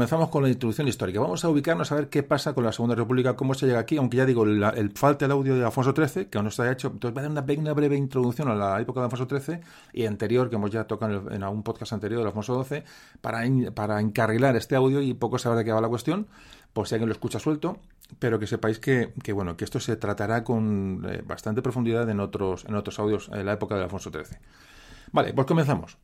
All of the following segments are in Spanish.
Comenzamos con la introducción histórica. Vamos a ubicarnos a ver qué pasa con la Segunda República, cómo se llega aquí, aunque ya digo, el, falta el audio de Alfonso XIII, que aún no está hecho. Entonces voy a dar una, breve introducción a la época de Alfonso XIII y anterior, que hemos ya tocado en, algún podcast anterior de Alfonso XII, para, para encarrilar este audio y poco saber de qué va la cuestión, por si alguien lo escucha suelto, pero que sepáis que, bueno, que esto se tratará con eh, bastante profundidad en otros, en otros audios en la época de Alfonso XIII. Vale, pues comenzamos.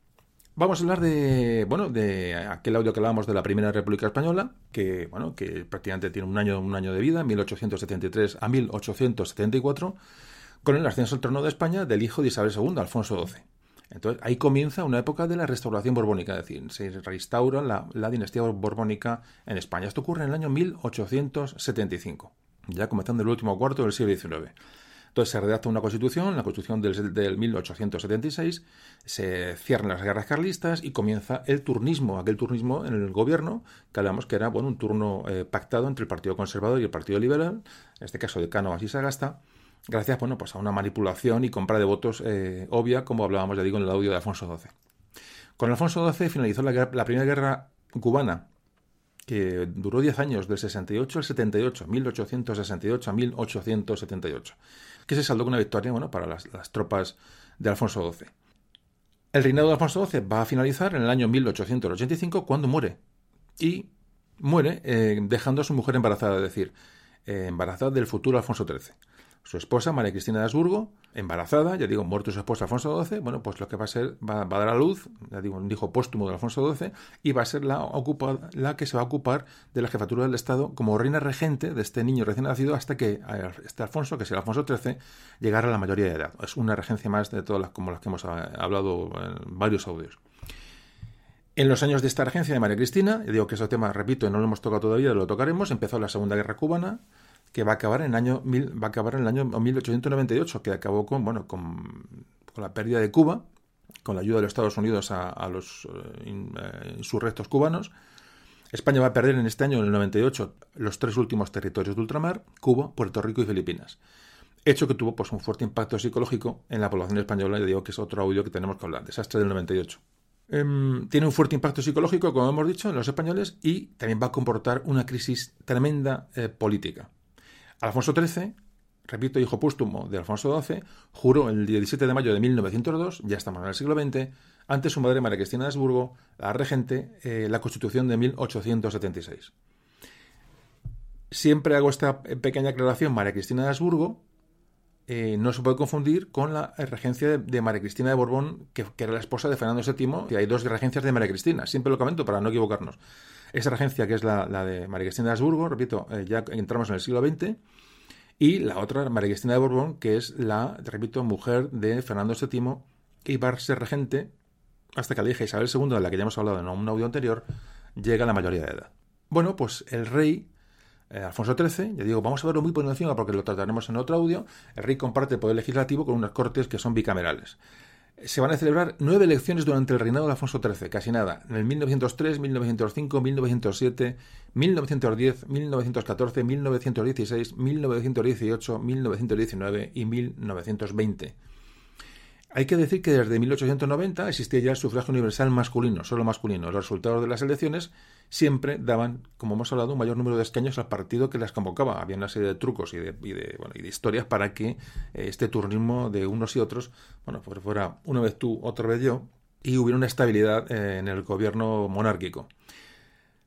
Vamos a hablar de, bueno, de aquel audio que hablábamos de la Primera República Española, que, bueno, que prácticamente tiene un año, un año de vida, 1873 a 1874, con el ascenso al trono de España del hijo de Isabel II, Alfonso XII. Entonces, ahí comienza una época de la restauración borbónica, es decir, se restaura la, la dinastía borbónica en España. Esto ocurre en el año 1875, ya comenzando el último cuarto del siglo XIX. Entonces se redacta una constitución, la constitución del, 1876, se cierran las guerras carlistas y comienza el turnismo, aquel turnismo en el gobierno, que hablamos que era bueno, un turno eh, pactado entre el Partido Conservador y el Partido Liberal, en este caso de Cánovas y Sagasta, gracias bueno, pues a una manipulación y compra de votos eh, obvia, como hablábamos ya digo en el audio de Alfonso XII. Con Alfonso XII finalizó la, la primera guerra cubana que duró 10 años, del 68 al 78, 1868 a 1878, que se saldó con una victoria bueno, para las, tropas de Alfonso XII. El reinado de Alfonso XII va a finalizar en el año 1885 cuando muere. Y muere eh, dejando a su mujer embarazada, es decir, eh, embarazada del futuro Alfonso XIII su esposa, María Cristina de Habsburgo, embarazada, ya digo, muerto su esposa Alfonso XII, bueno, pues lo que va a ser, va, a dar a luz, ya digo, un hijo póstumo de Alfonso XII, y va a ser la, la que se va a ocupar de la jefatura del Estado como reina regente de este niño recién nacido hasta que este Alfonso, que es el Alfonso XIII, llegara a la mayoría de edad. Es una regencia más de todas las como las que hemos hablado en varios audios. En los años de esta regencia de María Cristina, digo que ese tema, repito, no lo hemos tocado todavía, lo tocaremos, empezó la Segunda Guerra Cubana, que va a acabar en el año, va a acabar en el año 1898, que acabó con, bueno, con, la pérdida de Cuba, con la ayuda de los Estados Unidos a, los eh, eh, insurrectos cubanos. España va a perder en este año, en el 98, los tres últimos territorios de ultramar, Cuba, Puerto Rico y Filipinas. Hecho que tuvo pues, un fuerte impacto psicológico en la población española, y digo que es otro audio que tenemos que hablar, desastre del 98. Em, tiene un fuerte impacto psicológico, como hemos dicho, en los españoles y también va a comportar una crisis tremenda eh, política. Alfonso XIII, repito, hijo póstumo de Alfonso XII, juró el 17 de mayo de 1902, ya estamos en el siglo XX, ante su madre María Cristina de Habsburgo, la regente, eh, la Constitución de 1876. Siempre hago esta pequeña aclaración, María Cristina de Habsburgo eh, no se puede confundir con la regencia de, María Cristina de Borbón, que, era la esposa de Fernando VII, y hay dos regencias de María Cristina, siempre lo comento para no equivocarnos. Esa regencia que es la, de María Cristina de Habsburgo, repito, eh, ya entramos en el siglo XX, y la otra, María Cristina de Borbón, que es la, repito, mujer de Fernando VII, y va a ser regente hasta que la hija Isabel II, de la que ya hemos hablado en un audio anterior, llega a la mayoría de edad. Bueno, pues el rey eh, Alfonso XIII, ya digo, vamos a verlo muy por encima porque lo trataremos en otro audio, el rey comparte el poder legislativo con unas cortes que son bicamerales se van a celebrar nueve elecciones durante el reinado de Alfonso XIII, casi nada, en el 1903, 1905, 1907, 1910, 1914, 1916, 1918, 1919 y 1920. Hay que decir que desde 1890 existía ya el sufragio universal masculino, solo masculino. Los resultados de las elecciones siempre daban, como hemos hablado, un mayor número de escaños al partido que las convocaba. Había una serie de trucos y de, bueno, y de historias para que eh, este turnismo de unos y otros, bueno, pues fuera una vez tú, otra vez yo, y hubiera una estabilidad eh, en el gobierno monárquico.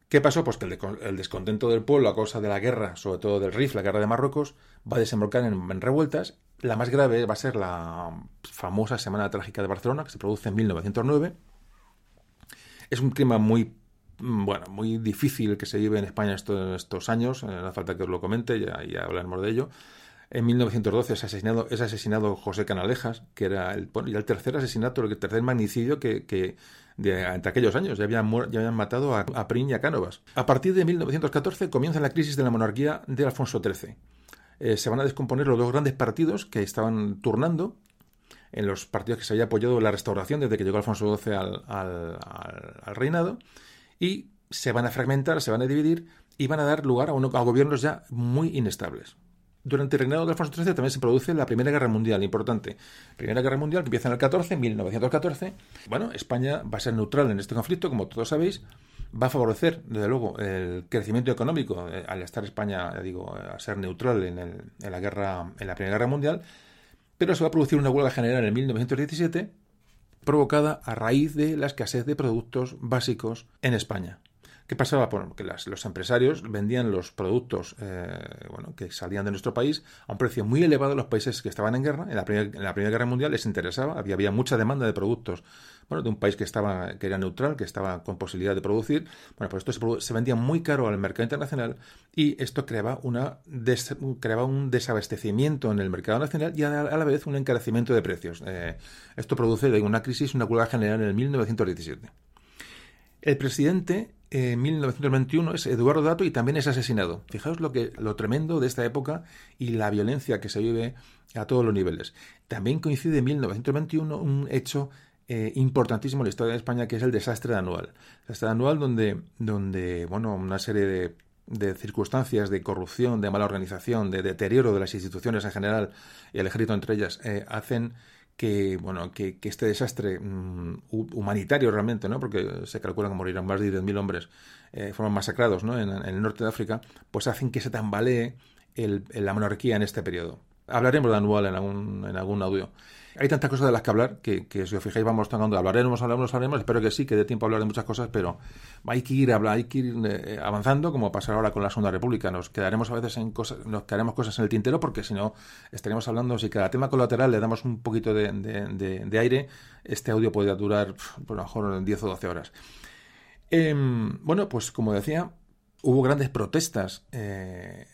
¿Qué pasó? Pues que el, descontento del pueblo a causa de la guerra, sobre todo del RIF, la guerra de Marruecos, va a desembocar en, revueltas. La más grave va a ser la famosa Semana Trágica de Barcelona, que se produce en 1909. Es un clima muy Mm, bueno, muy difícil que se vive en España estos, estos años, no hace falta que os lo comente, ya, ya hablaremos de ello. En 1912 es asesinado, es asesinado José Canalejas, que era el, el tercer asesinato, el tercer magnicidio que, de, entre aquellos años. Ya habían, ya habían matado a, a Prín y a Cánovas. A partir de 1914 comienza la crisis de la monarquía de Alfonso XIII. Eh, se van a descomponer los dos grandes partidos que estaban turnando en los partidos que se había apoyado la restauración desde que llegó Alfonso XII al, al, reinado, y se van a fragmentar, se van a dividir y van a dar lugar a, a gobiernos ya muy inestables. Durante el reinado de Alfonso XIII también se produce la Primera Guerra Mundial, importante. Primera Guerra Mundial que empieza en el 14, 1914. Bueno, España va a ser neutral en este conflicto, como todos sabéis. Va a favorecer, desde luego, el crecimiento económico eh, al estar España, digo, a ser neutral en, en, la guerra, en la Primera Guerra Mundial. Pero se va a producir una huelga general en 1917 provocada a raíz de la escasez de productos básicos en España. ¿Qué pasaba? Bueno, que los empresarios vendían los productos eh, bueno, que salían de nuestro país a un precio muy elevado a los países que estaban en guerra. En la, Primera Guerra Mundial les interesaba, había, había, mucha demanda de productos bueno, de un país que, estaba, que era neutral, que estaba con posibilidad de producir. Bueno, pues esto se, vendía muy caro al mercado internacional y esto creaba, una creaba un desabastecimiento en el mercado nacional y a, la vez un encarecimiento de precios. Eh, esto produce una crisis, una huelga general en el 1917. El presidente en 1921 es Eduardo Dato y también es asesinado. Fijaos lo, que, lo tremendo de esta época y la violencia que se vive a todos los niveles. También coincide en 1921 un hecho eh, importantísimo en la historia de España que es el desastre anual. El desastre anual donde, donde bueno, una serie de, de circunstancias de corrupción, de mala organización, de deterioro de las instituciones en general y el ejército entre ellas eh, hacen que bueno que, este desastre mm, humanitario realmente no porque se calcula que morirán más de 10.000 hombres eh, fueron masacrados ¿no? En, el norte de África pues hacen que se tambalee la monarquía en este periodo. Hablaremos de anual en algún, en algún audio hay tantas cosas de las que hablar que, si os fijáis vamos tocando, hablaremos, hablaremos, hablaremos, espero que sí, que dé tiempo a hablar de muchas cosas, pero hay que ir, hay que ir eh, avanzando, como pasará ahora con la Segunda República. Nos quedaremos a veces en cosas, nos quedaremos cosas en el tintero, porque si no, estaremos hablando, si cada tema colateral le damos un poquito de, aire, este audio podría durar, por lo mejor, 10 o 12 horas. Em, bueno, pues como decía, hubo grandes protestas eh,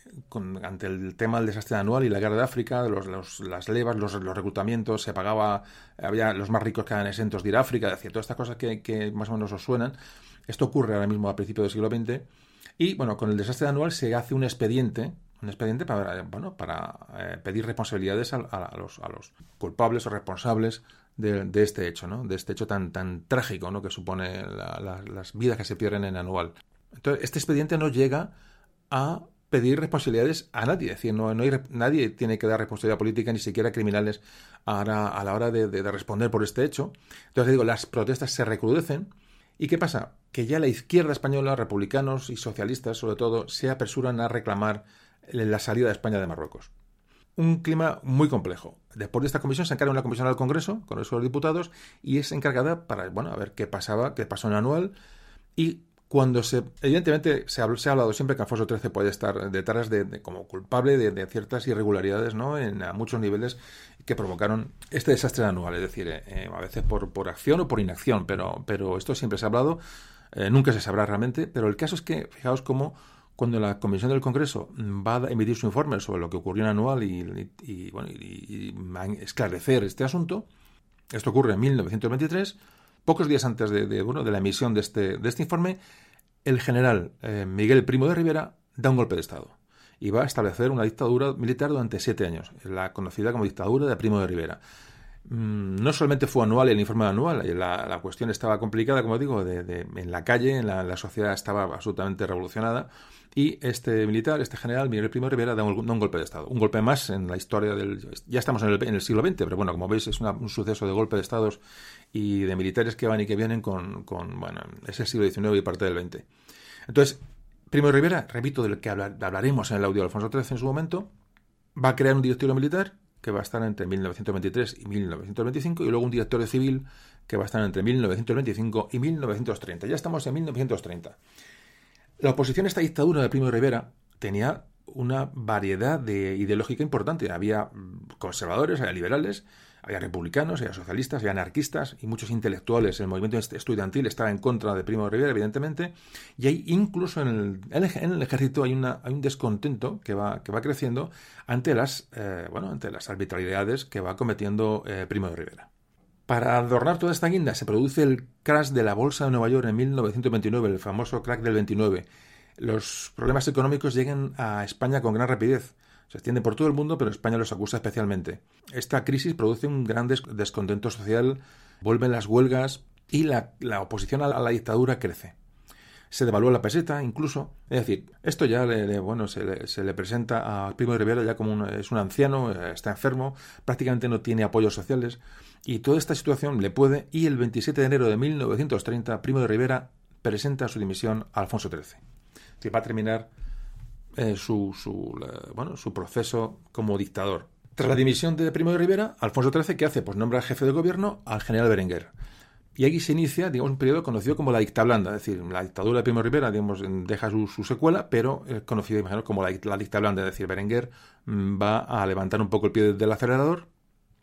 ante el tema del desastre anual y la guerra de África, los, las levas, los, reclutamientos, se pagaba, había los más ricos quedaban exentos de ir a África, decir, todas estas cosas que, más o menos os suenan. Esto ocurre ahora mismo a principios del siglo XX. Y bueno, con el desastre anual se hace un expediente, un expediente para, bueno, para eh, pedir responsabilidades a, los, los culpables o responsables de, este hecho, ¿no? De este hecho tan, tan trágico. Que supone las vidas que se pierden en anual. Entonces, este expediente no llega a pedir responsabilidades a nadie. Es decir, no, no hay, nadie tiene que dar responsabilidad política, ni siquiera criminales, a, a la hora de, responder por este hecho. Entonces, digo, las protestas se recrudecen. ¿Y qué pasa? Que ya la izquierda española, republicanos y socialistas, sobre todo, se apresuran a reclamar la salida de España de Marruecos. Un clima muy complejo. Después de esta comisión se encarga una comisión al Congreso, de los Diputados, y es encargada para, bueno, a ver qué pasaba, qué pasó en anual, y cuando se evidentemente se ha, hablado siempre que Alfonso XIII puede estar detrás de, como culpable de, ciertas irregularidades no en a muchos niveles que provocaron este desastre anual es decir eh, eh, a veces por, por acción o por inacción pero pero esto siempre se ha hablado eh, nunca se sabrá realmente pero el caso es que fijaos cómo cuando la comisión del Congreso va a emitir su informe sobre lo que ocurrió en anual y, y, bueno, y, esclarecer este asunto esto ocurre en 1923 Pocos días antes de, bueno, de la emisión de este, de este informe, el general eh, Miguel Primo de Rivera da un golpe de Estado y va a establecer una dictadura militar durante siete años, la conocida como dictadura de Primo de Rivera. Mm, no solamente fue anual el informe anual, la, la cuestión estaba complicada, como digo, de, en la calle, en la, sociedad estaba absolutamente revolucionada, y este militar, este general, Miguel Primo Rivera, da un, golpe de Estado. Un golpe más en la historia del... Ya estamos en el, siglo XX, pero bueno, como veis, es un suceso de golpe de Estados y de militares que van y que vienen con, con bueno, es el siglo XIX y parte del XX. Entonces, Primo Rivera, repito, del que hablaremos en el audio de Alfonso XIII en su momento, va a crear un directorio militar que va a estar entre 1923 y 1925, y luego un directorio civil que va a estar entre 1925 y 1930. Ya estamos en 1930. La oposición a esta dictadura de Primo de Rivera tenía una variedad de ideológica importante. Había conservadores, había liberales, había republicanos, había socialistas, había anarquistas y muchos intelectuales. El movimiento estudiantil estaba en contra de Primo de Rivera, evidentemente. Y hay incluso en el, ejército hay, una, un descontento que va, que va creciendo ante las, eh, bueno, ante las arbitrariedades que va cometiendo eh, Primo de Rivera. Para adornar toda esta guinda se produce el crash de la Bolsa de Nueva York en 1929, el famoso crack del 29. Los problemas económicos llegan a España con gran rapidez. Se extiende por todo el mundo, pero España los acusa especialmente. Esta crisis produce un gran descontento social, vuelven las huelgas y la, oposición a la, dictadura crece. Se devalúa la peseta, incluso. Es decir, esto ya le, bueno, se le, presenta a Primo de Rivera ya como un, es un anciano, eh, está enfermo, prácticamente no tiene apoyos sociales. Y toda esta situación le puede, y el 27 de enero de 1930, Primo de Rivera presenta su dimisión a Alfonso XIII. Que va a terminar eh, su, su, bueno, su proceso como dictador. Tras la dimisión de Primo de Rivera, Alfonso XIII, ¿qué hace? Pues nombra jefe de gobierno al general Berenguer. Y aquí se inicia, digamos, un periodo conocido como la dictablanda, es decir, la dictadura de Primo Rivera, digamos, deja su, secuela, pero es conocido, imagino, como la, la dictablanda, es decir, Berenguer mm, va a levantar un poco el pie del acelerador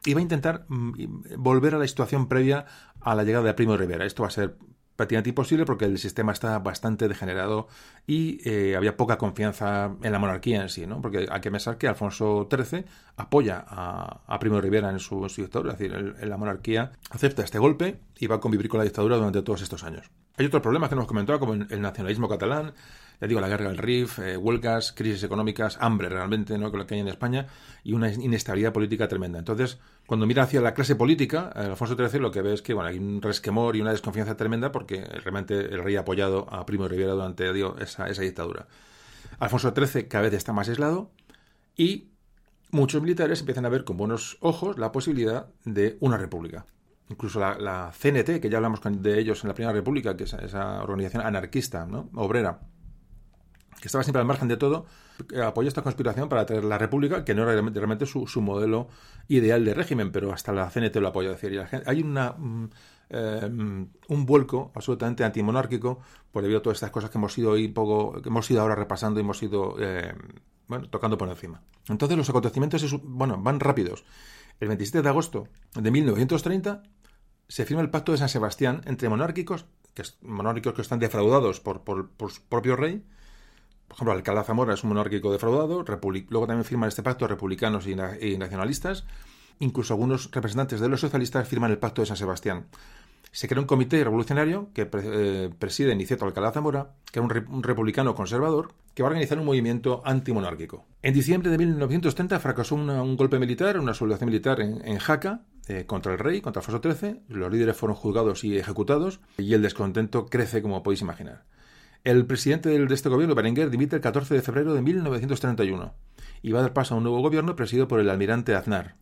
y va a intentar mm, volver a la situación previa a la llegada de Primo Rivera. Esto va a ser prácticamente imposible porque el sistema está bastante degenerado y eh, había poca confianza en la monarquía en sí, ¿no? Porque hay que pensar que Alfonso XIII apoya a, Primo Rivera en su, su dictadura, es decir, la monarquía acepta este golpe y va a convivir con la dictadura durante todos estos años. Hay otros problemas que nos comentaba, como el nacionalismo catalán, ya digo, la guerra del RIF, eh, huelgas, crisis económicas, hambre realmente, ¿no? Con lo que hay en España, y una inestabilidad política tremenda. Entonces, cuando mira hacia la clase política, eh, Alfonso XIII lo que ve es que bueno, hay un resquemor y una desconfianza tremenda porque realmente el rey ha apoyado a Primo de Rivera durante esa, esa dictadura. Alfonso XIII cada vez está más aislado y muchos militares empiezan a ver con buenos ojos la posibilidad de una república. Incluso la, CNT, que ya hablamos de ellos en la Primera República, que es esa organización anarquista, ¿no? obrera, que estaba siempre al margen de todo, apoyó esta conspiración para tener la República, que no era realmente su, modelo ideal de régimen, pero hasta la CNT lo apoyó. decir, hay una, mm, eh, un vuelco absolutamente antimonárquico por debido a todas estas cosas que hemos ido hoy poco, que hemos ido ahora repasando y hemos ido eh, bueno, tocando por encima. Entonces los acontecimientos bueno, van rápidos. El 27 de agosto de 1930 se firma el Pacto de San Sebastián entre monárquicos, que monárquicos que están defraudados por, por su propio rey, por ejemplo, Alcalá Zamora es un monárquico defraudado, luego también firman este pacto republicanos y, nacionalistas, incluso algunos representantes de los socialistas firman el pacto de San Sebastián. Se crea un comité revolucionario que eh, preside Niceto Alcalá Zamora, que era un, republicano conservador, que va a organizar un movimiento antimonárquico. En diciembre de 1930 fracasó un golpe militar, una sublevación militar en, Jaca, eh, contra el rey, contra Alfonso XIII. Los líderes fueron juzgados y ejecutados, y el descontento crece, como podéis imaginar. El presidente de este gobierno, Berenguer, dimite el 14 de febrero de 1931 y va a dar paso a un nuevo gobierno presidido por el almirante Aznar.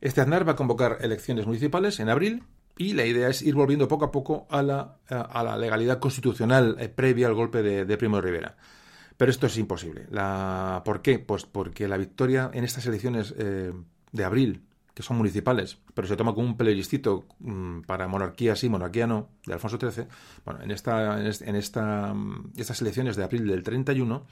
Este Aznar va a convocar elecciones municipales en abril y la idea es ir volviendo poco a poco a la, a la legalidad constitucional eh, previa al golpe de, Primo de Rivera. Pero esto es imposible. La, ¿Por qué? Pues porque la victoria en estas elecciones eh, de abril que son municipales, pero se toma como un plebiscito mm, para monarquía sí, monarquía no, de Alfonso XIII, bueno, en, esta, en, esta, mm, estas elecciones de abril del 31,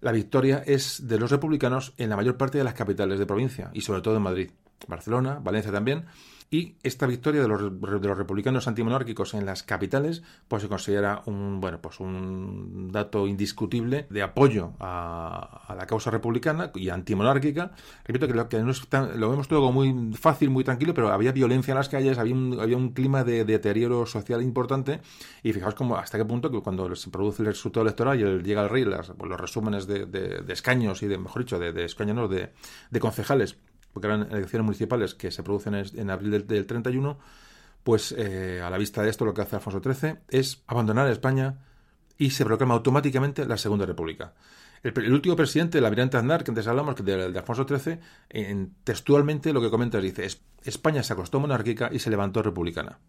la victoria es de los republicanos en la mayor parte de las capitales de provincia, y sobre todo en Madrid, Barcelona, Valencia también, y esta victoria de los, de los republicanos antimonárquicos en las capitales, pues se considera un, bueno, pues un dato indiscutible de apoyo a, la causa republicana y antimonárquica. Repito que lo, que no lo vemos todo como muy fácil, muy tranquilo, pero había violencia en las calles, había un, había un clima de, deterioro social importante. Y fijaos como hasta qué punto que cuando se produce el resultado electoral y llega el rey, las, los resúmenes de, escaños y de, mejor dicho, de, escaños, de, de concejales porque eran elecciones municipales que se producen en, abril del, 31, pues eh, a la vista de esto lo que hace Alfonso XIII es abandonar España y se proclama automáticamente la Segunda República. El, último presidente, el almirante Aznar, que antes hablamos de, de Alfonso XIII, en, textualmente lo que comenta dice, España se acostó monárquica y se levantó republicana.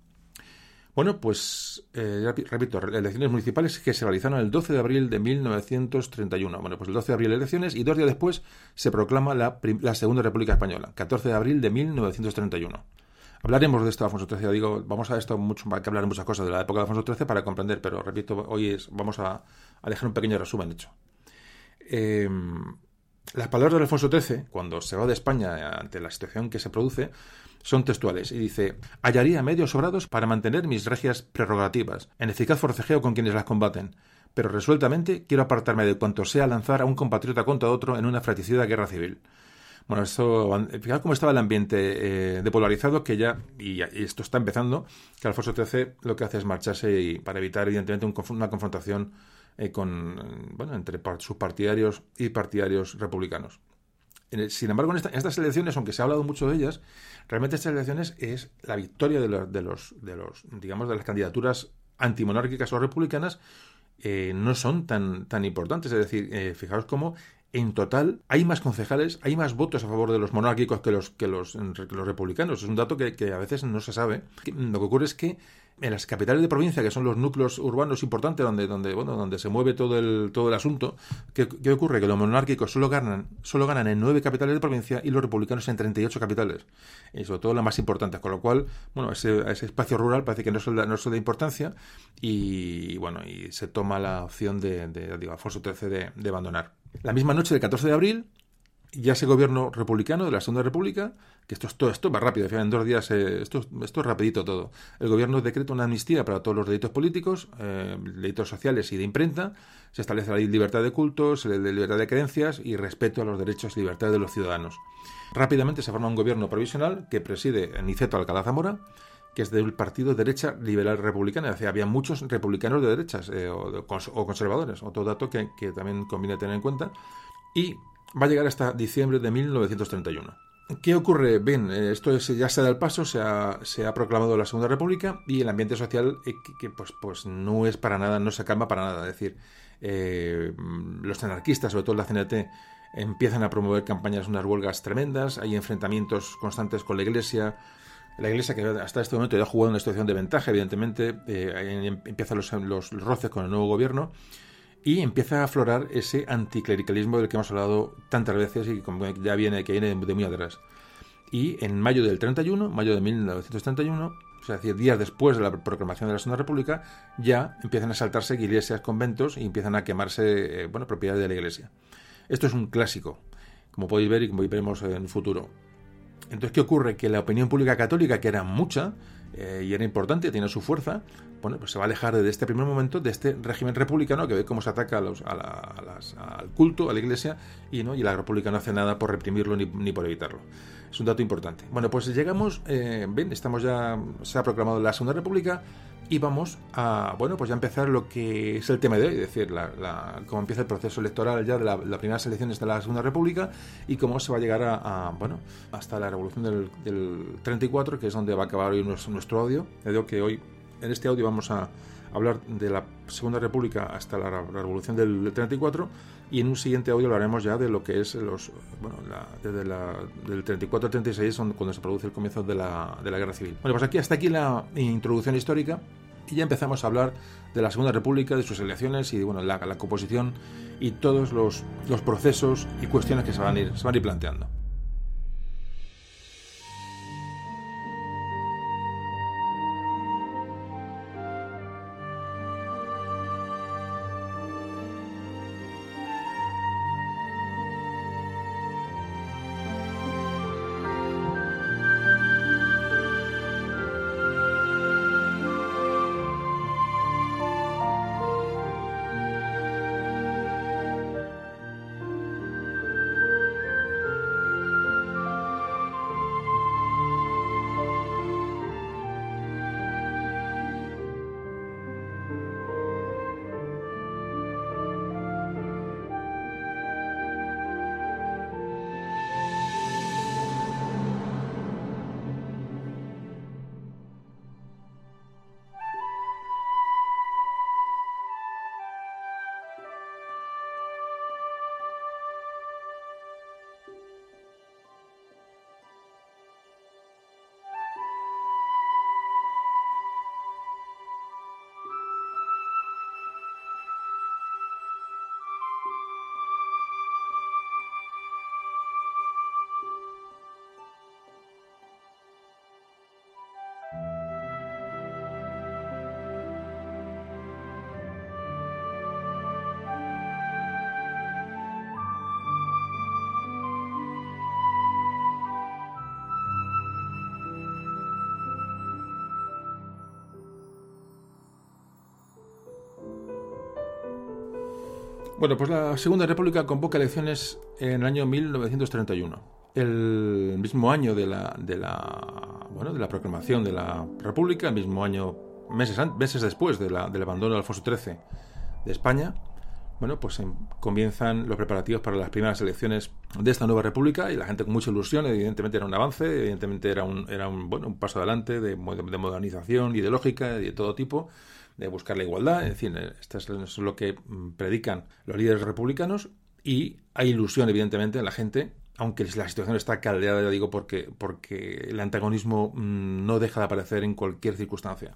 Bueno, pues, eh, repito, elecciones municipales que se realizaron el 12 de abril de 1931. Bueno, pues el 12 de abril elecciones y dos días después se proclama la, Segunda República Española, 14 de abril de 1931. Hablaremos de esto, Alfonso XIII. Digo, vamos a esto mucho, hay que hablar muchas cosas de la época de Alfonso XIII para comprender, pero repito, hoy es, vamos a, dejar un pequeño resumen, hecho. Em, las palabras de Alfonso XIII, cuando se va de España ante la situación que se produce, son textuales y dice hallaría medios sobrados para mantener mis regias prerrogativas, en eficaz forcejeo con quienes las combaten, pero resueltamente quiero apartarme de cuanto sea lanzar a un compatriota contra otro en una fratricida guerra civil. Bueno, esto, fíjate cómo estaba el ambiente eh, depolarizado que ya, y, esto está empezando, que Alfonso XIII lo que hace es marcharse y para evitar evidentemente una confrontación eh, con, bueno, entre sus partidarios y partidarios republicanos. sin embargo, en, estas elecciones, aunque se ha hablado mucho de ellas, realmente estas elecciones es la victoria de, los, de los, de los digamos, de las candidaturas antimonárquicas o republicanas eh, no son tan, tan importantes. Es decir, eh, fijaos cómo en total hay más concejales, hay más votos a favor de los monárquicos que los, que los, los republicanos. Es un dato que, que, a veces no se sabe. Lo que ocurre es que en las capitales de provincia, que son los núcleos urbanos importantes donde, donde, bueno, donde se mueve todo el, todo el asunto, ¿qué, ocurre? Que los monárquicos solo ganan, solo ganan en nueve capitales de provincia y los republicanos en 38 capitales. Y sobre todo las más importantes. Con lo cual, bueno, ese, ese espacio rural parece que no es, de, no es de importancia y, bueno, y se toma la opción de, de Alfonso XIII de abandonar. La misma noche del 14 de abril, ya ese gobierno republicano de la Segunda República, que esto, esto, esto va rápido, en dos días, eh, esto, esto es rapidito todo. El gobierno decreta una amnistía para todos los delitos políticos, eh, delitos sociales y de imprenta, se establece la libertad de cultos, la libertad de creencias y respeto a los derechos y libertades de los ciudadanos. Rápidamente se forma un gobierno provisional que preside Niceto Alcalá Zamora, que es del partido derecha liberal republicana. Es había muchos republicanos de derechas eh, o, conservadores, otro dato que, que también conviene tener en cuenta. Y va a llegar hasta diciembre de 1931. ¿Qué ocurre? Bien, eh, esto ya se da el paso, se ha, proclamado la Segunda República y el ambiente social eh, que, pues, pues no es para nada, no se calma para nada. Es decir, eh, los anarquistas, sobre todo la CNT, empiezan a promover campañas, unas huelgas tremendas, hay enfrentamientos constantes con la Iglesia, la Iglesia que hasta este momento ya ha jugado una situación de ventaja, evidentemente, empiezan los, los roces con el nuevo gobierno y empieza a aflorar ese anticlericalismo del que hemos hablado tantas veces y como ya viene, que viene de muy atrás. Y en mayo del 31, mayo de 1931, o sea, días después de la proclamación de la Segunda República, ya empiezan a saltarse iglesias, conventos y empiezan a quemarse, eh, bueno, propiedades de la iglesia. Esto es un clásico, como podéis ver y como veremos en el futuro. Entonces, ¿qué ocurre? Que la opinión pública católica, que era mucha eh, y era importante, tiene su fuerza, bueno, pues se va a alejar desde este primer momento de este régimen republicano que ve cómo se ataca a los, a al culto, a la iglesia, y, ¿no? y la república no hace nada por reprimirlo ni, ni por evitarlo. Es un dato importante. Bueno, pues llegamos, eh, ven, estamos ya, se ha proclamado la Segunda República, y vamos a, bueno, pues ya empezar lo que es el tema de hoy, es decir, la, cómo empieza el proceso electoral ya de las primeras elecciones de la Segunda República y cómo se va a llegar a, bueno, hasta la revolución del, del, 34, que es donde va a acabar hoy nuestro, audio. Le digo que hoy, en este audio, vamos a hablar de la Segunda República hasta la, revolución del, 34 y en un siguiente audio hablaremos ya de lo que es los, bueno, desde la, del 34 al 36, cuando se produce el comienzo de la, de la Guerra Civil. Bueno, pues aquí hasta aquí la introducción histórica y ya empezamos a hablar de la Segunda República, de sus elecciones y bueno, la, la composición y todos los, los, procesos y cuestiones que se van a ir, se van a ir planteando. Bueno, pues la Segunda República convoca elecciones en el año 1931. El mismo año de la, de la, bueno, de la proclamación de la República, el mismo año, meses, meses después de la, del abandono de Alfonso XIII de España, bueno, pues em, comienzan los preparativos para las primeras elecciones de esta nueva república y la gente con mucha ilusión, evidentemente era un avance, evidentemente era un, era un, bueno, un paso adelante de, de modernización ideológica y de todo tipo, de buscar la igualdad, en fin, esto es lo que mm, predican los líderes republicanos y hay ilusión, evidentemente, en la gente, aunque la situación está caldeada, ya digo, porque, porque el antagonismo mm, no deja de aparecer en cualquier circunstancia.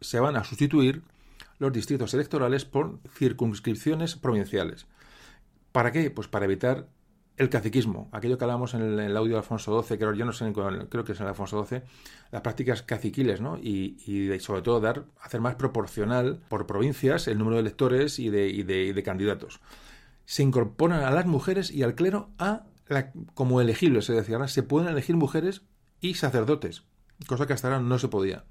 Se van a sustituir los distritos electorales por circunscripciones provinciales. ¿Para qué? Pues para evitar el caciquismo, aquello que hablamos en el, audio de Alfonso XII, que yo no sé, creo que es en Alfonso XII, las prácticas caciquiles, ¿no? Y, sobre todo dar, hacer más proporcional por provincias el número de electores y de, y de, candidatos. Se incorporan a las mujeres y al clero a como elegibles, es decir, ahora se pueden elegir mujeres y sacerdotes, cosa que hasta ahora no se podía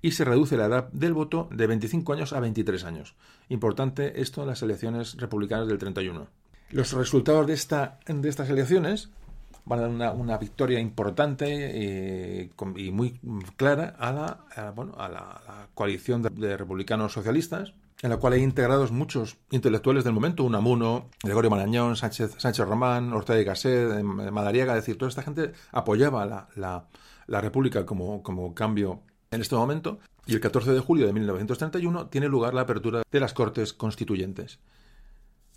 y se reduce la edad del voto de 25 años a 23 años. Importante esto en las elecciones republicanas del 31. Los resultados de, esta, de estas elecciones van a dar una, victoria importante eh, y muy clara a la, a la, coalición de, republicanos socialistas, en la cual hay integrados muchos intelectuales del momento, Unamuno, Gregorio Marañón, Sánchez, Román, Ortega y Gasset, Madariaga, es decir, toda esta gente apoyaba la, la, la República como, como cambio en este momento, y el 14 de julio de 1931 tiene lugar la apertura de las Cortes Constituyentes.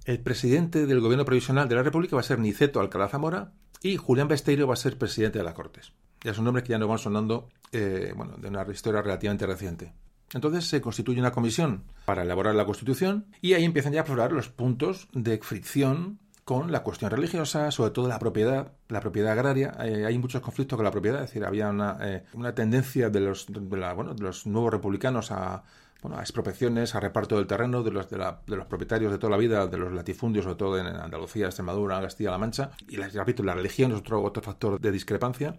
El presidente del gobierno provisional de la República va a ser Niceto Alcalá Zamora y Julián Besteiro va a ser presidente de las Cortes. Ya son nombres que ya nos van sonando eh, bueno, de una historia relativamente reciente. Entonces se constituye una comisión para elaborar la Constitución y ahí empiezan ya a explorar los puntos de fricción con la cuestión religiosa, sobre todo la propiedad, la propiedad agraria. Eh, hay muchos conflictos con la propiedad, es decir, había una, eh, tendencia de los, de, bueno, de los nuevos republicanos a, bueno, a expropiaciones, a reparto del terreno de los, de, la, de, los propietarios de toda la vida, de los latifundios, sobre todo en Andalucía, Extremadura, Castilla-La Mancha. Y, repito, la religión es otro, otro factor de discrepancia.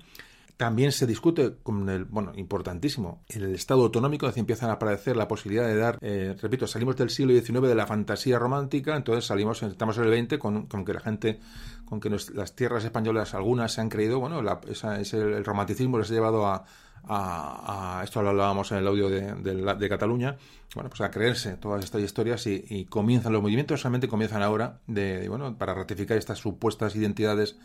También se discute con el, bueno, importantísimo, en el Estado autonómico, es empiezan a aparecer la posibilidad de dar, eh, repito, salimos del siglo XIX de la fantasía romántica, entonces salimos, estamos en el XX con, con que la gente, con que las tierras españolas, algunas se han creído, bueno, la, esa, el romanticismo les ha llevado a, a, esto lo hablábamos en el audio de, de, Cataluña, bueno, pues a creerse todas estas historias y, comienzan los movimientos, realmente comienzan ahora de, bueno, para ratificar estas supuestas identidades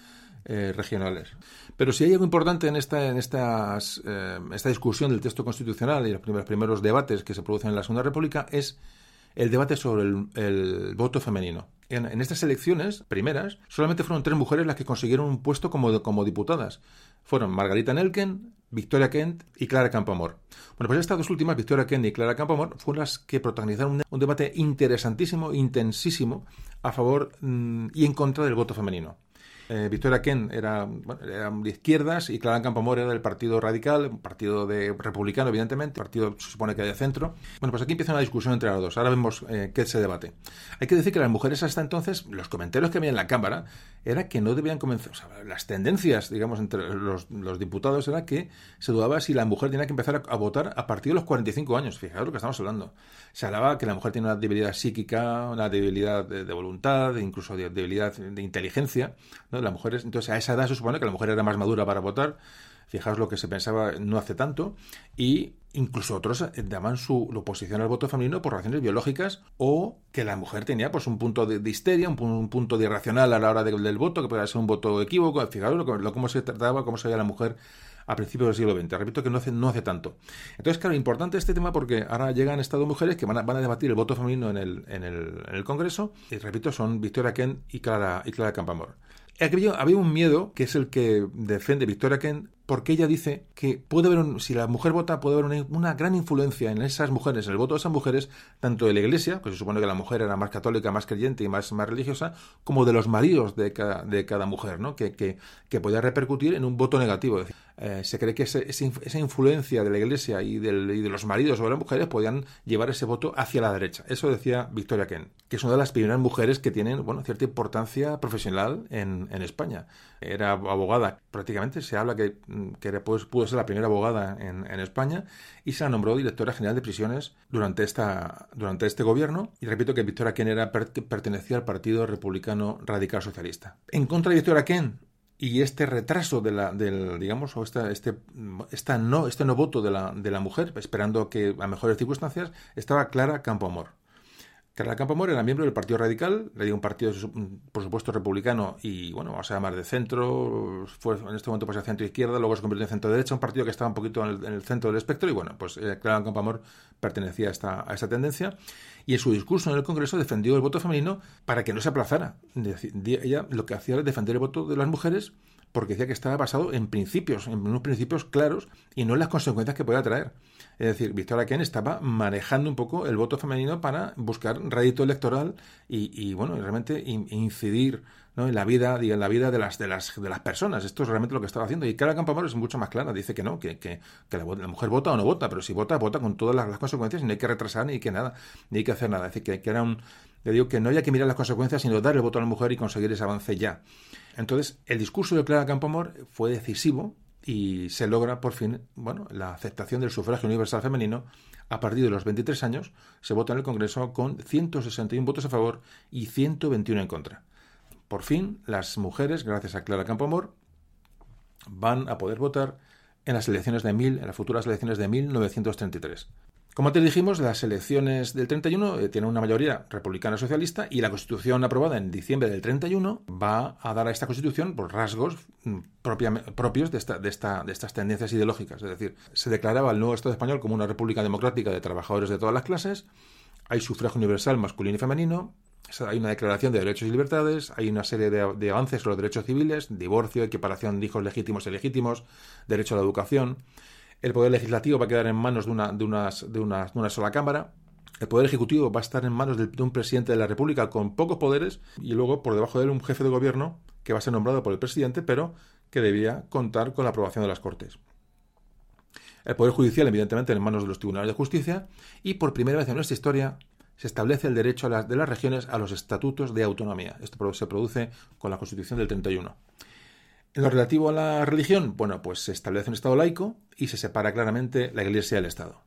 eh, regionales. Pero si hay algo importante en esta, en estas, eh, esta discusión del texto constitucional y los primeros, primeros debates que se producen en la Segunda República es el debate sobre el, voto femenino. En, estas elecciones primeras, solamente fueron tres mujeres las que consiguieron un puesto como, como diputadas. Fueron Margarita Nelken, Victoria Kent y Clara Campoamor. Bueno, pues estas dos últimas, Victoria Kent y Clara Campoamor, fueron las que protagonizaron un, debate interesantísimo, intensísimo, a favor mm, y en contra del voto femenino. Eh, Victoria Ken era, de izquierdas y Clara Campoamor era del Partido Radical, un partido de republicano, evidentemente, partido se supone que de centro. Bueno, pues aquí empieza una discusión entre los dos. Ahora vemos eh, qué se debate. Hay que decir que las mujeres hasta entonces, los comentarios que había en la Cámara, era que no debían comenzar, o sea, las tendencias, digamos, entre los, diputados era que se dudaba si la mujer tenía que empezar a, votar a partir de los 45 años. Fijaos lo que estamos hablando. Se hablaba que la mujer tiene una debilidad psíquica, una debilidad de, voluntad, incluso de, debilidad de inteligencia. Las mujeres, entonces a esa edad se supone que la mujer era más madura para votar. Fijaos lo que se pensaba no hace tanto. Y incluso otros daban su oposición al voto femenino por razones biológicas o que la mujer tenía pues un punto de, histeria, un, punto de irracional a la hora del voto, que podía ser un voto equívoco. Fijaos lo, lo, cómo se trataba, cómo se veía la mujer a principios del siglo XX. Repito que no hace, no hace tanto. Entonces, claro, importante este tema porque ahora llegan estas mujeres que van a, van a debatir el voto femenino en el, en el, en el Congreso. Y repito, son Victoria Kent y Clara, y Clara Campamor. Había un miedo, que es el que defiende Victoria Kent, porque ella dice que puede haber, si la mujer vota, puede haber una, gran influencia en esas mujeres, en el voto de esas mujeres, tanto de la iglesia, que se supone que la mujer era más católica, más creyente y más, más religiosa, como de los maridos de cada, mujer, ¿no? que, que, que podía repercutir en un voto negativo. Eh, se cree que esa influencia de la iglesia y, y, de los maridos sobre las mujeres podían llevar ese voto hacia la derecha. Eso decía Victoria Kent, que es una de las primeras mujeres que tienen bueno, cierta importancia profesional en, en España. Era abogada, prácticamente se habla que, que pues, pudo ser la primera abogada en, en, España y se la nombró directora general de prisiones durante, esta, durante este gobierno. Y repito que Victoria Kent era, pertenecía al Partido Republicano Radical Socialista. En contra de Victoria Kent y este retraso de la, del, digamos, o esta, este, esta no, este no voto de la, de la mujer, esperando que a mejores circunstancias, estaba Clara Campoamor. Carla Campoamor era miembro del Partido Radical, le dio un partido, por supuesto, republicano y, bueno, vamos a llamar de centro, fue en este momento pues a centro-izquierda, luego se convirtió en centro-derecha, un partido que estaba un poquito en el, centro del espectro y, bueno, pues eh, Clara Campoamor pertenecía a esta, a esta tendencia y en su discurso en el Congreso defendió el voto femenino para que no se aplazara. Ella lo que hacía era defender el voto de las mujeres porque decía que estaba basado en principios, en unos principios claros y no en las consecuencias que podía traer. Es decir, Victoria Ken estaba manejando un poco el voto femenino para buscar rédito electoral y, bueno, realmente incidir en la vida, en la vida de las, de las de las personas. Esto es realmente lo que estaba haciendo. Y Clara Campamor es mucho más clara. Dice que no, que, que, la, mujer vota o no vota, pero si vota, vota con todas las, consecuencias y no hay que retrasar ni que nada, ni hay que hacer nada. Es decir, que, era un, le digo que no había que mirar las consecuencias, sino dar el voto a la mujer y conseguir ese avance ya. Entonces, el discurso de Clara Campoamor fue decisivo y se logra por fin bueno, la aceptación del sufragio universal femenino. A partir de los 23 años se vota en el Congreso con 161 votos a favor y 121 en contra. Por fin, las mujeres, gracias a Clara Campoamor, van a poder votar en las elecciones de mil, en las futuras elecciones de 1933. Como te dijimos, las elecciones del 31 eh, tienen una mayoría republicana socialista y la constitución aprobada en diciembre del 31 va a dar a esta constitución por rasgos mm, propios de, esta, de, esta, estas tendencias ideológicas. Es decir, se declaraba el nuevo Estado español como una república democrática de trabajadores de todas las clases, hay sufragio universal masculino y femenino, hay una declaración de derechos y libertades, hay una serie de, de avances sobre los derechos civiles, divorcio, equiparación de hijos legítimos y legítimos, derecho a la educación. El poder legislativo va a quedar en manos de una, sola Cámara. El poder ejecutivo va a estar en manos de, un presidente de la República con pocos poderes y luego por debajo de él un jefe de gobierno que va a ser nombrado por el presidente, pero que debía contar con la aprobación de las Cortes. El Poder Judicial, evidentemente, en manos de los tribunales de justicia, y por primera vez en nuestra historia se establece el derecho de las regiones a los estatutos de autonomía. Esto se produce con la Constitución del 31. En lo relativo a la religión, bueno, pues se establece un Estado laico y se separa claramente la Iglesia del Estado.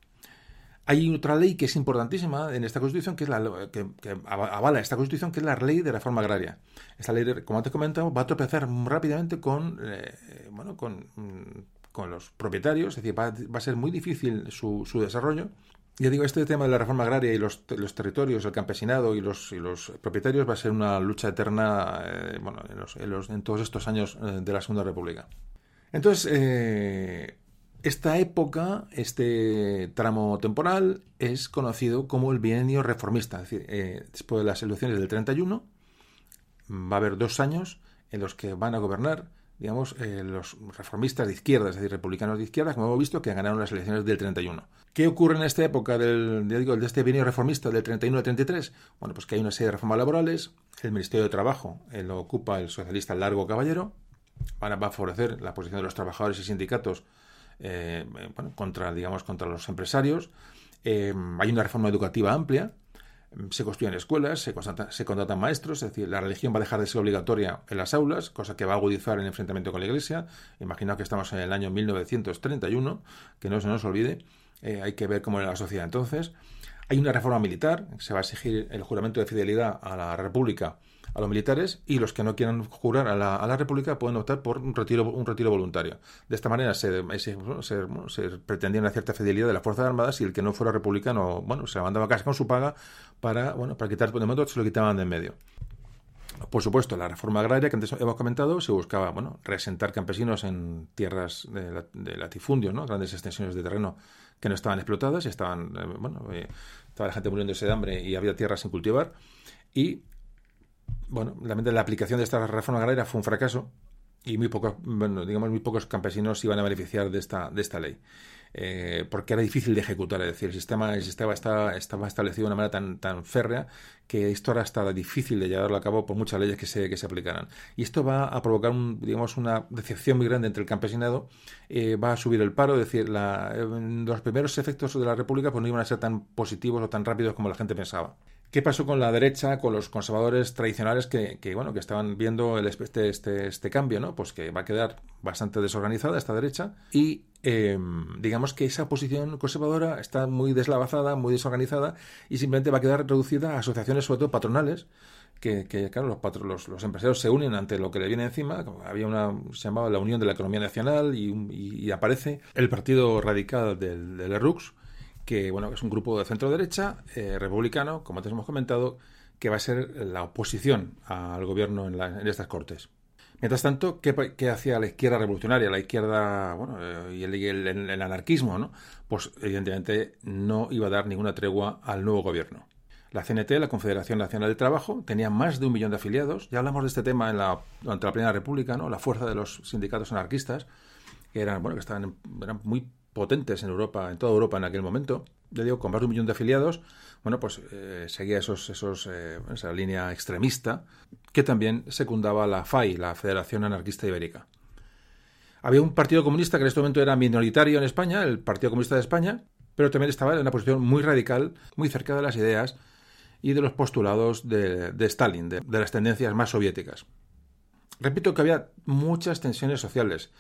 Hay otra ley que es importantísima en esta Constitución, que es la que, avala esta Constitución, que es la ley de reforma agraria. Esta ley, como antes comentado, va a tropezar rápidamente con, eh, bueno, mm, con, los propietarios, es decir, va, a ser muy difícil su, su desarrollo ya digo, este tema de la reforma agraria y los, los territorios, el campesinado y los, y los, propietarios va a ser una lucha eterna eh, bueno, en, los, en, todos estos años eh, de la Segunda República. Entonces, eh, esta época, este tramo temporal, es conocido como el bienio reformista. Es decir, después de las elecciones del 31, va a haber dos años en los que van a gobernar digamos, eh, los reformistas de izquierda, es decir, republicanos de izquierda, como hemos visto, que ganaron las elecciones del 31. ¿Qué ocurre en esta época del, digo, de este bienio reformista del 31 al 33? Bueno, pues que hay una serie de reformas laborales, el Ministerio de Trabajo eh, lo ocupa el socialista Largo Caballero, va a favorecer la posición de los trabajadores y sindicatos eh, bueno, contra, digamos, contra los empresarios. hay una reforma educativa amplia, se construyen escuelas, se, contratan maestros, es decir, la religión va a dejar de ser obligatoria en las aulas, cosa que va a agudizar el enfrentamiento con la Iglesia. Imaginaos que estamos en el año 1931, que no se nos olvide, eh, hay que ver cómo era la sociedad entonces. Hay una reforma militar, se va a exigir el juramento de fidelidad a la República a los militares y los que no quieran jurar a la, a la República pueden optar por un retiro, un retiro voluntario. De esta manera se, se, pretendía una cierta fidelidad de las Fuerzas Armadas y el que no fuera republicano, bueno, se mandaba a casa con su paga para, bueno, para quitar, de momento se lo quitaban de en medio. Por supuesto, la reforma agraria que antes hemos comentado se buscaba, bueno, reasentar campesinos en tierras de, latifundio, ¿no? Grandes extensiones de terreno que no estaban explotadas, y estaban, eh, bueno, eh, estaba la gente muriéndose de hambre y había tierras sin cultivar. Y bueno, la aplicación de esta reforma agraria fue un fracaso y muy pocos, bueno, digamos, muy pocos campesinos iban a beneficiar de esta, de esta ley. Eh, porque era difícil de ejecutar, es decir, el sistema, el sistema estaba, establecido de una manera tan, férrea que esto ahora está difícil de llevarlo a cabo por muchas leyes que se, que se aplicaran. Y esto va a provocar, un, digamos, una decepción muy grande entre el campesinado, eh, va a subir el paro, es decir, la, los primeros efectos de la República pues, no iban a ser tan positivos o tan rápidos como la gente pensaba. ¿Qué pasó con la derecha, con los conservadores tradicionales que, bueno, que estaban viendo el, este, este, este, cambio, ¿no? Pues que va a quedar bastante desorganizada esta derecha y em, digamos que esa posición conservadora está muy deslavazada, muy desorganizada y simplemente va a quedar reducida a asociaciones, sobre todo patronales, que, claro, los, los, los, empresarios se unen ante lo que le viene encima. Había una, se llamaba la Unión de la Economía Nacional y, aparece el Partido Radical del, del RUX que bueno, es un grupo de centro derecha, eh, republicano, como antes hemos comentado, que va a ser la oposición al gobierno en, estas cortes. Mientras tanto, ¿qué, hacía la izquierda revolucionaria, la izquierda bueno, eh, y el, anarquismo? ¿no? Pues evidentemente no iba a dar ninguna tregua al nuevo gobierno. La CNT, la Confederación Nacional del Trabajo, tenía más de un millón de afiliados. Ya hablamos de este tema en la, durante la Primera República, ¿no? la fuerza de los sindicatos anarquistas, que eran, bueno, que estaban, eran muy potentes en Europa, en toda Europa en aquel momento. Ya digo, con más de un millón de afiliados, bueno, pues eh, seguía esos, esos, eh, esa línea extremista que también secundaba la FAI, la Federación Anarquista Ibérica. Había un partido comunista que en este momento era minoritario en España, el Partido Comunista de España, pero también estaba en una posición muy radical, muy cerca de las ideas y de los postulados de, Stalin, de las tendencias más soviéticas. Repito que había muchas tensiones sociales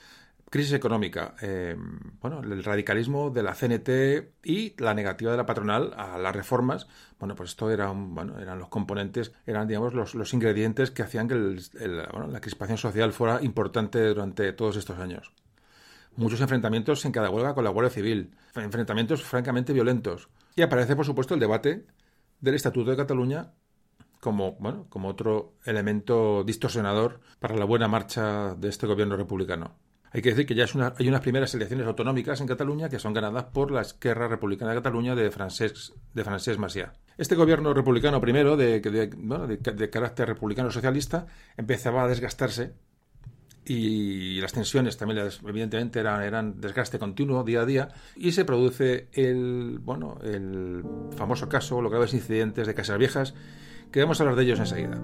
crisis económica, eh, bueno, el radicalismo de la CNT y la negativa de la patronal a las reformas, bueno, pues esto era bueno, eran los componentes, eran, digamos, los, los ingredientes que hacían que la crispación social fuera importante durante todos estos años. Muchos enfrentamientos en cada huelga con la Guardia Civil, enfrentamientos francamente violentos. Y aparece, por supuesto, el debate del Estatuto de Cataluña como, bueno, como otro elemento distorsionador para la buena marcha de este gobierno republicano. Hay que decir que ya es una, hay unas primeras elecciones autonómicas en Cataluña que son ganadas por la Esquerra Republicana de Cataluña de Francesc, de Francesc Macià. Este gobierno republicano primero, de, de, carácter republicano socialista, empezaba a desgastarse y las tensiones también evidentemente eran, eran desgaste continuo día a día y se produce el bueno el famoso caso los graves incidentes de Casas Viejas que vamos a hablar de ellos enseguida.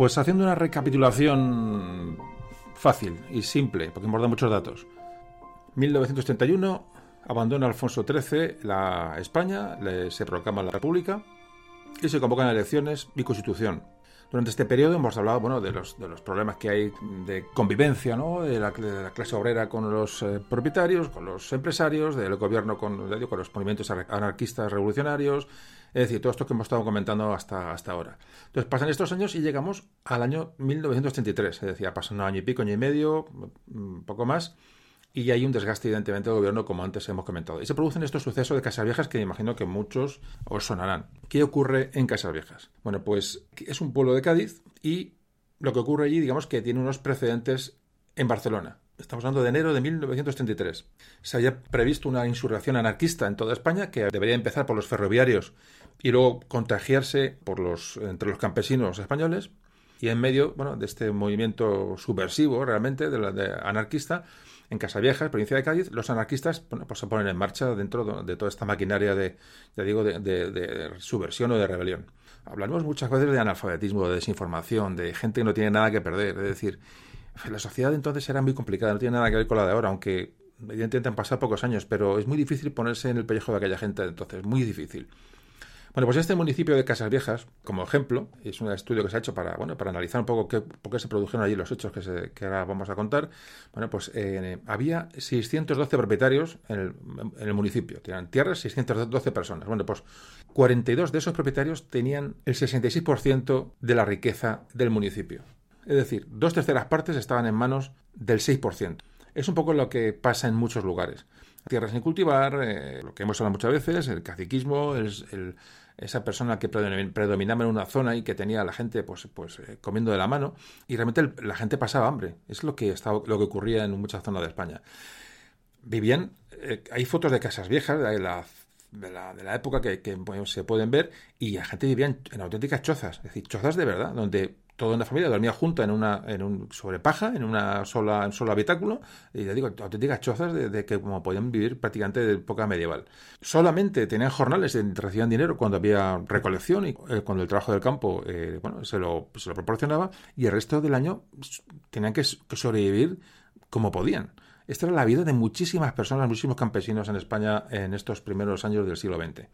Pues haciendo una recapitulación fácil y simple, porque hemos dado muchos datos. 1931 abandona Alfonso XIII la España, se proclama la República y se convocan elecciones y constitución. Durante este periodo hemos hablado bueno, de, los, de los problemas que hay de convivencia, ¿no? de, la, clase obrera con los eh, propietarios, con los empresarios, del gobierno con, con los movimientos anarquistas revolucionarios, es decir, todo esto que hemos estado comentando hasta, hasta ahora. Entonces pasan estos años y llegamos al año 1933, es decir, pasan un año y pico, año y medio, un poco más, y hay un desgaste evidentemente del gobierno como antes hemos comentado. Y se producen estos sucesos de Casas Viejas que me imagino que muchos os sonarán. ¿Qué ocurre en Casas Viejas? Bueno, pues es un pueblo de Cádiz y lo que ocurre allí, digamos que tiene unos precedentes en Barcelona. Estamos hablando de enero de 1933. Se había previsto una insurrección anarquista en toda España que debería empezar por los ferroviarios y luego contagiarse entre los campesinos españoles. Y en medio de este movimiento subversivo realmente, de anarquista, en Casavieja, provincia de Cádiz, los anarquistas pues se ponen en marcha dentro de toda esta maquinaria de, ya digo, de, subversión o de rebelión. Hablamos muchas veces de analfabetismo, de desinformación, de gente que no tiene nada que perder. Es decir, la sociedad entonces era muy complicada, no tiene nada que ver con la de ahora, aunque evidentemente han pasado pocos años, pero es muy difícil ponerse en el pellejo de aquella gente entonces, muy difícil. Bueno, pues este municipio de Casas Viejas, como ejemplo, es un estudio que se ha hecho para, bueno, para analizar un poco qué, por qué se produjeron allí los hechos que, se, que ahora vamos a contar. Bueno, pues eh, había 612 propietarios en el, municipio, tenían tierras 612 personas. Bueno, pues 42 de esos propietarios tenían el 66% de la riqueza del municipio. Es decir, dos terceras partes estaban en manos del 6%. Es un poco lo que pasa en muchos lugares. Tierras sin cultivar, lo que hemos hablado muchas veces, el caciquismo, el, esa persona que predominaba en una zona y que tenía a la gente pues, pues comiendo de la mano y realmente la gente pasaba hambre. Es lo que, estaba, lo que ocurría en muchas zonas de España. Vivían, hay fotos de casas viejas de la de la, de la época que, se pueden ver y la gente vivía en, auténticas chozas, es decir, chozas de verdad, donde toda una familia dormía junta en una en un sobre paja, en una sola en solo habitáculo, y ya digo, auténticas chozas de, que como podían vivir prácticamente de época medieval. Solamente tenían jornales, recibían dinero cuando había recolección y eh, cuando el trabajo del campo eh, bueno, se lo, se lo proporcionaba, y el resto del año tenían que sobrevivir como podían. Esta era la vida de muchísimas personas, muchísimos campesinos en España en estos primeros años del siglo XX.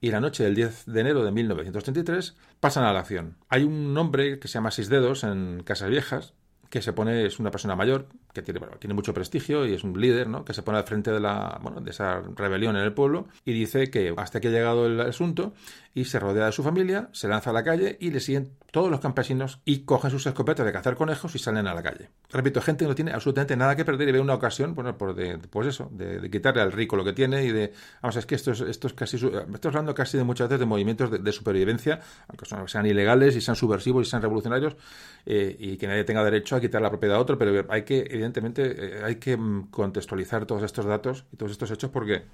Y la noche del 10 de enero de 1933 pasan a la acción. Hay un hombre que se llama Seis Dedos en Casas Viejas, que se pone, es una persona mayor, que tiene, tiene mucho prestigio y es un líder, ¿no? que se pone al frente de, la, bueno, de esa rebelión en el pueblo y dice que hasta que ha llegado el asunto y se rodea de su familia, se lanza a la calle y le siguen todos los campesinos y cogen sus escopetas de cazar conejos y salen a la calle. Repito, gente que no tiene absolutamente nada que perder y ve una ocasión, bueno, por de, pues eso, de, quitarle al rico lo que tiene y de, vamos, es que esto es, esto es casi, estamos hablando casi de muchas veces de movimientos de, supervivencia, aunque sean ilegales y sean subversivos y sean revolucionarios eh, y que nadie tenga derecho a quitar la propiedad a otro, pero hay que, evidentemente, eh, hay que mm, contextualizar todos estos datos y todos estos hechos porque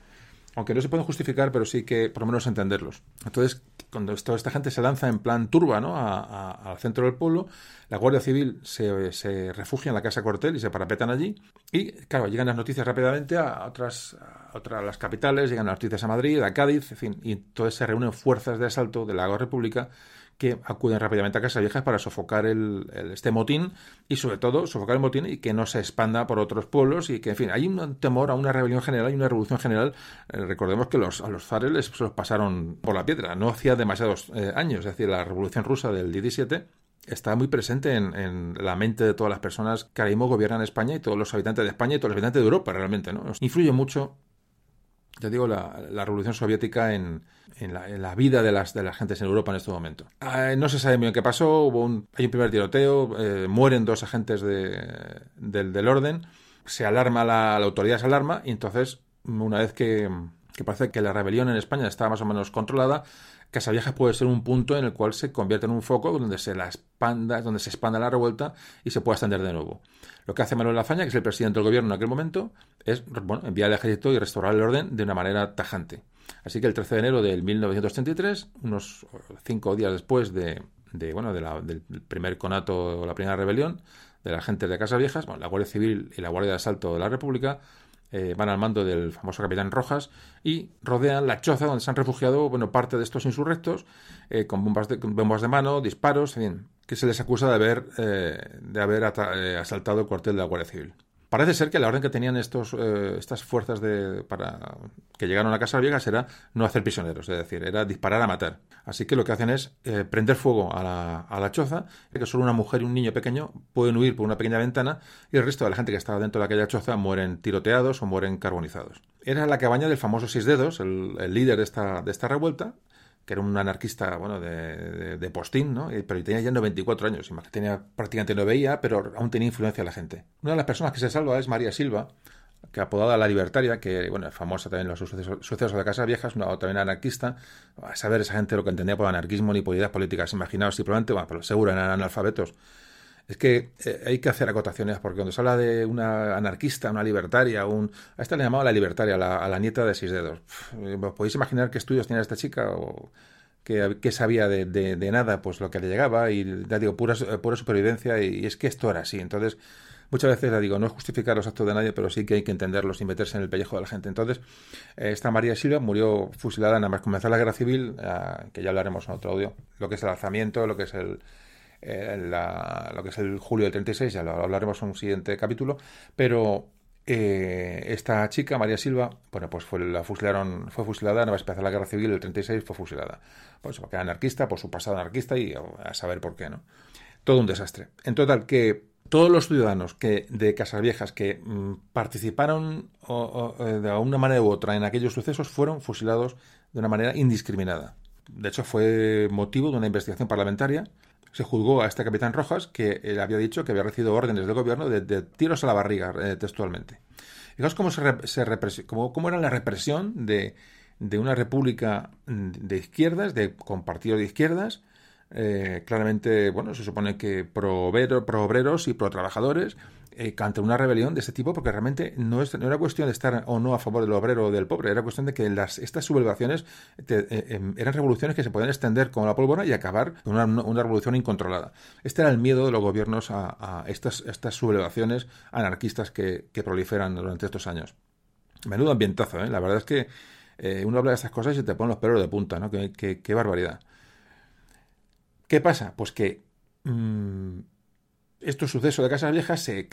aunque no se pueden justificar, pero sí que por lo menos entenderlos. Entonces, cuando toda esta gente se lanza en plan turba ¿no? al centro del pueblo, la Guardia Civil se, refugia en la Casa Cortel y se parapetan allí. Y, claro, llegan las noticias rápidamente a otras, otras las capitales, llegan las noticias a Madrid, a Cádiz, en fin, y entonces se reúnen fuerzas de asalto de la República que acuden rápidamente a Casa Viejas para sofocar el, este motín y sobre todo sofocar el motín y que no se expanda por otros pueblos y que, en fin, hay un temor a una rebelión general y una revolución general. Eh, recordemos que los, a los zares les los pasaron por la piedra, no hacía demasiados eh, años, es decir, la revolución rusa del 17 está muy presente en, la mente de todas las personas que ahora mismo gobiernan España y todos los habitantes de España y todos los habitantes de Europa realmente, ¿no? Influye mucho ya digo, la, revolución soviética en, la, vida de las, de las gentes en Europa en este momento. Ah, no se sabe muy bien qué pasó, hubo un, hay un primer tiroteo, eh, mueren dos agentes del, orden, se alarma, la, autoridad se alarma, y entonces, una vez que, que parece que la rebelión en España está más o menos controlada, Casaviejas puede ser un punto en el cual se convierte en un foco donde se la expanda, donde se expanda la revuelta y se pueda extender de nuevo. Lo que hace Manuel Lafaña, que es el presidente del gobierno en aquel momento, es bueno, enviar al ejército y restaurar el orden de una manera tajante. Así que el 13 de enero de 1933, unos cinco días después de, bueno, del primer conato o la primera rebelión de la gente de Casas Viejas, la Guardia Civil y la Guardia de Asalto de la República eh, van al mando del famoso capitán Rojas y rodean la choza donde se han refugiado bueno, parte de estos insurrectos eh, con, bombas de, bombas de mano, disparos, en que se les acusa de haber, eh, de haber asaltado el cuartel de la Guardia Civil. Parece ser que la orden que tenían estos, eh, estas fuerzas de, para, que llegaron a Casa Viegas era no hacer prisioneros, es decir, era disparar a matar. Así que lo que hacen es eh, prender fuego a la, a la choza, que solo una mujer y un niño pequeño pueden huir por una pequeña ventana y el resto de la gente que estaba dentro de aquella choza mueren tiroteados o mueren carbonizados. Era la cabaña del famoso Seis Dedos, el, el líder de esta, de esta revuelta, que era un anarquista, bueno, de, de, postín, ¿no? Pero tenía ya 94 años, tenía, prácticamente no veía, pero aún tenía influencia en la gente. Una de las personas que se salva es María Silva, que apodada La Libertaria, que, bueno, es famosa también en los sucesos, de Casa Viejas, una, también anarquista, a saber esa gente lo que entendía por anarquismo ni por ideas políticas, imaginaos simplemente, bueno, pero seguro eran analfabetos, es que eh, hay que hacer acotaciones, porque cuando se habla de una anarquista, una libertaria, un, a esta le llamaba la libertaria, a la nieta de seis dedos. ¿Podéis imaginar qué estudios tenía esta chica? o que, sabía de, nada, pues lo que le llegaba, y ya digo, pura, pura supervivencia, y, es que esto era así. Entonces, muchas veces la digo, no es justificar los actos de nadie, pero sí que hay que entenderlos y meterse en el pellejo de la gente. Entonces, eh, esta María Silva murió fusilada nada más comenzar la guerra civil, eh, que ya hablaremos en otro audio, lo que es el alzamiento, lo que es el eh, lo que es el julio del 36, ya lo hablaremos en un siguiente capítulo, pero eh, esta chica, María Silva, bueno, pues fue, la fusilaron, fue fusilada, no va a empezar la guerra civil, el 36 fue fusilada. Pues porque era anarquista, por su pasado anarquista y a saber por qué, ¿no? Todo un desastre. En total, que todos los ciudadanos que de Casas Viejas que mm, participaron eh, de una manera u otra en aquellos sucesos fueron fusilados de una manera indiscriminada. De hecho, fue motivo de una investigación parlamentaria se juzgó a este capitán Rojas que él había dicho que había recibido órdenes del gobierno de, tiros a la barriga, eh, textualmente. Fijaos cómo, se, cómo, cómo, era la represión de, de, una república de izquierdas, de, con partidos de izquierdas, eh, claramente, bueno, se supone que pro, pro obreros y pro trabajadores, eh, una rebelión de este tipo, porque realmente no, es, no, era cuestión de estar o no a favor del obrero o del pobre, era cuestión de que las, estas sublevaciones eh, em, eran revoluciones que se podían extender como la pólvora y acabar con una, revolución incontrolada. Este era el miedo de los gobiernos a, estas, estas sublevaciones anarquistas que, proliferan durante estos años. Menudo ambientazo, ¿eh? La verdad es que eh, uno habla de estas cosas y se te ponen los pelos de punta, ¿no? Qué, barbaridad. ¿Qué pasa? Pues que mm, estos sucesos de Casas Viejas se,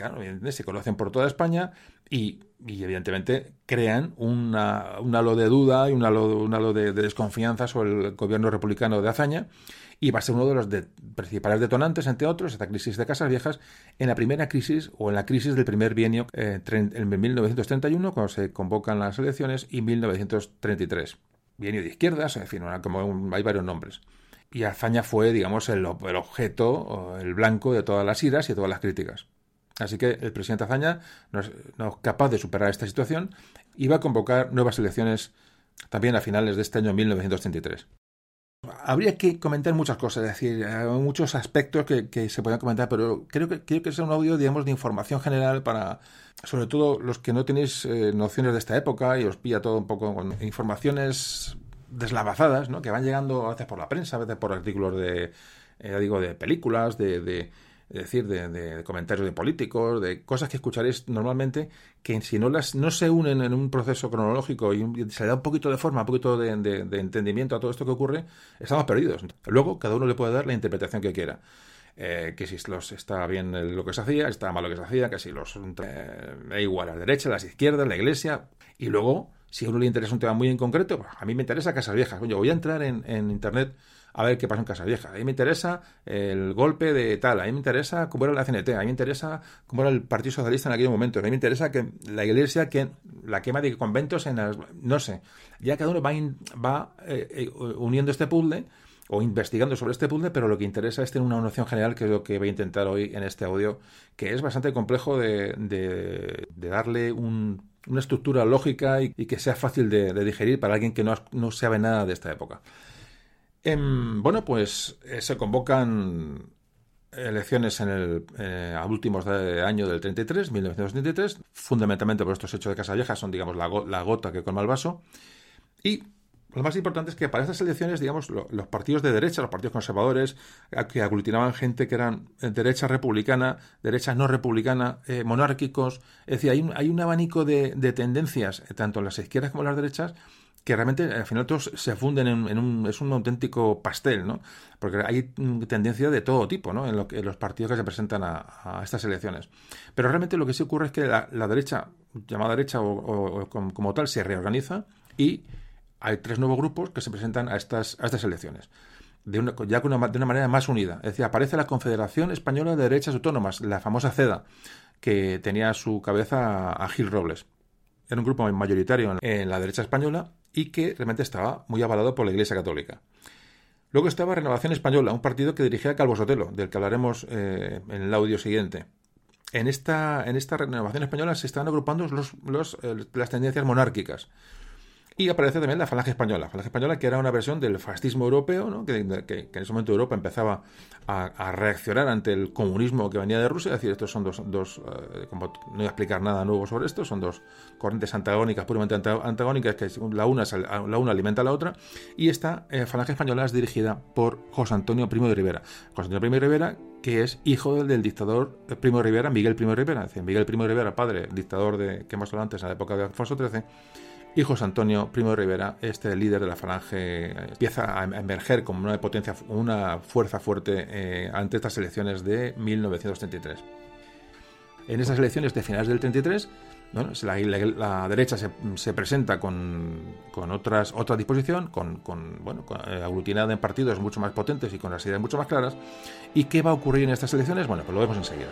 se conocen por toda España y, evidentemente crean una, un halo de duda y un halo, de, desconfianza sobre el gobierno republicano de Azaña y va a ser uno de los principales detonantes, entre otros, esta crisis de Casas Viejas, en la primera crisis o en la crisis del primer bienio eh, en 1931, cuando se convocan las elecciones, y 1933. Bienio de izquierdas, en fin, como hay varios nombres y Azaña fue, digamos, el, objeto, el blanco de todas las iras y de todas las críticas. Así que el presidente Azaña no es, capaz de superar esta situación va a convocar nuevas elecciones también a finales de este año 1933. Habría que comentar muchas cosas, es decir, hay muchos aspectos que, se pueden comentar, pero creo que, creo que es un audio, digamos, de información general para, sobre todo los que no tenéis eh, nociones de esta época y os pilla todo un poco con informaciones deslavazadas, ¿no? Que van llegando a veces por la prensa, a veces por artículos de, eh, digo, de películas, de, de decir, de, comentarios de políticos, de cosas que escucharéis normalmente, que si no las no se unen en un proceso cronológico y se le da un poquito de forma, un poquito de, entendimiento a todo esto que ocurre, estamos perdidos. Luego, cada uno le puede dar la interpretación que quiera. Eh, que si los está bien lo que se hacía, está mal lo que se hacía, que si los eh, igual a la derecha, a las izquierdas, la iglesia, y luego si a uno le interesa un tema muy en concreto, pues a mí me interesa Casas Viejas. Yo voy a entrar en, internet a ver qué pasa en Casas Viejas. A mí me interesa el golpe de tal, a mí me interesa cómo era la CNT, a mí me interesa cómo era el Partido Socialista en aquel momento, a mí me interesa que la iglesia, que la quema de conventos en las... no sé. Ya cada uno va, eh, eh, uniendo este puzzle o investigando sobre este puzzle, pero lo que interesa es tener una noción general, que es lo que voy a intentar hoy en este audio, que es bastante complejo de darle un una estructura lógica y, que sea fácil de, digerir para alguien que no, no, sabe nada de esta época. Em, bueno, pues eh, se convocan elecciones en el, eh, a últimos de año del 33, 1933, fundamentalmente por estos hechos de Casa Vieja, son, digamos, la, la gota que colma el vaso. Y lo más importante es que para estas elecciones, digamos, los partidos de derecha, los partidos conservadores, que aglutinaban gente que eran eh, derecha republicana, derecha no republicana, eh, monárquicos, es decir, hay un, hay un abanico de, tendencias, eh, tanto en las izquierdas como en las derechas, que realmente al final todos se funden en, un, es un auténtico pastel, ¿no? Porque hay tendencia de todo tipo, ¿no? En, lo que, los partidos que se presentan a, estas elecciones. Pero realmente lo que sí ocurre es que la, derecha, llamada derecha o, como, tal, se reorganiza y hay tres nuevos grupos que se presentan a estas, a estas elecciones. Ya de una manera más unida. Es decir, aparece la Confederación Española de Derechas Autónomas, la famosa CEDA, que tenía a su cabeza a Gil Robles. Era un grupo mayoritario en la derecha española y que realmente estaba muy avalado por la Iglesia Católica. Luego estaba Renovación Española, un partido que dirigía Calvo Sotelo, del que hablaremos eh, en el audio siguiente. En esta, en esta renovación española se estaban agrupando los, los, eh, las tendencias monárquicas. Y aparece también la Falange Española. La Falange Española, que era una versión del fascismo europeo, ¿no? que, en ese momento Europa empezaba a, reaccionar ante el comunismo que venía de Rusia. Es decir, estos son dos, dos eh, como no voy a explicar nada nuevo sobre esto, son dos corrientes antagónicas, puramente antagónicas, que la una, la una alimenta a la otra. Y esta eh, Falange Española es dirigida por José Antonio Primo de Rivera. José Antonio Primo de Rivera, que es hijo del, dictador eh, Primo de Rivera, Miguel Primo de Rivera. Es decir, Miguel Primo de Rivera, padre, dictador de, que hemos hablado antes, en la época de Alfonso XIII y José Antonio Primo Rivera, este líder de la falange, empieza a emerger como una potencia, una fuerza fuerte eh, ante estas elecciones de 1933. En esas elecciones de finales del 33, la, derecha se, presenta con, otras, otra disposición, con, bueno, eh, aglutinada en partidos mucho más potentes y con las ideas mucho más claras. ¿Y qué va a ocurrir en estas elecciones? Bueno, pues lo vemos enseguida.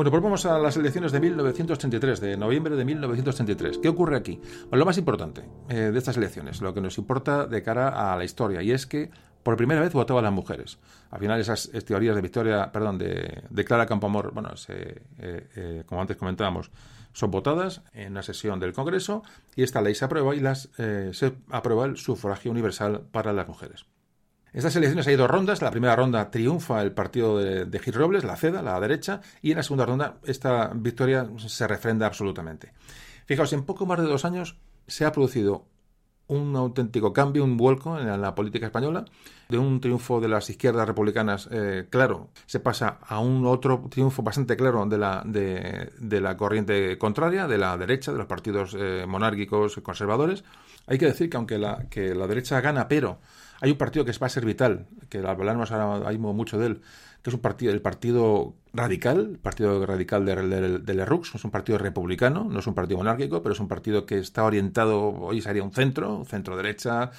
Bueno, pues vamos a las elecciones de 1933, de noviembre de 1933. ¿Qué ocurre aquí? Bueno, lo más importante eh, de estas elecciones, lo que nos importa de cara a la historia, y es que por primera vez votaban las mujeres. Al final esas teorías de Victoria, perdón, de, Clara Campoamor, bueno, eh, eh, como antes comentábamos, son votadas en una sesión del Congreso y esta ley se aprueba y las, se aprueba el sufragio universal para las mujeres. Estas elecciones hay dos rondas. La primera ronda triunfa el partido de, Gil Robles, la CEDA, la derecha, y en la segunda ronda esta victoria se refrenda absolutamente. Fijaos, en poco más de dos años se ha producido un auténtico cambio, un vuelco en la política española. De un triunfo de las izquierdas republicanas eh, claro, se pasa a un otro triunfo bastante claro de la, de, la corriente contraria, de la derecha, de los partidos eh, monárquicos conservadores. Hay que decir que aunque la, que la derecha gana, pero hay un partido que va a ser vital, que hablaremos ahora mucho de él, que es un partido, el Partido Radical, el Partido Radical de, de, es un partido republicano, no es un partido monárquico, pero es un partido que está orientado, hoy sería un centro, centro-derecha,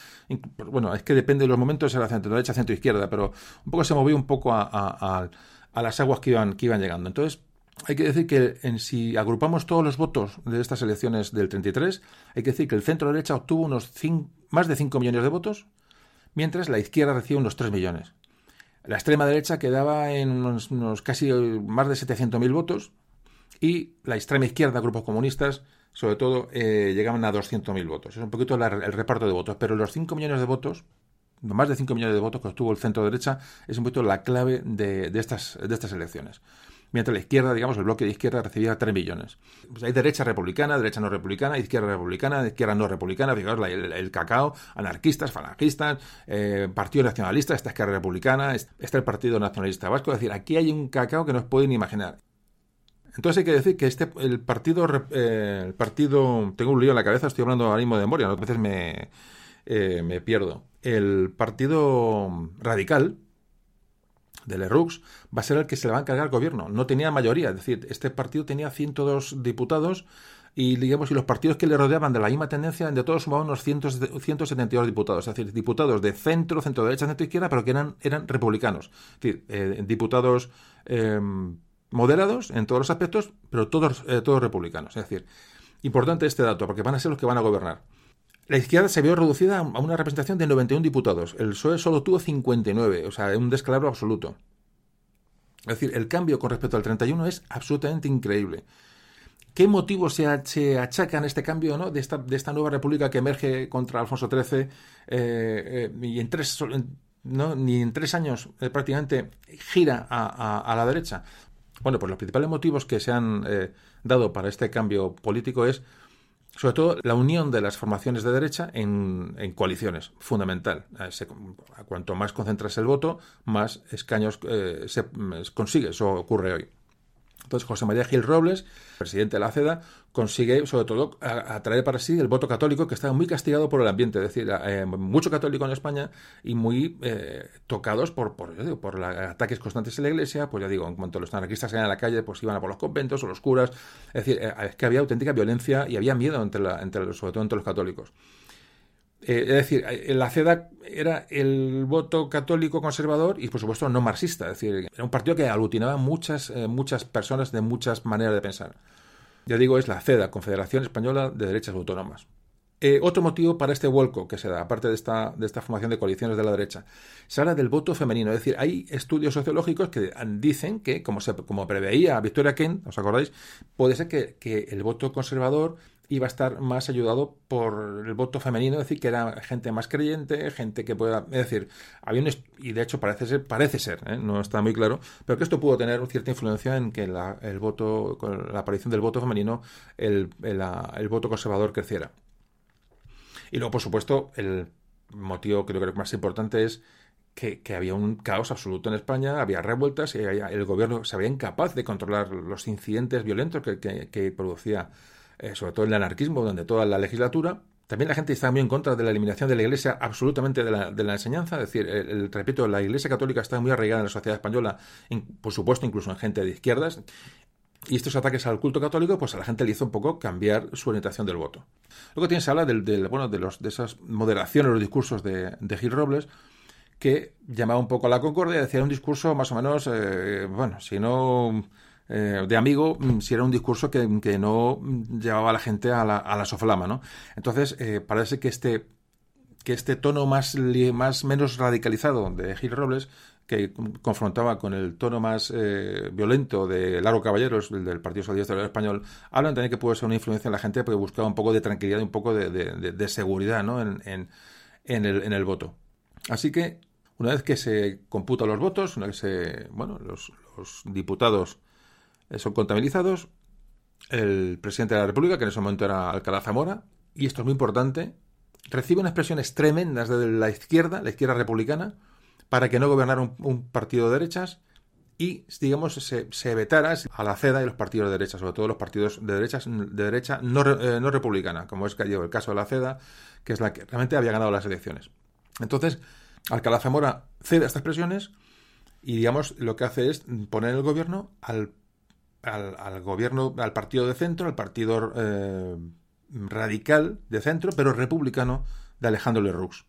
bueno, es que depende de los momentos, era centro-derecha, centro-izquierda, pero un poco se movió un poco a, las aguas que iban, que iban llegando. Entonces, hay que decir que en si agrupamos todos los votos de estas elecciones del 33, hay que decir que el centro-derecha obtuvo unos más de 5 millones de votos, mientras la izquierda recibe unos 3 millones. La extrema derecha quedaba en unos, casi más de 700.000 votos y la extrema izquierda, grupos comunistas, sobre todo, eh, llegaban a 200.000 votos. Es un poquito el reparto de votos, pero los 5 millones de votos, más de 5 millones de votos que obtuvo el centro derecha, es un poquito la clave de, estas, de estas elecciones mientras la izquierda, digamos, el bloque de izquierda recibía 3 millones. Pues hay derecha republicana, derecha no republicana, izquierda republicana, izquierda no republicana, fijaos, el, cacao, anarquistas, falangistas, eh, Partido Nacionalista, esta izquierda republicana, está el Partido Nacionalista Vasco, es decir, aquí hay un cacao que no os pueden imaginar. Entonces hay que decir que este el partido eh, el partido tengo un lío en la cabeza, estoy hablando ahora mismo de memoria, a veces me, eh, me pierdo. El partido radical, de Lerux va a ser el que se le va a encargar al gobierno. No tenía mayoría, es decir, este partido tenía 102 diputados y digamos y los partidos que le rodeaban de la misma tendencia de todos sumaban unos 172 diputados, es decir, diputados de centro, centro derecha, centro izquierda, pero que eran, eran republicanos, es decir, eh, diputados em, moderados en todos los aspectos, pero todos, eh, todos republicanos, es decir, importante este dato porque van a ser los que van a gobernar. La izquierda se vio reducida a una representación de 91 diputados. El PSOE solo tuvo 59, o sea, un descalabro absoluto. Es decir, el cambio con respecto al 31 es absolutamente increíble. ¿Qué motivos se, achacan este cambio ¿no? de, esta, nueva república que emerge contra Alfonso XIII eh, eh, y en tres, ni en tres años eh, prácticamente gira a, la derecha? Bueno, pues los principales motivos que se han dado para este cambio político es sobre todo la unión de las formaciones de derecha en, coaliciones, fundamental. Eh, cuanto más concentras el voto, más escaños eh, se consigue. Eso ocurre hoy. Entonces José María Gil Robles, presidente de la CEDA, consigue sobre todo atraer para sí el voto católico que estaba muy castigado por el ambiente, es decir, eh, mucho católico en España y muy eh, tocados por, por, por ataques constantes en la iglesia, pues ya digo, en cuanto los anarquistas salían a la calle, pues iban a por los conventos o los curas, es decir, eh, es que había auténtica violencia y había miedo entre, la, entre sobre todo entre los católicos. Eh, es decir, eh, la CEDA era el voto católico conservador y, por supuesto, no marxista. Es decir, era un partido que aglutinaba muchas, eh, muchas personas de muchas maneras de pensar. Ya digo, es la CEDA, Confederación Española de Derechas Autónomas. otro motivo para este vuelco que se da, aparte de esta, de esta formación de coaliciones de la derecha, se habla del voto femenino. Es decir, hay estudios sociológicos que dicen que, como, se, como preveía Victoria Kent, ¿os acordáis? Puede ser que, que el voto conservador iba a estar más ayudado por el voto femenino, es decir, que era gente más creyente, gente que pueda, es decir, había un, y de hecho parece ser, parece ser, ¿eh? no está muy claro, pero que esto pudo tener cierta influencia en que la, el voto, con la aparición del voto femenino, el, el, voto conservador creciera. Y luego, por supuesto, el motivo creo que más importante es que, había un caos absoluto en España, había revueltas y el gobierno se había incapaz de controlar los incidentes violentos que, que producía eh, sobre todo el anarquismo, donde toda la legislatura. También la gente está muy en contra de la eliminación de la Iglesia, absolutamente de la, de la enseñanza. Es decir, el, repito, la Iglesia católica está muy arraigada en la sociedad española, por supuesto, incluso en gente de izquierdas. Y estos ataques al culto católico, pues a la gente le hizo un poco cambiar su orientación del voto. Luego tienes habla del, del, bueno, de, los, de esas moderaciones, los discursos de, de Gil Robles, que llamaba un poco a la concordia, decía un discurso más o menos, eh, bueno, si no eh, de amigo mm, si era un discurso que, no llevaba a la gente a la, a la soflama, ¿no? Entonces, eh, parece que este que este tono más, más menos radicalizado de Gil Robles que confrontaba con el tono más eh, violento de Largo Caballeros, el del Partido Socialista Español, hablan también que puede ser una influencia en la gente porque buscaba un poco de tranquilidad y un poco de, seguridad ¿no? en, en, el, en el voto. Así que, una vez que se computan los votos, una vez que se, bueno, los, diputados son contabilizados, el presidente de la República, que en ese momento era Alcalá Zamora, y esto es muy importante, recibe unas presiones tremendas de la izquierda, la izquierda republicana, para que no gobernara un, partido de derechas y, digamos, se, vetara a la CEDA y los partidos de derecha, sobre todo los partidos de, derechas, de derecha no, eh, no republicana, como es el caso de la CEDA, que es la que realmente había ganado las elecciones. Entonces, Alcalá Zamora cede a estas presiones y, digamos, lo que hace es poner el gobierno al, al, gobierno, al partido de centro, al partido eh, radical de centro, pero republicano de Alejandro Lerroux.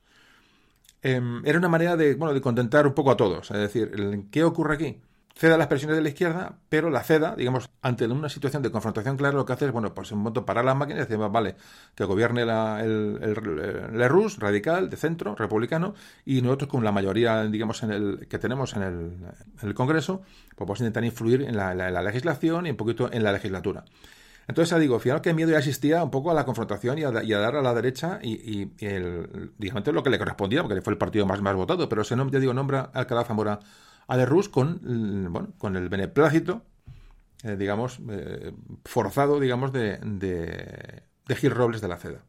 Em, era una manera de, bueno, de contentar un poco a todos. Es decir, ¿qué ocurre aquí? Ceda las presiones de la izquierda, pero la ceda, digamos, ante una situación de confrontación clara, lo que hace es, bueno, pues en un momento parar las máquinas y decir, vale, que gobierne la, el, el, RUS, radical, de centro, republicano, y nosotros con la mayoría, digamos, en el, que tenemos en el, el Congreso, pues vamos a intentar influir en la, la legislación y un poquito en la legislatura. Entonces, digo, fijaros que miedo ya existía un poco a la confrontación y a, dar a la derecha y, el, digamos, lo que le correspondía, porque fue el partido más, más votado, pero nombre, ya digo, nombra Alcalá Zamora a de Rus con, bueno, con el beneplácito, eh, digamos, eh, forzado, digamos, de, de, de Gil Robles de la CEDA.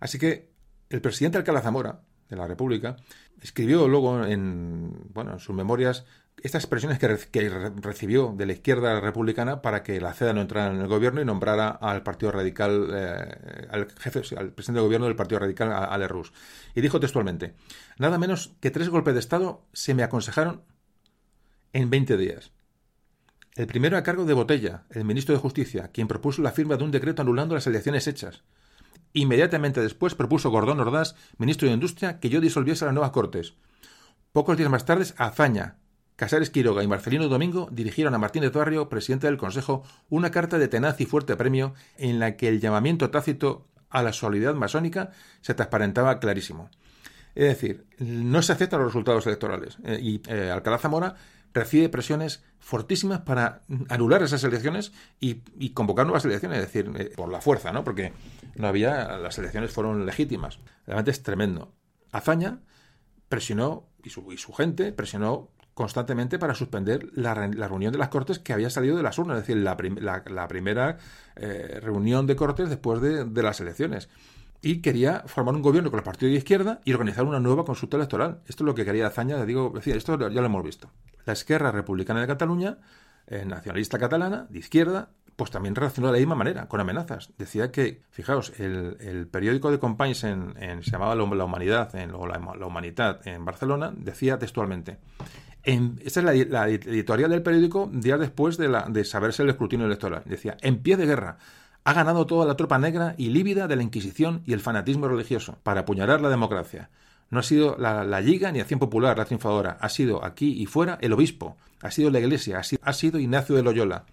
Así que el presidente Alcalá Zamora, de la República, escribió luego en, bueno, en sus memorias estas presiones que, recibió de la izquierda republicana para que la CEDA no entrara en el gobierno y nombrara al Partido Radical, eh, al jefe, al presidente de gobierno del Partido Radical, Ale Rus. Y dijo textualmente, nada menos que tres golpes de Estado se me aconsejaron en 20 días. El primero a cargo de Botella, el ministro de Justicia, quien propuso la firma de un decreto anulando las elecciones hechas. Inmediatamente después propuso Gordón Ordaz, ministro de Industria, que yo disolviese las nuevas Cortes. Pocos días más tarde, Azaña, Casares Quiroga y Marcelino Domingo dirigieron a Martínez Barrio, presidente del Consejo, una carta de tenaz y fuerte premio en la que el llamamiento tácito a la solidaridad masónica se transparentaba clarísimo. Es decir, no se aceptan los resultados electorales eh, y eh, Alcalá Zamora recibe presiones fortísimas para anular esas elecciones y, convocar nuevas elecciones, es decir, eh, por la fuerza, ¿no? Porque no había, las elecciones fueron legítimas. Realmente es tremendo. Azaña presionó, y su, y su gente presionó constantemente para suspender la, reunión de las Cortes que había salido de las urnas, es decir, la, primera eh, reunión de Cortes después de, las elecciones. Y quería formar un gobierno con los partidos de izquierda y organizar una nueva consulta electoral. Esto es lo que quería Azaña, digo, esto ya lo hemos visto. La izquierda republicana de Cataluña, eh, nacionalista catalana, de izquierda, pues también reaccionó de la misma manera, con amenazas. Decía que, fijaos, el, periódico de Companys en, se llamaba La Humanidad, en, la, la Humanidad en Barcelona, decía textualmente, esta es la, editorial del periódico días después de, la, de saberse el escrutinio electoral. Decía, en pie de guerra, ha ganado toda la tropa negra y lívida de la Inquisición y el fanatismo religioso para apuñalar la democracia. No ha sido la, Liga ni Acción Popular la triunfadora, ha sido aquí y fuera el obispo, ha sido la Iglesia, ha sido, ha sido Ignacio de Loyola.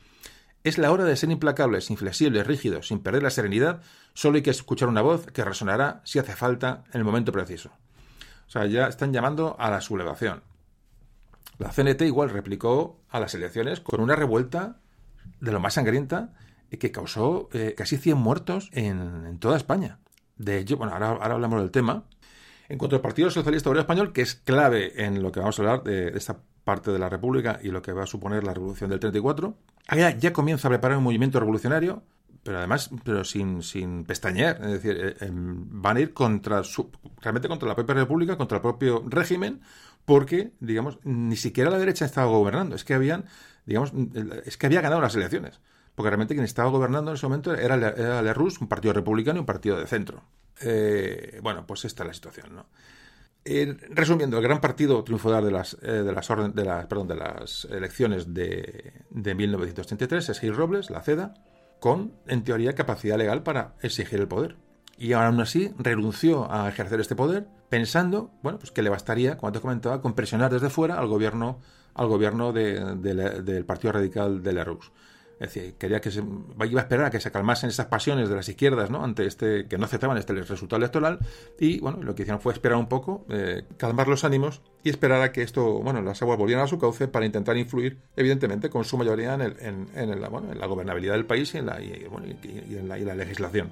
Es la hora de ser implacables, inflexibles, rígidos, sin perder la serenidad. Solo hay que escuchar una voz que resonará si hace falta en el momento preciso. O sea, ya están llamando a la sublevación. La CNT igual replicó a las elecciones con una revuelta de lo más sangrienta que causó eh, casi 100 muertos en, toda España. De hecho, bueno, ahora, hablamos del tema. En cuanto al Partido Socialista Obrero Español, que es clave en lo que vamos a hablar de, esta parte de la República y lo que va a suponer la revolución del 34, allá ya comienza a preparar un movimiento revolucionario, pero además pero sin, sin pestañear. Es decir, eh, em, van a ir contra su, realmente contra la propia República, contra el propio régimen, porque, digamos, ni siquiera la derecha estaba gobernando, es que habían, digamos, es que había ganado las elecciones, porque realmente quien estaba gobernando en ese momento era, era la Rus, un partido republicano y un partido de centro. Eh, bueno, pues esta es la situación, ¿no? Eh, resumiendo, el gran partido triunfador de las, eh, de las, orden, de las, perdón, de las elecciones de, de 1933 es Gil Robles, la CEDA, con, en teoría, capacidad legal para exigir el poder. Y aún así renunció a ejercer este poder pensando, bueno, pues que le bastaría, como te comentaba, con presionar desde fuera al gobierno, al gobierno del Partido Radical de la Rus. Es decir, quería que se, iba a esperar a que se calmasen esas pasiones de las izquierdas, ¿no? Ante este, que no aceptaban este resultado electoral. Y bueno, lo que hicieron fue esperar un poco, eh, calmar los ánimos y esperar a que esto, bueno, las aguas volvieran a su cauce para intentar influir, evidentemente, con su mayoría en, el, en, la, bueno, en la gobernabilidad del país y en la, y, bueno, y en la, y la legislación.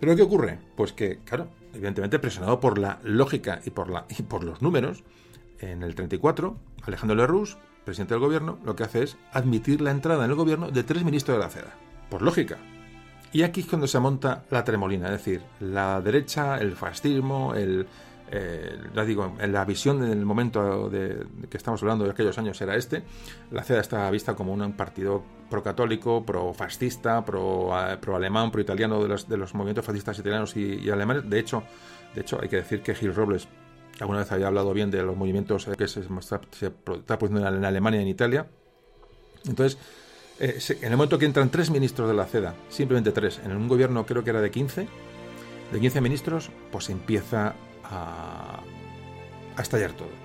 Pero ¿qué ocurre? Pues que, claro, evidentemente presionado por la lógica y por, la, y por los números, en el 34, Alejandro Lerroux presidente del gobierno, lo que hace es admitir la entrada en el gobierno de tres ministros de la CEDA. Por lógica. Y aquí es cuando se monta la tremolina, es decir, la derecha, el fascismo, el, digo, en la visión del momento de, que estamos hablando de aquellos años era este. La CEDA está vista como un partido pro-católico, pro-fascista, pro-alemán, pro-italiano de los, de los movimientos fascistas italianos y, y, alemanes. De hecho, de hecho, hay que decir que Gil Robles alguna vez había hablado bien de los movimientos que se está, se en Alemania y en Italia. Entonces, eh, en el momento que entran tres ministros de la CEDA, simplemente tres, en un gobierno creo que era de 15, de 15 ministros, pues empieza a estallar todo.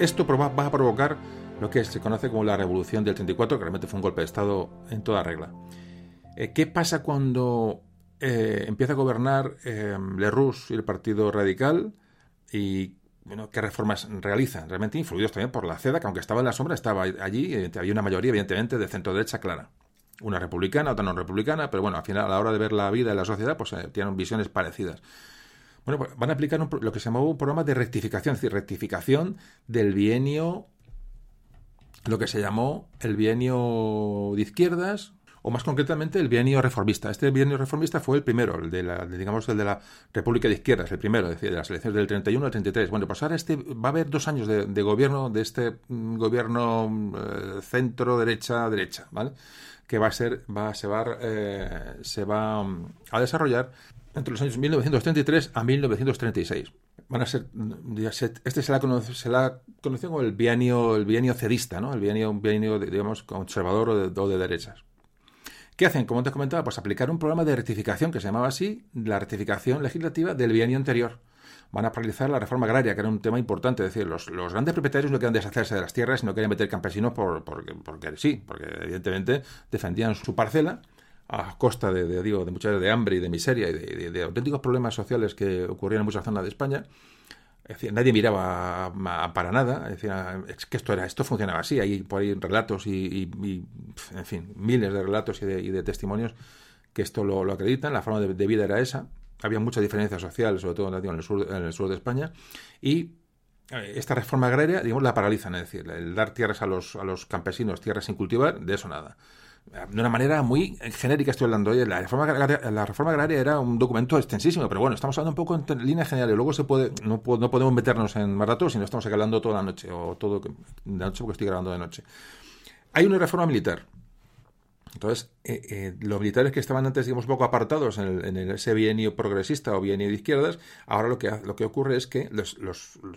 Esto va a provocar lo que se conoce como la Revolución del 34, que realmente fue un golpe de Estado en toda regla. Eh, ¿Qué pasa cuando eh, empieza a gobernar eh, y el Partido Radical y bueno, qué reformas realizan? Realmente influidos también por la CEDA, que aunque estaba en la sombra, estaba allí, había una mayoría, evidentemente, de centro-derecha clara. Una republicana, otra no republicana, pero bueno, al final, a la hora de ver la vida de la sociedad, pues tienen visiones parecidas. Pues van a aplicar lo que se llamó un programa de rectificación, es decir, rectificación del bienio, lo que se llamó el bienio de izquierdas, o más concretamente el bienio reformista. Este bienio reformista fue el primero, el de la, digamos, el de la República de Izquierdas, el primero, es decir, de las elecciones del 31 al 33. Bueno, pues ahora este va a haber dos años de, gobierno, de este mm, gobierno eh, centro-derecha-derecha, ¿vale? Que va a ser, va, se va, eh, se va mm, a desarrollar entre los años 1933 a 1936. Van a ser, este se la, conoce, se la conoció como el bienio, el bienio cedista, ¿no? el bienio, bienio digamos, conservador o de, o de derechas. ¿Qué hacen? Como te comentaba, pues aplicar un programa de rectificación que se llamaba así, la rectificación legislativa del bienio anterior. Van a paralizar la reforma agraria, que era un tema importante. Es decir, los, los grandes propietarios no querían deshacerse de las tierras y no querían meter campesinos por, porque sí, porque evidentemente defendían su parcela a costa de, digo, de muchas de hambre y de miseria y de, auténticos problemas sociales que ocurrían en muchas zonas de España. Nadie miraba para nada. Es, es que esto era, esto funcionaba así. Hay por ahí relatos y, en fin, miles de relatos y de, testimonios que esto lo, acreditan. La forma de, vida era esa. Había mucha diferencia social, sobre todo en el sur, en el sur de España. Y eh, esta reforma agraria, digamos, la paralizan. Es decir, el dar tierras a los, a los campesinos, tierras sin cultivar, de eso nada de una manera muy genérica estoy hablando. Oye, la reforma, agraria, la reforma agraria era un documento extensísimo, pero bueno, estamos hablando un poco en líneas generales. Luego se puede, no, no podemos meternos en más datos si no estamos hablando toda la noche, o todo de noche porque estoy grabando de noche. Hay una reforma militar. Entonces, eh, eh, los militares que estaban antes, digamos, un poco apartados en, el, ese bienio progresista o bienio de izquierdas, ahora lo que, lo que ocurre es que los,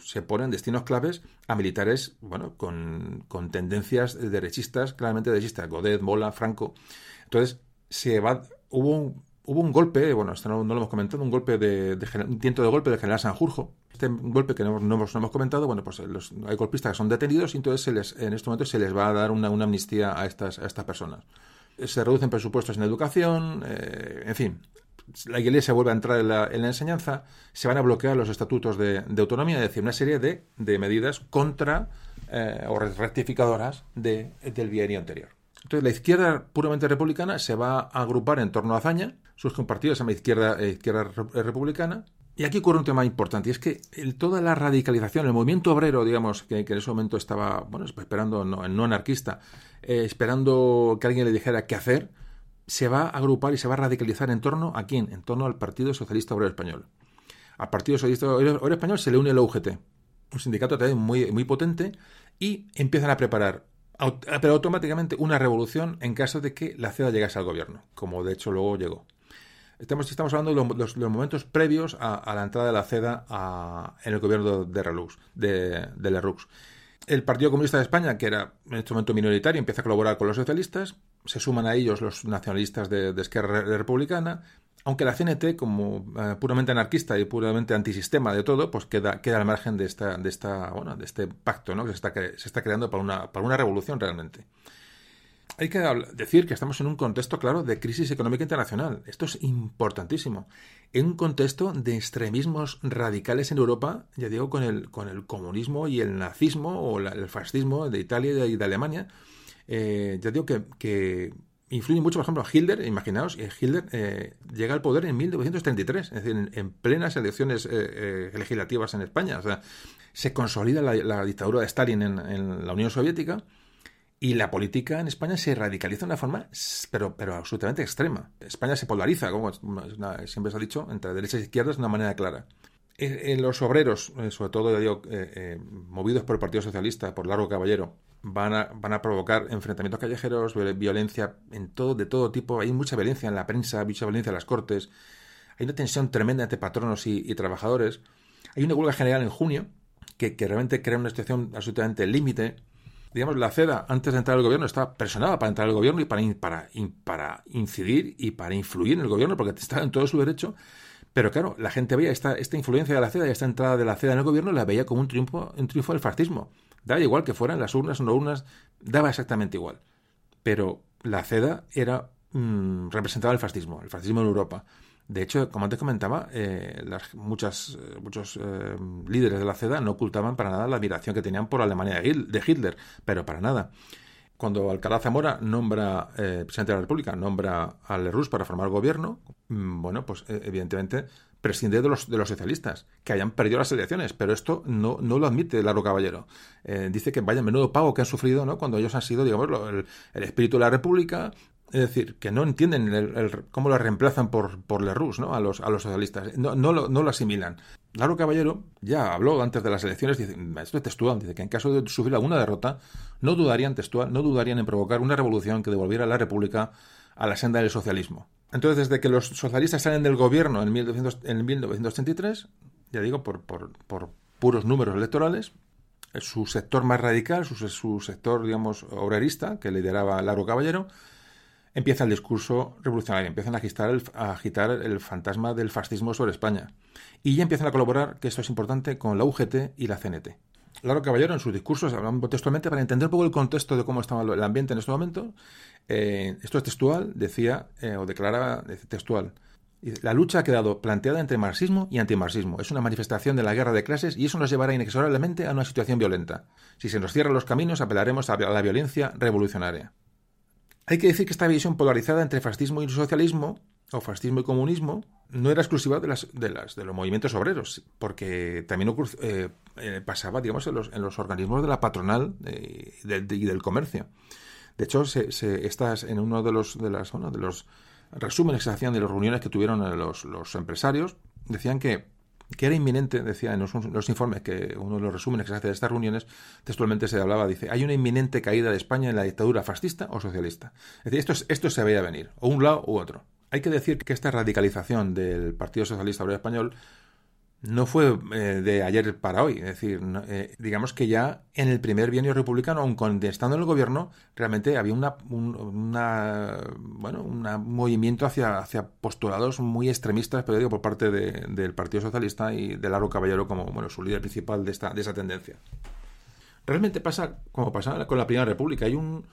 se ponen destinos claves a militares, bueno, con, con tendencias derechistas, claramente derechistas, Godet, Mola, Franco. Entonces, se va, hubo un, hubo un golpe, bueno, esto no, lo hemos comentado, un golpe de, un tiento de golpe del general Sanjurjo. Este golpe que no, hemos, hemos, comentado, bueno, pues los, hay golpistas que son detenidos y entonces se les, en este momento se les va a dar una, una amnistía a estas, a estas personas se reducen presupuestos en educación, eh, en fin. La Iglesia vuelve a entrar en la, enseñanza, se van a bloquear los estatutos de, autonomía, es decir, una serie de, medidas contra eh, o rectificadoras del bienio anterior. Entonces, la izquierda puramente republicana se va a agrupar en torno a Azaña, sus compartidos se llama izquierda, eh, izquierda republicana, y aquí ocurre un tema importante, y es que toda la radicalización, el movimiento obrero, digamos, que, en ese momento estaba, bueno, esperando, no, anarquista, eh, esperando que alguien le dijera qué hacer, se va a agrupar y se va a radicalizar en torno a quién? En torno al Partido Socialista Obrero Español. Al Partido Socialista Obrero Español se le une el UGT, un sindicato también muy, muy potente, y empiezan a preparar pero automáticamente una revolución en caso de que la CEDA llegase al gobierno, como de hecho luego llegó. Estamos, estamos hablando de los, momentos previos a, la entrada de la CEDA en el gobierno de Relux, de, de Lerux. El Partido Comunista de España, que era en este momento minoritario, empieza a colaborar con los socialistas, se suman a ellos los nacionalistas de, de Esquerra Republicana, aunque la CNT, como eh, puramente anarquista y puramente antisistema de todo, pues queda, queda al margen de esta, de esta, bueno, de este pacto, ¿no? que se está, se está creando para una, para una revolución realmente hay que decir que estamos en un contexto, claro, de crisis económica internacional. Esto es importantísimo. En un contexto de extremismos radicales en Europa, ya digo, con el, con el comunismo y el nazismo o el fascismo de Italia y de, Alemania, eh, ya digo que, que influye mucho, por ejemplo, Hitler, imaginaos, eh, Hitler eh, llega al poder en 1933, es decir, en, plenas elecciones legislativas en España. O sea, se consolida la, dictadura de Stalin en la Unión Soviética y la política en España se radicaliza de una forma, pero, pero absolutamente extrema. España se polariza, como siempre se ha dicho, entre derechas e izquierdas de una manera clara. En los obreros, eh, sobre todo, eh, eh, movidos por el Partido Socialista, por Largo Caballero, van a, van a provocar enfrentamientos callejeros, violencia de todo tipo. Hay mucha violencia en la prensa, mucha violencia en las cortes. Hay una tensión tremenda entre patronos y, trabajadores. Hay una huelga general en junio que realmente crea una situación absolutamente límite digamos, la CEDA, antes de entrar al gobierno, estaba presionada para entrar al gobierno y para, para, para incidir y para influir en el gobierno, porque estaba en todo su derecho. Pero claro, la gente veía esta, esta influencia de la CEDA y esta entrada de la CEDA en el gobierno, la veía como un triunfo, un triunfo del fascismo. Daba igual que fueran las urnas o no urnas, daba exactamente igual. Pero la CEDA era mm, representaba el fascismo, el fascismo en Europa. De hecho, como antes comentaba, eh, las, muchas, eh, muchos eh, líderes de la CEDA no ocultaban para nada la admiración que tenían por Alemania de Hitler, pero para nada. Cuando Alcalá Zamora nombra, presidente de la República, nombra a Lerroux para formar gobierno, mm, bueno, pues evidentemente prescinde de los, de los socialistas, que hayan perdido las elecciones, pero esto no, lo admite Largo Caballero. dice que vaya menudo pago que han sufrido ¿no? cuando ellos han sido, digamos, el espíritu de la República, es decir, que no entienden el, cómo lo reemplazan por, por Lerroux, ¿no? A los, a los socialistas. No, no, lo, no lo asimilan. Laro Caballero ya habló antes de las elecciones, dice, esto es textual, dice que en caso de sufrir alguna derrota, no dudarían textual, no dudarían en provocar una revolución que devolviera a la República a la senda del socialismo. Entonces, desde que los socialistas salen del gobierno en, 1900, en 1933, ya digo, por, por, por puros números electorales, su sector más radical, su, su sector, digamos, obrerista, que lideraba Laro Caballero, empieza el discurso revolucionario, empiezan a agitar, el, fantasma del fascismo sobre España. Y ya empiezan a colaborar, que esto es importante, con la UGT y la CNT. Laro Caballero, en sus discursos, hablando textualmente, para entender un poco el contexto de cómo estaba el ambiente en este momento, eh, esto es textual, decía, eh, o declaraba textual, la lucha ha quedado planteada entre marxismo y antimarxismo. Es una manifestación de la guerra de clases y eso nos llevará inexorablemente a una situación violenta. Si se nos cierran los caminos, apelaremos a la violencia revolucionaria. Hay que decir que esta visión polarizada entre fascismo y socialismo, o fascismo y comunismo, no era exclusiva de, las, de, las, de los movimientos obreros, porque también eh, eh, pasaba, digamos, en los, en los, organismos de la patronal eh, y del comercio. De hecho, se, se, en uno de los, de, las, de los resúmenes que se hacían de las reuniones que tuvieron los empresarios, decían que que era inminente, decía en los, informes, que uno de los resúmenes que se hace de estas reuniones, textualmente se hablaba, dice, hay una inminente caída de España en la dictadura fascista o socialista. Es decir, esto, esto se veía venir, o un lado u otro. Hay que decir que esta radicalización del Partido Socialista Obrero Español no fue eh, de ayer para hoy. Es decir, eh, digamos que ya en el primer bienio republicano, aun estando en el gobierno, realmente había una, una bueno, un movimiento hacia, hacia postulados muy extremistas, pero digo, por parte del Partido Socialista y de Laro Caballero como bueno, su líder principal de, esta, de esa tendencia. Realmente pasa como pasaba con la Primera República. Hay un,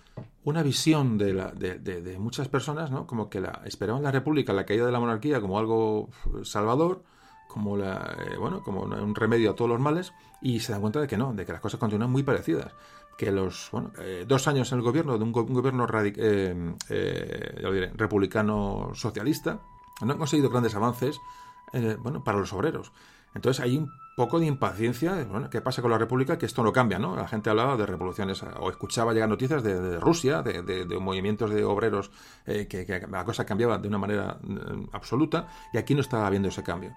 una visión de, la, de, de, muchas personas, ¿no? Como que la, esperaban la República, la caída de la monarquía, como algo salvador como la, eh, bueno, como un remedio a todos los males y se dan cuenta de que no, de que las cosas continúan muy parecidas. Que los bueno, eh, dos años en el gobierno de un, gobierno eh, republicano socialista no han conseguido grandes avances bueno, para los obreros. Entonces hay un poco de impaciencia. Bueno, ¿Qué pasa con la República? Que esto no cambia, ¿no? La gente hablaba de revoluciones o escuchaba llegar noticias de, Rusia, de, movimientos de obreros, que, la cosa cambiaba de una manera absoluta y aquí no estaba habiendo ese cambio.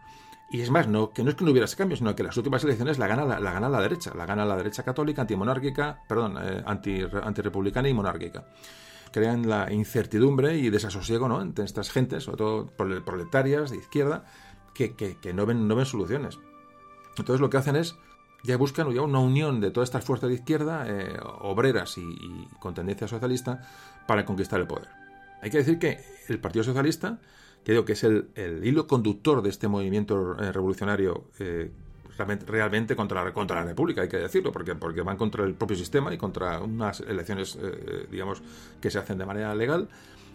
Y es más, no, que no es que no hubiera ese cambio, sino que las últimas elecciones la gana la, gana la derecha, la gana la derecha católica, antimonárquica, perdón, eh, anti, antirepublicana y monárquica. Crean la incertidumbre y desasosiego ¿no? entre estas gentes, sobre todo proletarias de izquierda, que, que, no, ven, no ven soluciones. Entonces lo que hacen es, ya buscan ya una unión de todas estas fuerzas de izquierda, eh, obreras y con tendencia socialista, para conquistar el poder. Hay que decir que el Partido Socialista que digo que es el, hilo conductor de este movimiento eh, revolucionario eh, realmente, contra, la, contra la República, hay que decirlo, porque, porque van contra el propio sistema y contra unas elecciones, eh, digamos, que se hacen de manera legal.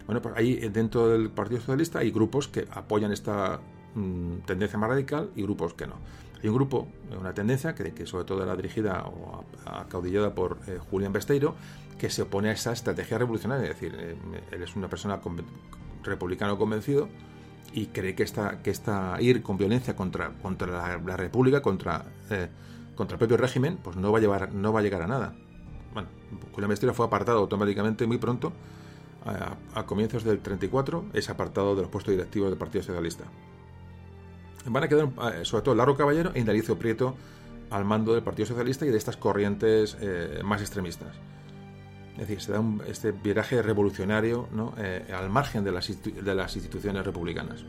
Bueno, pues ahí dentro del Partido Socialista hay grupos que apoyan esta mm, tendencia más radical y grupos que no. Hay un grupo, una tendencia que, que sobre todo era dirigida o acaudillada por Julián Besteiro, que se opone a esa estrategia revolucionaria. Es decir, él es una persona republicano convencido y cree que esta, que esta ir con violencia contra, contra la, República, contra, eh, contra el propio régimen, pues no va a llevar, no va a llegar a nada. Bueno, Julián Besteiro fue apartado automáticamente muy pronto, a, comienzos del 34, es apartado de los puestos directivos del Partido Socialista. Van a quedar, eh, sobre todo, Laro Caballero e Indalicio Prieto al mando del Partido Socialista y de estas corrientes eh, más extremistas. Es decir, se da un, este viraje revolucionario ¿no? eh, al margen de las, de las instituciones republicanas.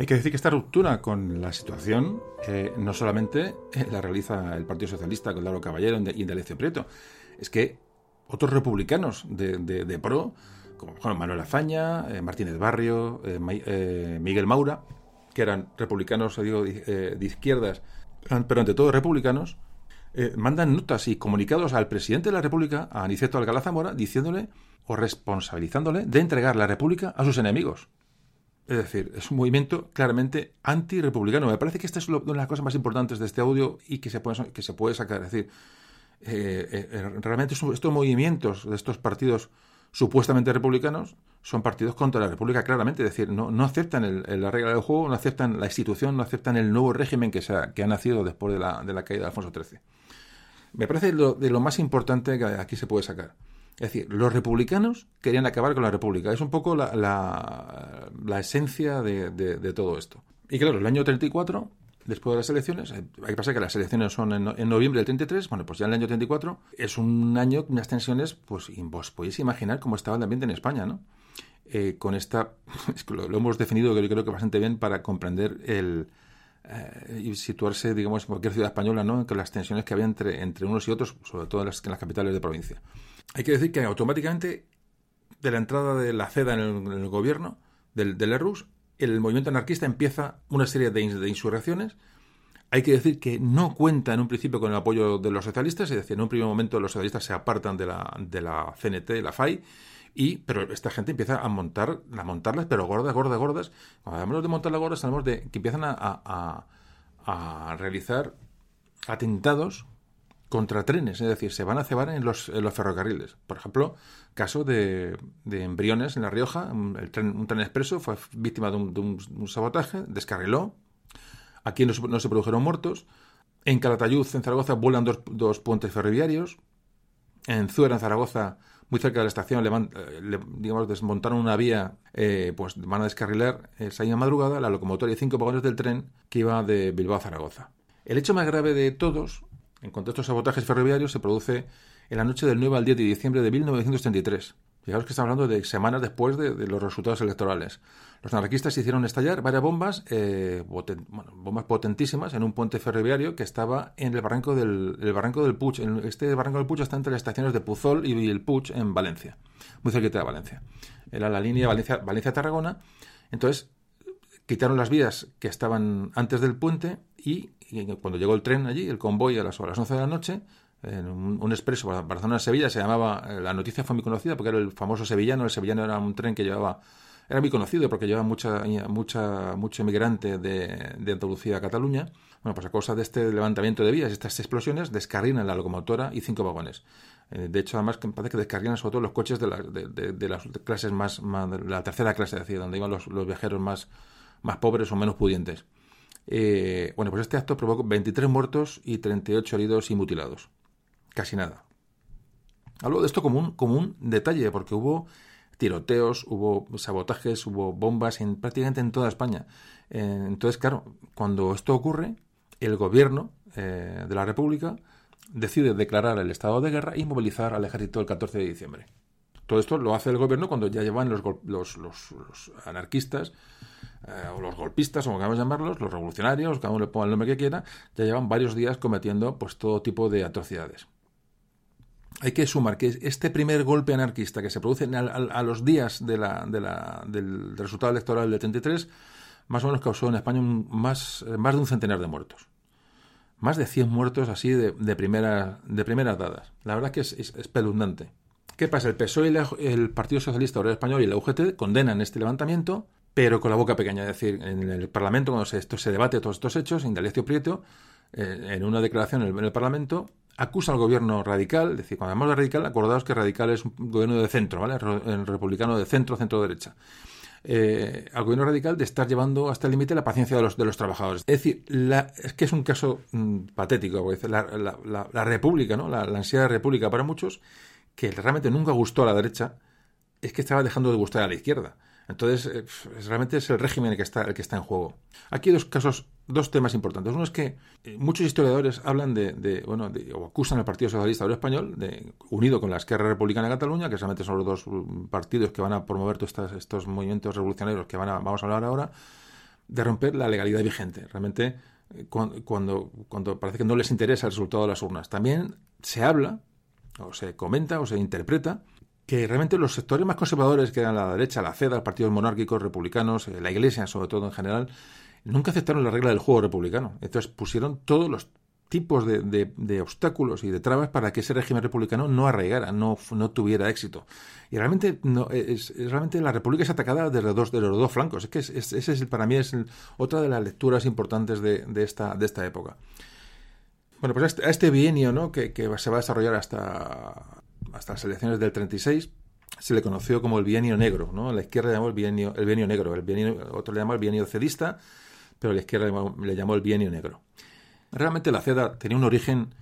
Hay que decir que esta ruptura con la situación eh, no solamente eh, la realiza el Partido Socialista con Lauro Caballero y Indalecio Prieto, es que otros republicanos de, PRO, como Manuel Azaña, eh, Martínez Barrio, Miguel Maura, que eran republicanos digo, de izquierdas, pero ante todo republicanos, mandan notas y comunicados al presidente de la República, a Aniceto Alcalá Zamora, diciéndole o responsabilizándole de entregar la República a sus enemigos. Es decir, es un movimiento claramente anti-republicano. Me parece que esta es una de las cosas más importantes de este audio y que se puede, sacar. Es decir, eh, eh, realmente estos movimientos de estos partidos supuestamente republicanos son partidos contra la República, claramente. Es decir, no, aceptan la regla del juego, no aceptan la institución, no aceptan el nuevo régimen que, se ha, que ha nacido después de la, de la caída de Alfonso XIII. Me parece lo, de lo más importante que aquí se puede sacar. Es decir, los republicanos querían acabar con la república. Es un poco la, la, esencia de, todo esto. Y claro, el año 34, después de las elecciones, eh, hay que pasar que las elecciones son en, en, noviembre del 33, bueno, pues ya en el año 34 es un año unas tensiones, pues vos podéis imaginar cómo estaba el ambiente en España, ¿no? Eh, con esta, lo, lo, hemos definido que yo creo que bastante bien para comprender el, eh, y situarse, digamos, en cualquier ciudad española, ¿no? Con las tensiones que había entre, entre unos y otros, sobre todo en las, en las capitales de provincia. Hay que decir que automáticamente, de la entrada de la CEDA en el, gobierno del, del ERUS, el movimiento anarquista empieza una serie de, insurrecciones. Hay que decir que no cuenta en un principio con el apoyo de los socialistas, es decir, en un primer momento los socialistas se apartan de la, de la CNT, la FAI, y, pero esta gente empieza a montar, a montarlas, pero gordas, gordas, gordas. Cuando hablamos de montar las gordas, hablamos de que empiezan a, a, a realizar atentados contra trenes, es decir, se van a cebar en los, en los ferrocarriles. Por ejemplo, caso de, de, embriones en La Rioja, el tren, un tren expreso fue víctima de un, de un, sabotaje, descarriló, aquí no no se, produjeron muertos, en Calatayud, en Zaragoza, vuelan dos, puentes ferroviarios, en Zuera, en Zaragoza, muy cerca de la estación, le, le, digamos, desmontaron una vía, eh, pues van a descarrilar esa misma madrugada la locomotora y cinco vagones del tren que iba de Bilbao a Zaragoza. El hecho más grave de todos, en cuanto a estos sabotajes ferroviarios, se produce en la noche del 9 al 10 de diciembre de 1933. Fijaos que estamos hablando de semanas después de, los resultados electorales. Los anarquistas hicieron estallar varias bombas, eh, bombas potentísimas en un puente ferroviario que estaba en el barranco del, el barranco del Puig. Este barranco del Puig está entre las estaciones de Puzol y el Puig en Valencia, muy cerquita de Valencia. Era la línea Valencia-Tarragona. Entonces, quitaron las vías que estaban antes del puente y, cuando llegó el tren allí, el convoy a las, a las 11 de la noche, en un, expreso para Barcelona-Sevilla, se llamaba, eh, la noticia fue muy conocida porque era el famoso sevillano, el sevillano era un tren que llevaba era muy conocido porque lleva mucha, mucha, mucho emigrante de, de Andalucía a Cataluña. Bueno, pues a causa de este levantamiento de vías, estas explosiones, descarrilan la locomotora y cinco vagones. Eh, de hecho, además, parece que descarrilan sobre todo los coches de, la, de, de, de las clases más, más, la tercera clase, es decir, donde iban los, los viajeros más, más pobres o menos pudientes. Eh, bueno, pues este acto provocó 23 muertos y 38 heridos y mutilados. Casi nada. Hablo de esto como un, como un detalle, porque hubo tiroteos, hubo sabotajes, hubo bombas en prácticamente en toda España. Eh, entonces, claro, cuando esto ocurre, el gobierno eh, de la República decide declarar el estado de guerra y movilizar al ejército el 14 de diciembre. Todo esto lo hace el gobierno cuando ya llevan los, los, los, los anarquistas eh, o los golpistas, como queramos llamarlos, los revolucionarios, cada uno le ponga el nombre que quiera, ya llevan varios días cometiendo pues todo tipo de atrocidades hay que sumar que este primer golpe anarquista que se produce a, los días de la, de la, del, resultado electoral del 33, más o menos causó en España un, más, más de un centenar de muertos. Más de 100 muertos así de, de, de primeras dadas. La verdad que es, es espeluznante. ¿Qué pasa? El PSOE y el Partido Socialista Obrero Español y la UGT condenan este levantamiento, pero con la boca pequeña. Es decir, en el Parlamento, cuando se, esto se debate todos estos hechos, Indalecio Prieto, eh, en una declaración en el, en el Parlamento, acusa al gobierno radical, es decir, cuando hablamos de radical, acordaos que radical es un gobierno de centro, ¿vale? El republicano de centro, centro-derecha. Eh, al gobierno radical de estar llevando hasta el límite la paciencia de los, de los trabajadores. Es decir, la, es que es un caso mmm, patético, la, la, la, la, república, ¿no? La, ansiedad de república para muchos, que realmente nunca gustó a la derecha, es que estaba dejando de gustar a la izquierda. Entonces, eh, realmente es el régimen el que está, el que está en juego. Aquí hay dos casos, dos temas importantes. Uno es que eh, muchos historiadores hablan de, de bueno, de, o acusan al Partido Socialista Obrero Español, de, unido con la Esquerra Republicana de Cataluña, que realmente son los dos partidos que van a promover todos estos, estos movimientos revolucionarios que van a, vamos a hablar ahora, de romper la legalidad vigente. Realmente, eh, cuando, cuando parece que no les interesa el resultado de las urnas. También se habla, o se comenta, o se interpreta, que realmente los sectores más conservadores, que eran la derecha, la CEDA, los partidos monárquicos, republicanos, eh, la Iglesia, sobre todo en general, nunca aceptaron la regla del juego republicano. Entonces pusieron todos los tipos de, obstáculos y de trabas para que ese régimen republicano no arraigara, no, no tuviera éxito. Y realmente, no, es, realmente la República es atacada desde, los dos flancos. Es que ese es, para mí es otra de las lecturas importantes de, esta, de esta época. Bueno, pues a este, este bienio ¿no? que, se va a desarrollar hasta, hasta las elecciones del 36 se le conoció como el bienio negro. ¿no? La izquierda le llamó el bienio, el bienio negro, el bienio, otro le llamó el bienio cedista, pero la izquierda le llamó el bienio negro. Realmente la CEDA tenía un origen,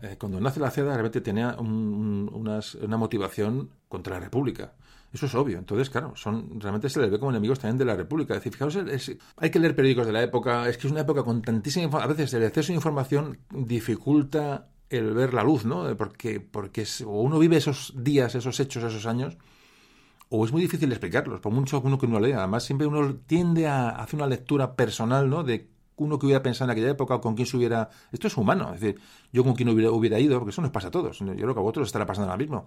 eh, cuando nace la CEDA realmente tenía una motivación contra la República. Eso es obvio. Entonces, claro, son realmente se les ve como enemigos también de la República. Es fijaos, hay que leer periódicos de la época. Es que es una época con tantísima información. A veces el exceso de información dificulta el ver la luz, ¿no? Porque, porque o uno vive esos días, esos hechos, esos años, o es muy difícil explicarlos, por mucho uno que uno lea. Además, siempre uno tiende a hacer una lectura personal, ¿no? De uno que hubiera pensado en aquella época con quién se hubiera... Esto es humano, es decir, yo con quién hubiera, ido, porque eso nos pasa a todos. Yo creo que a vosotros estará pasando ahora mismo.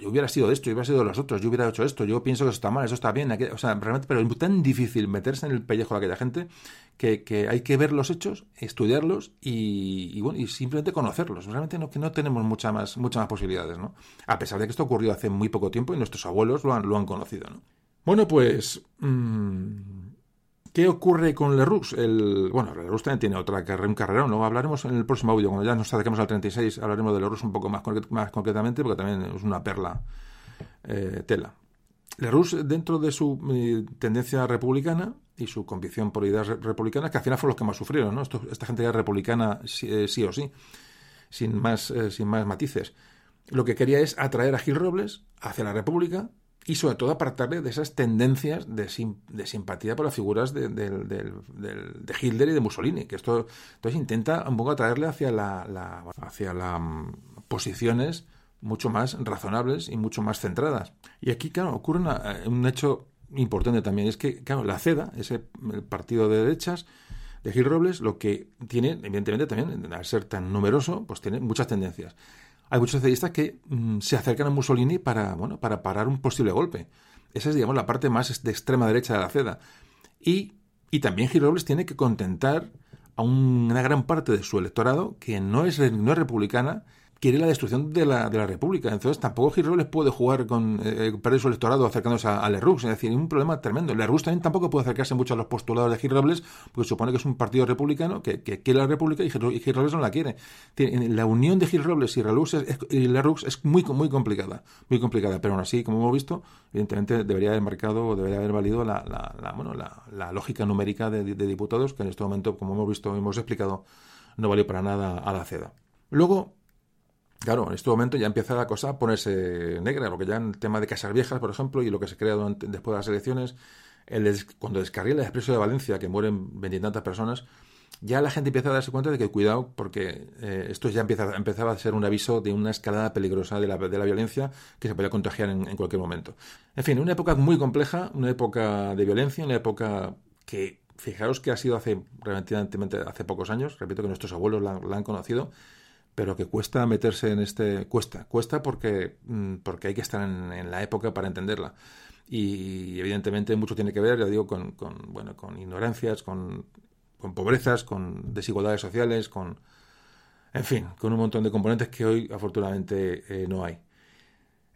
Yo hubiera sido de esto, yo hubiera sido de los otros, yo hubiera hecho esto, yo pienso que eso está mal, eso está bien. o sea, realmente, pero es tan difícil meterse en el pellejo de aquella gente que, hay que ver los hechos, estudiarlos y, bueno, y simplemente conocerlos. Realmente no, que no tenemos muchas más, muchas más posibilidades, ¿no? A pesar de que esto ocurrió hace muy poco tiempo y nuestros abuelos lo han, lo han conocido, ¿no? Bueno, pues... Mmm, ¿Qué ocurre con Leroux? El, bueno, Leroux también tiene otra carrera, un carrerón. Hablaremos en el próximo audio, cuando ya nos acerquemos al 36, hablaremos de Leroux un poco más, concretamente, porque también es una perla eh, tela. Leroux, dentro de su eh, tendencia republicana y su convicción por ideas republicanas, que al final fueron los que más sufrieron, ¿no? esta gente era republicana eh, sí, o sí, sin más, sin más matices. Lo que quería es atraer a Gil Robles hacia la República y sobre todo apartarle de esas tendencias de, de simpatía por las figuras de, de, Hitler y de Mussolini, que esto entonces intenta un poco atraerle hacia la, hacia las mm, posiciones mucho más razonables y mucho más centradas. Y aquí, claro, ocurre eh, un hecho importante también, es que, claro, la CEDA, ese partido de derechas de Gil Robles, lo que tiene, evidentemente también, al ser tan numeroso, pues tiene muchas tendencias hay muchos socialistas que mm, se acercan a Mussolini para, bueno, para parar un posible golpe. Esa es, digamos, la parte más de extrema derecha de la CEDA. Y, y también Girobles tiene que contentar a una gran parte de su electorado que no es, no es republicana quiere la destrucción de la, de la República. Entonces tampoco Girroles puede jugar con eh, perder su electorado acercándose a, a Lerroux. Es decir, un problema tremendo. Lerroux también tampoco puede acercarse mucho a los postulados de Girroles porque supone que es un partido republicano que, quiere la República y, Girroles no la quiere. La unión de Girroles y, es, y Lerroux es muy, muy complicada. Muy complicada. Pero aún así, como hemos visto, evidentemente debería haber marcado debería haber valido la, la, bueno, la, lógica numérica de, de diputados que en este momento, como hemos visto, hemos explicado, no valió para nada a la CEDA. Luego, Claro, en este momento ya empieza la cosa a ponerse negra, porque ya en el tema de casas viejas, por ejemplo, y lo que se crea después de las elecciones, el cuando descarrila el expreso de Valencia, que mueren veintitantas personas, ya la gente empieza a darse cuenta de que cuidado, porque eh, esto ya empieza, empezaba a ser un aviso de una escalada peligrosa de la, de la violencia que se podía contagiar en, cualquier momento. En fin, una época muy compleja, una época de violencia, una época que, fijaros que ha sido hace relativamente hace pocos años, repito que nuestros abuelos la han conocido, pero que cuesta meterse en este cuesta cuesta porque mm, porque hay que estar en, la época para entenderla. Y evidentemente mucho tiene que ver ya digo con, con bueno con ignorancias con, con pobrezas con desigualdades sociales con en fin con un montón de componentes que hoy afortunadamente eh, no hay.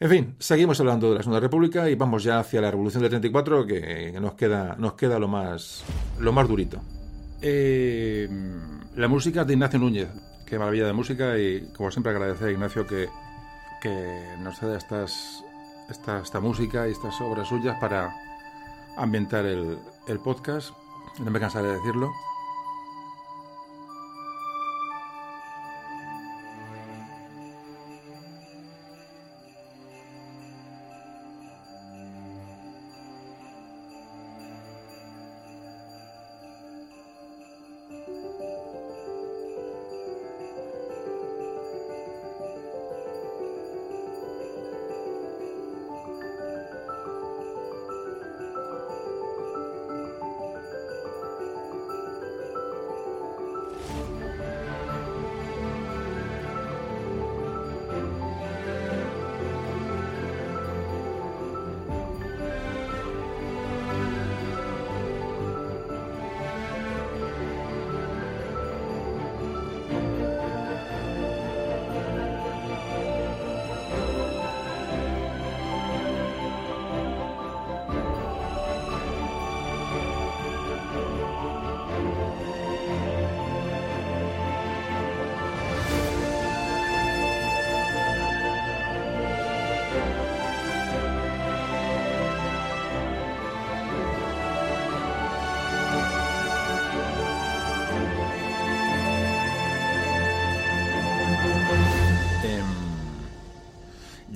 En fin, seguimos hablando de la Segunda República y vamos ya hacia la Revolución del 34, que, nos queda, nos queda lo más, lo más durito. Eh, la música de Ignacio Núñez, qué maravilla de música y como siempre agradecer a Ignacio que, que nos ceda estas, esta, esta música y estas obras suyas para ambientar el, el podcast. No me cansaré de decirlo.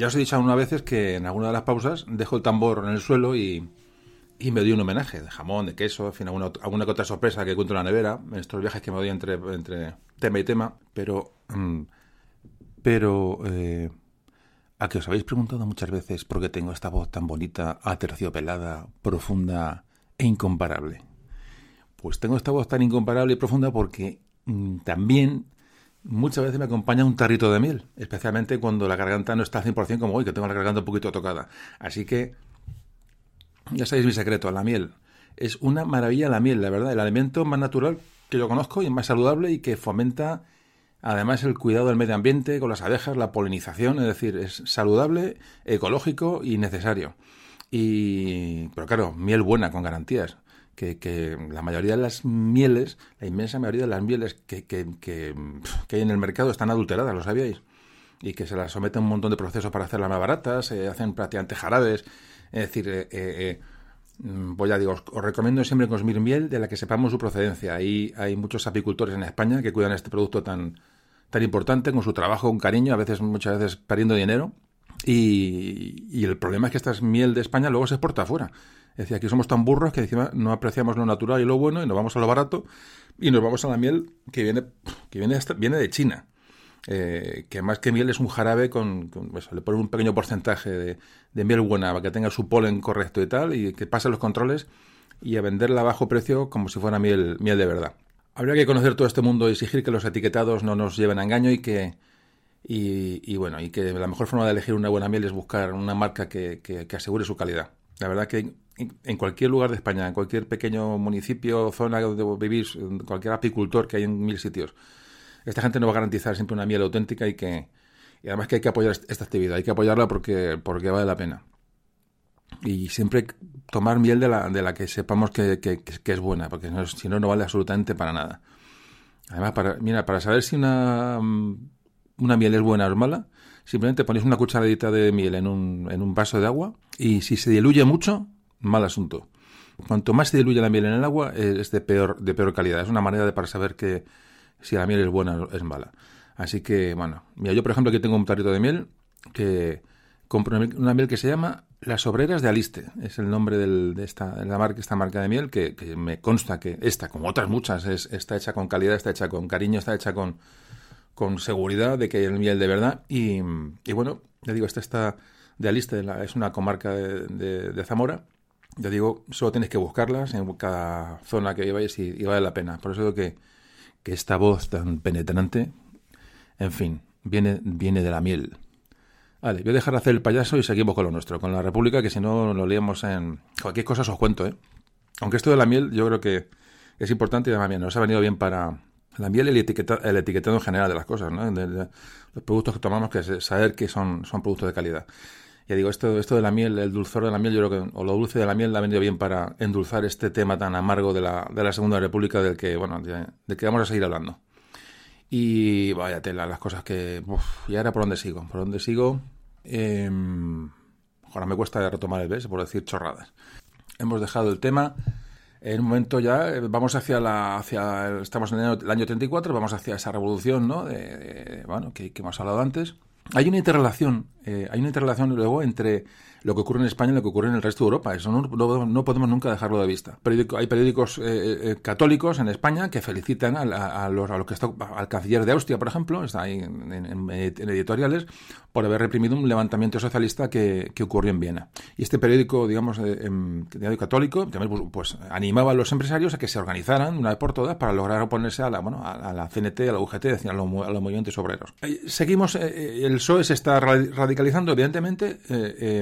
Ya os he dicho algunas veces que en alguna de las pausas dejo el tambor en el suelo y, y me doy un homenaje de jamón, de queso, en fin, alguna, alguna otra sorpresa que encuentro en la nevera, en estos viajes que me doy entre, entre tema y tema, pero... Mm, pero... Eh, a que os habéis preguntado muchas veces por qué tengo esta voz tan bonita, aterciopelada, profunda e incomparable. Pues tengo esta voz tan incomparable y profunda porque mm, también muchas veces me acompaña un tarrito de miel, especialmente cuando la garganta no está al 100% como hoy, que tengo la garganta un poquito tocada. Así que ya sabéis mi secreto, la miel. Es una maravilla la miel, la verdad, el alimento más natural que yo conozco y más saludable y que fomenta además el cuidado del medio ambiente con las abejas, la polinización, es decir, es saludable, ecológico y necesario. Y, pero claro, miel buena, con garantías. Que, la mayoría de las mieles, la inmensa mayoría de las mieles que, que, que, hay en el mercado están adulteradas, ¿lo sabíais? Y que se las someten a un montón de procesos para hacerlas más baratas, se hacen prácticamente jarabes, es decir, eh, eh, ya digo, os, recomiendo siempre consumir miel de la que sepamos su procedencia. Ahí hay muchos apicultores en España que cuidan este producto tan, tan importante con su trabajo, con cariño, a veces, muchas veces perdiendo dinero. Y, el problema es que esta miel de España luego se exporta afuera. Es decir, aquí somos tan burros que encima no apreciamos lo natural y lo bueno y nos vamos a lo barato y nos vamos a la miel que viene, que viene, viene de China. Eh, que más que miel es un jarabe con, pues, le ponen un pequeño porcentaje de, miel buena para que tenga su polen correcto y tal, y que pase los controles y a venderla a bajo precio como si fuera miel, miel de verdad. Habría que conocer todo este mundo y exigir que los etiquetados no nos lleven a engaño y que, y, bueno, y que la mejor forma de elegir una buena miel es buscar una marca que, que, que asegure su calidad. La verdad que en cualquier lugar de España, en cualquier pequeño municipio, zona donde vivís, cualquier apicultor que hay en mil sitios, esta gente no va a garantizar siempre una miel auténtica y que además que hay que apoyar esta actividad, hay que apoyarla porque, porque vale la pena. Y siempre tomar miel de la, de la que sepamos que, es buena, porque si no, no vale absolutamente para nada. Además, para, mira, para saber si una, una miel es buena o mala, simplemente ponéis una cucharadita de miel en un, en un vaso de agua y si se diluye mucho, mal asunto. Cuanto más se diluye la miel en el agua, es de peor, de peor calidad. Es una manera de para saber que, si la miel es buena o es mala. Así que, bueno, yo por ejemplo aquí tengo un tarrito de miel que compro una miel que se llama Las Obreras de Aliste. Es el nombre de, esta, la marca, esta marca de miel que, me consta que esta, como otras muchas, es, está hecha con calidad, está hecha con cariño, está hecha con, con seguridad de que es miel de verdad. Y, y bueno, ya digo, esta está de Aliste, es una comarca de, de, Zamora. Ya digo, solo tienes que buscarlas en cada zona que vayáis y, vale la pena. Por eso digo que que esta voz tan penetrante, en fin, viene, viene de la miel. Vale, voy a dejar de hacer el payaso y seguimos con lo nuestro, con la República, que si no lo leemos en cualquier cosa os cuento, ¿eh? Aunque esto de la miel yo creo que es importante y además bien, nos ha venido bien para la miel y el, el etiquetado en general de las cosas, ¿no? De, los productos que tomamos, que es saber que son, son productos de calidad. Ya digo, esto, esto de la miel, el dulzor de la miel, yo creo que, o lo dulce de la miel, ha venido bien para endulzar este tema tan amargo de la, de la Segunda República del que, bueno, de, que vamos a seguir hablando. Y vaya tela, las cosas que. y ahora por dónde sigo. ¿Por dónde sigo? Em, ahora me cuesta retomar el beso por decir chorradas. Hemos dejado el tema. En un momento ya eh, vamos hacia la. hacia Estamos en el año, 34, vamos hacia esa revolución, ¿no? De, bueno, que hemos hablado antes hay una interrelación, eh, hay una interrelación luego entre lo que ocurre en España y lo que ocurre en el resto de Europa. Eso no, no, podemos nunca dejarlo de vista. hay periódicos eh, eh, católicos en España que felicitan a, los, a que está, al canciller de Austria, por ejemplo, está ahí en, editoriales, por haber reprimido un levantamiento socialista que, ocurrió en Viena. Y este periódico, digamos, em, católico, también pues, pues, animaba a los empresarios a que se organizaran una vez por todas para lograr oponerse a la, bueno, a, la CNT, a la UGT, a, los, movimientos obreros. Seguimos, el PSOE se está radicalizando, evidentemente,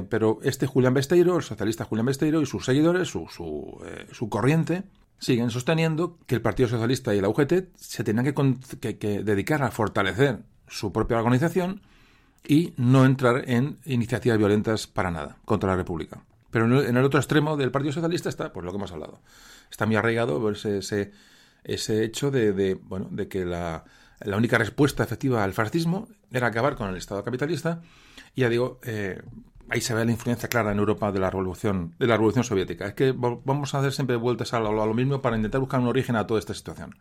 pero este Julián Besteiro, el socialista Julián Besteiro y sus seguidores, su, su, eh, su corriente, siguen sosteniendo que el Partido Socialista y la UGT se tenían que, dedicar a fortalecer su propia organización y no entrar en iniciativas violentas para nada contra la República. Pero en el, otro extremo del Partido Socialista está, pues lo que hemos hablado, está muy arraigado pues, ese, ese, hecho de, bueno, de que la, la, única respuesta efectiva al fascismo era acabar con el Estado capitalista. Y ya digo, eh, ahí se ve la influencia clara en Europa de la revolución, de la revolución soviética. Es que vamos a hacer siempre vueltas a lo, mismo para intentar buscar un origen a toda esta situación.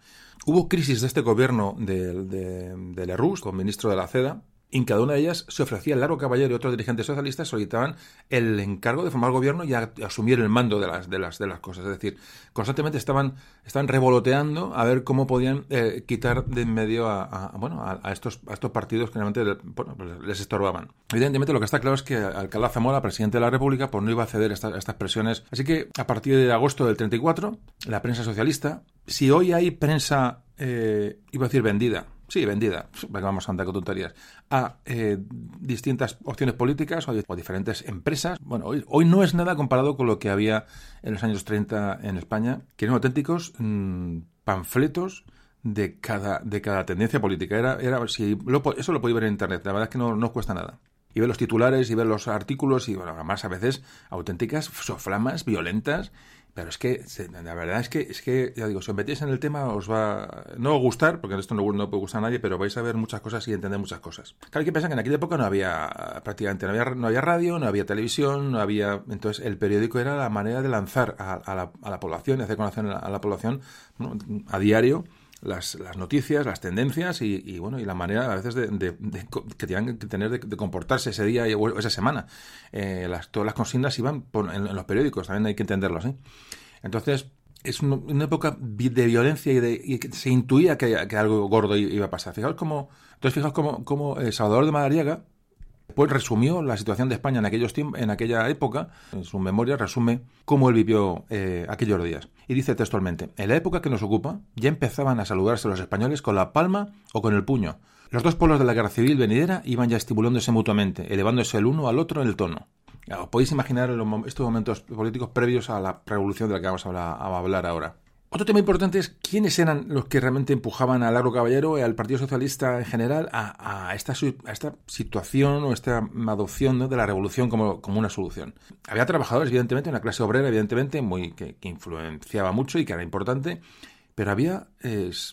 Hubo crisis de este gobierno de, de, de con ministro de la CEDA, en cada una de ellas se ofrecía el Largo Caballero y otros dirigentes socialistas solicitaban el encargo de formar gobierno y asumir el mando de las, de, las, de las cosas. Es decir, constantemente estaban, estaban revoloteando a ver cómo podían eh, quitar de en medio a, bueno, a, estos, a estos partidos que realmente pues les estorbaban. Evidentemente lo que está claro es que Alcalá Zamora, presidente de la República, pues no iba a ceder a estas presiones. Así que a partir de agosto del 34, la prensa socialista, si hoy hay prensa, eh, iba a decir vendida, sí, vendida, vamos a andar con tonterías, a eh, distintas opciones políticas o, diferentes empresas. Bueno, hoy, hoy no es nada comparado con lo que había en los años 30 en España, que eran auténticos mm, panfletos de cada, de cada tendencia política. Era, era, si eso lo podéis ver en Internet, la verdad es que no, no cuesta nada. Y ver los titulares y ver los artículos y bueno, además a veces auténticas soflamas violentas pero es que, la verdad es que, es que, ya digo, si os metéis en el tema os va no os gustar, porque esto no, no puede gustar a nadie, pero vais a ver muchas cosas y entender muchas cosas. Claro, que pensar que en aquella época no había, prácticamente, no había, no había radio, no había televisión, no había... Entonces, el periódico era la manera de lanzar a, la, a la, población, de hacer conocer a la, población a diario las, noticias, las tendencias y, bueno y la manera a veces de, que tenían que tener de, comportarse ese día o esa semana. Eh, las, todas las consignas iban en, los periódicos, también hay que entenderlo así. Entonces es una, época de violencia y, se intuía que, algo gordo iba a pasar. Fijaos cómo, entonces fijaos cómo eh, Salvador de Madariaga pues resumió la situación de España en, aquellos en aquella época, en su memoria resume cómo él vivió eh, aquellos días. Y dice textualmente, en la época que nos ocupa ya empezaban a saludarse los españoles con la palma o con el puño. Los dos polos de la guerra civil venidera iban ya estimulándose mutuamente, elevándose el uno al otro en el tono. podéis imaginar estos momentos políticos previos a la revolución de la que vamos a hablar ahora. Otro tema importante es quiénes eran los que realmente empujaban a Largo Caballero y al Partido Socialista en general a, esta, esta, situación o esta adopción de la revolución como, una solución. Había trabajadores, evidentemente, una clase obrera, evidentemente, muy, que, influenciaba mucho y que era importante, pero había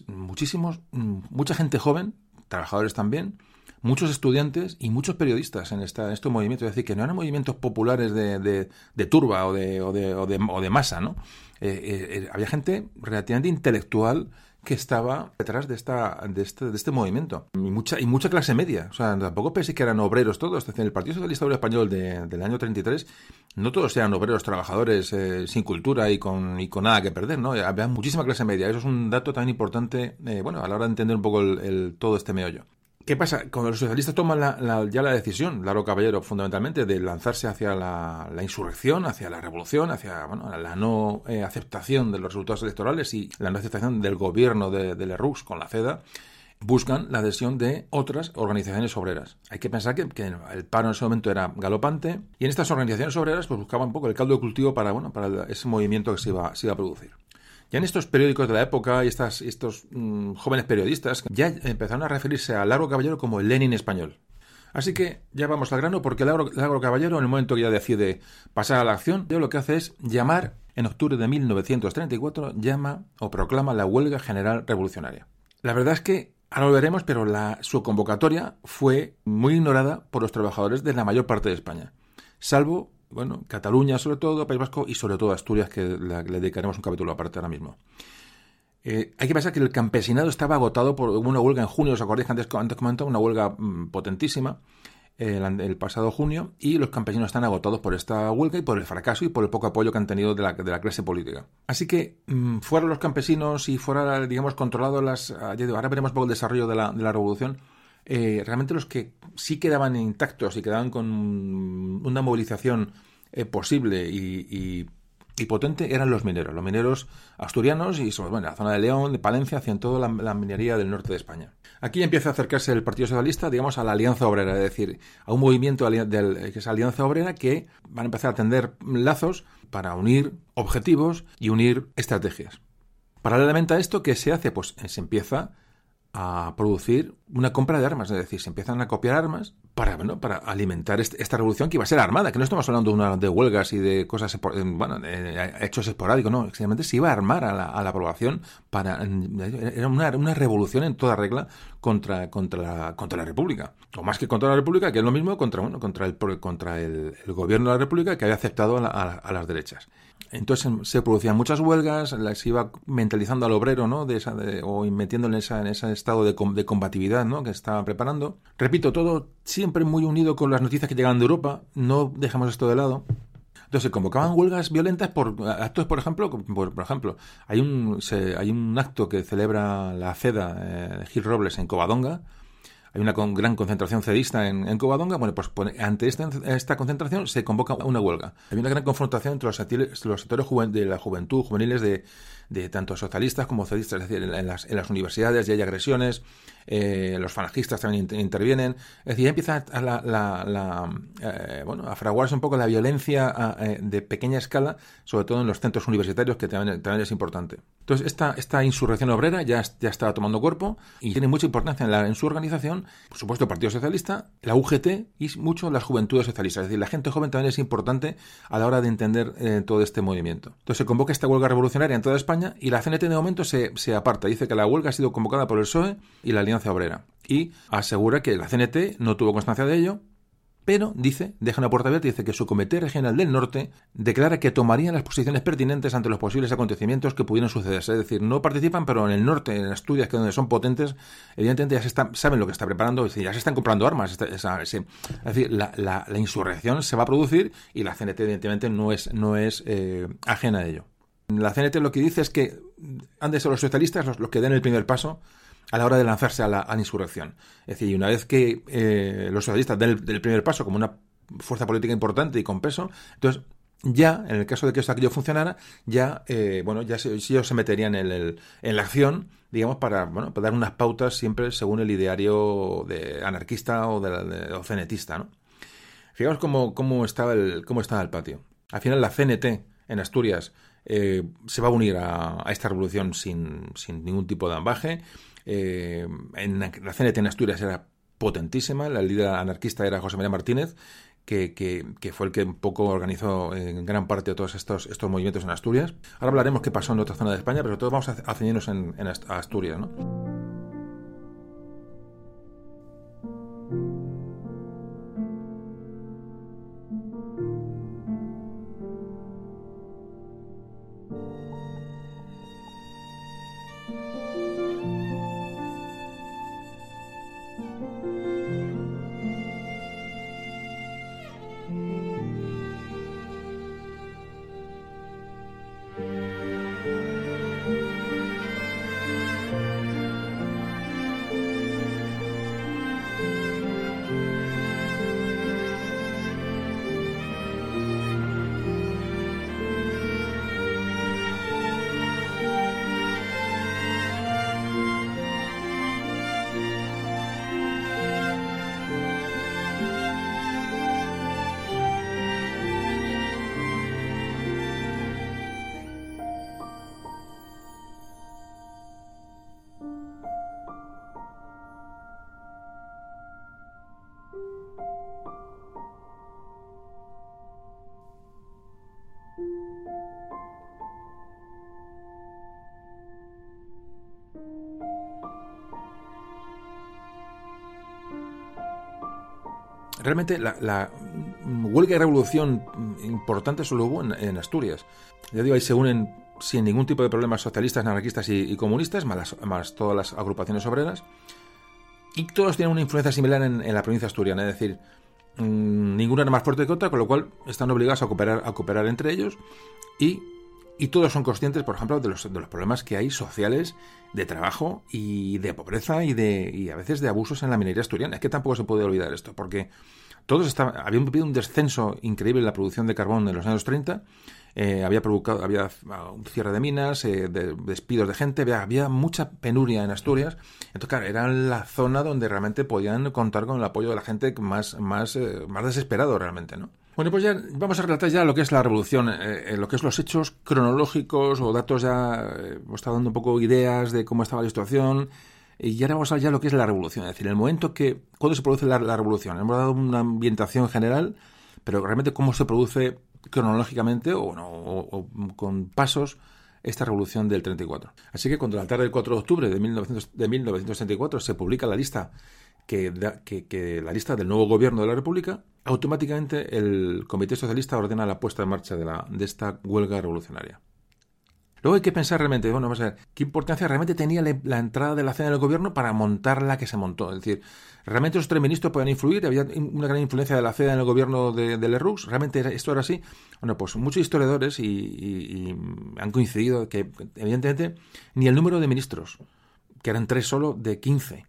muchísimos, mucha gente joven, trabajadores también, muchos estudiantes y muchos periodistas en, esta, estos movimientos. Es decir, que no eran movimientos populares de, de, turba o de, o de, o de, o de masa, ¿no? Eh, eh, eh, había gente relativamente intelectual que estaba detrás de esta de este, de este movimiento. Y mucha y mucha clase media. O sea tampoco pensé que eran obreros todos. Es decir, el Partido Socialista Obrero Español del año 33 no todos eran obreros trabajadores sin cultura y con y con nada que perder no había muchísima clase media. Eso es un dato tan importante bueno a la hora de entender un poco el, todo este meollo ¿Qué pasa? Cuando los socialistas toman ya la decisión, Laro Caballero, fundamentalmente, de lanzarse hacia la, insurrección, hacia la revolución, hacia la no eh, aceptación de los resultados electorales y la no aceptación del gobierno de, de Lerroux con la CEDA, buscan la adhesión de otras organizaciones obreras. Hay que pensar que, el paro en ese momento era galopante y en estas organizaciones obreras pues buscaban un poco el caldo de cultivo para, bueno, para ese movimiento que se iba, se iba a producir. Ya en estos periódicos de la época y estas, estos mm, jóvenes periodistas ya empezaron a referirse a Largo Caballero como el Lenin español. Así que ya vamos al grano porque Largo, Largo Caballero, en el momento que ya decide pasar a la acción, lo que hace es llamar, en octubre de 1934, llama o proclama la huelga general revolucionaria. La verdad es que ahora lo veremos, pero la, su convocatoria fue muy ignorada por los trabajadores de la mayor parte de España, salvo bueno, Cataluña sobre todo, País Vasco y sobre todo Asturias, que le dedicaremos un capítulo aparte ahora mismo. Eh, hay que pensar que el campesinado estaba agotado por una huelga en junio, ¿os acordáis que antes, antes? Una huelga mm, potentísima el, pasado junio y los campesinos están agotados por esta huelga y por el fracaso y por el poco apoyo que han tenido de la, clase política. Así que mm, fueran los campesinos y fuera, digamos, controlado las... Ahora veremos un poco el desarrollo de la, de la revolución eh, realmente los que sí quedaban intactos y quedaban con una movilización eh, posible y, potente eran los mineros, los mineros asturianos y bueno, la zona de León, de Palencia, hacían toda la, minería del norte de España. Aquí empieza a acercarse el Partido Socialista, digamos, a la Alianza Obrera, es decir, a un movimiento del, que es Alianza Obrera que van a empezar a tender lazos para unir objetivos y unir estrategias. Paralelamente a esto, ¿qué se hace? Pues se empieza a producir una compra de armas, es decir, se empiezan a copiar armas para, bueno, para alimentar este, esta revolución que iba a ser armada, que no estamos hablando de, una, de huelgas y de cosas, bueno, de hechos esporádicos, no, simplemente se iba a armar a la, a la población para, era una, una, revolución en toda regla contra, contra, la, contra la República, o más que contra la República, que es lo mismo contra, bueno, contra el, contra el, gobierno de la República que había aceptado a, a, a las derechas. Entonces se producían muchas huelgas, se iba mentalizando al obrero, ¿no? O metiendo en, esa, en ese estado de, combatividad, ¿no? Que estaba preparando. Repito, todo siempre muy unido con las noticias que llegaban de Europa. No dejamos esto de lado. Entonces se convocaban huelgas violentas por actos, por ejemplo, por ejemplo, hay un, se, hay un acto que celebra la CEDA eh, Gil Robles en Covadonga, hay una con, gran concentración cedista en, en, Covadonga, bueno, pues ante esta, esta, concentración se convoca una huelga. Hay una gran confrontación entre los, los sectores de la juventud, juveniles de, de tanto socialistas como cedistas, es decir, en las, en las universidades ya hay agresiones, eh, los falangistas también intervienen, es decir, ya empieza a, la, la, la eh, bueno, a fraguarse un poco la violencia a, eh, de pequeña escala, sobre todo en los centros universitarios, que también, también es importante. Entonces, esta, esta insurrección obrera ya, ya estaba tomando cuerpo y tiene mucha importancia en, la, en su organización, por supuesto, el Partido Socialista, la UGT y mucho las juventudes socialistas, es decir, la gente joven también es importante a la hora de entender eh, todo este movimiento. Entonces, se convoca esta huelga revolucionaria en toda España y la CNT de momento se, se aparta, dice que la huelga ha sido convocada por el PSOE y la Alianza Obrera y asegura que la CNT no tuvo constancia de ello, pero dice, deja una puerta abierta y dice que su Comité Regional del Norte declara que tomarían las posiciones pertinentes ante los posibles acontecimientes que pudieran sucederse. Es decir, no participan, pero en el norte, en Asturias, que donde son potentes, evidentemente ya se están, saben lo que está preparando, ya se están comprando armas. Es decir, la, la, insurrección se va a producir y la CNT evidentemente no es, no es eh, ajena a ello. La CNT lo que dice es que han de ser los socialistas los que den el primer paso a la hora de lanzarse a la, insurrección. Es decir, una vez que eh, los socialistas den el, primer paso como una fuerza política importante y con peso, entonces ya, en el caso de que eso aquello funcionara, ya, eh, bueno, ya se, ellos se meterían en, el, en la acción, digamos, para, bueno, para dar unas pautas siempre según el ideario de anarquista o, de, de o cenetista. Fijaos cómo, cómo, estaba el, patio. Al final la CNT en Asturias eh, se va a unir a, esta revolución sin, ningún tipo de ambaje. Eh, en la CNT en Asturias era potentísima, la líder anarquista era José María Martínez, que, que, que, fue el que un poco organizó en gran parte todos estos, estos movimientos en Asturias. Ahora hablaremos qué pasó en otra zona de España, pero todos vamos a, a ceñirnos en, en Asturias, ¿no? Realmente la, huelga y revolución importante solo hubo en, Asturias. Ya digo, ahí se unen sin ningún tipo de problemas socialistas, anarquistas y, comunistas, más, todas las agrupaciones obreras. Y todos tienen una influencia similar en, la provincia asturiana, es decir, mmm, ninguna era más fuerte que otra, con lo cual están obligados a cooperar, a cooperar entre ellos y y todos son conscientes, por ejemplo, de los, de los problemas que hay sociales de trabajo y de pobreza y de y a veces de abusos en la minería asturiana. Es que tampoco se puede olvidar esto, porque todos estaban, había un descenso increíble en la producción de carbón en los años 30, eh, había provocado, había un cierre de minas, eh, de, despidos de gente, había, había, mucha penuria en Asturias. Entonces, claro, era la zona donde realmente podían contar con el apoyo de la gente más, más, eh, más desesperado realmente, ¿no? Bueno, pues ya vamos a relatar ya lo que es la revolución, eh, lo que es los hechos cronológicos o datos ya, eh, dando un poco ideas de cómo estaba la situación. Y ahora vamos a ya lo que es la revolución. Es decir, el momento que. ¿Cuándo se produce la, revolución? Hemos dado una ambientación general, pero realmente cómo se produce cronológicamente o, o, con pasos esta revolución del 34. Así que cuando la tarde del 4 de octubre de, 1900, de 1934 se publica la lista que, que, la lista del nuevo gobierno de la República, automáticamente el Comité Socialista ordena la puesta en marcha de, la, de esta huelga revolucionaria. Luego hay que pensar realmente, bueno, vamos a ver, ¿qué importancia realmente tenía la, entrada de la cena del gobierno para montar la que se montó? Es decir, ¿realmente los tres ministros podían influir? ¿Había una gran influencia de la CEDA en el gobierno de, de Lerroux? ¿Realmente esto era así? Bueno, pues muchos historiadores y, han coincidido que, evidentemente, ni el número de ministros, que eran tres solo de 15,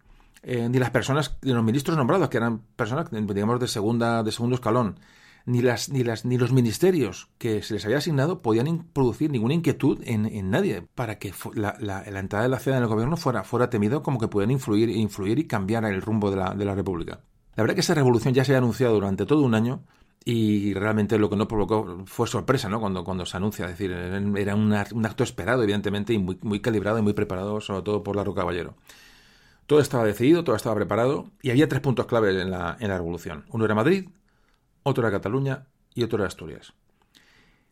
eh, ni las personas, ni los ministros nombrados, que eran personas, digamos, de segunda, de segundo escalón, ni, las, ni, las, ni los ministerios que se les había asignado podían producir ninguna inquietud en, nadie para que la, la, entrada de la ciudad en el gobierno fuera, fuera temido como que pudieran influir, influir y cambiar el rumbo de la, de la República. La verdad que esa revolución ya se había anunciado durante todo un año y realmente lo que no provocó fue sorpresa ¿no? cuando, cuando se anuncia. Es decir, era un acto esperado, evidentemente, y muy, muy calibrado y muy preparado, sobre todo por Larro Caballero. Todo estaba decidido, todo estaba preparado y había tres puntos clave en la, revolución. Uno era Madrid, otro era Cataluña y otro era Asturias.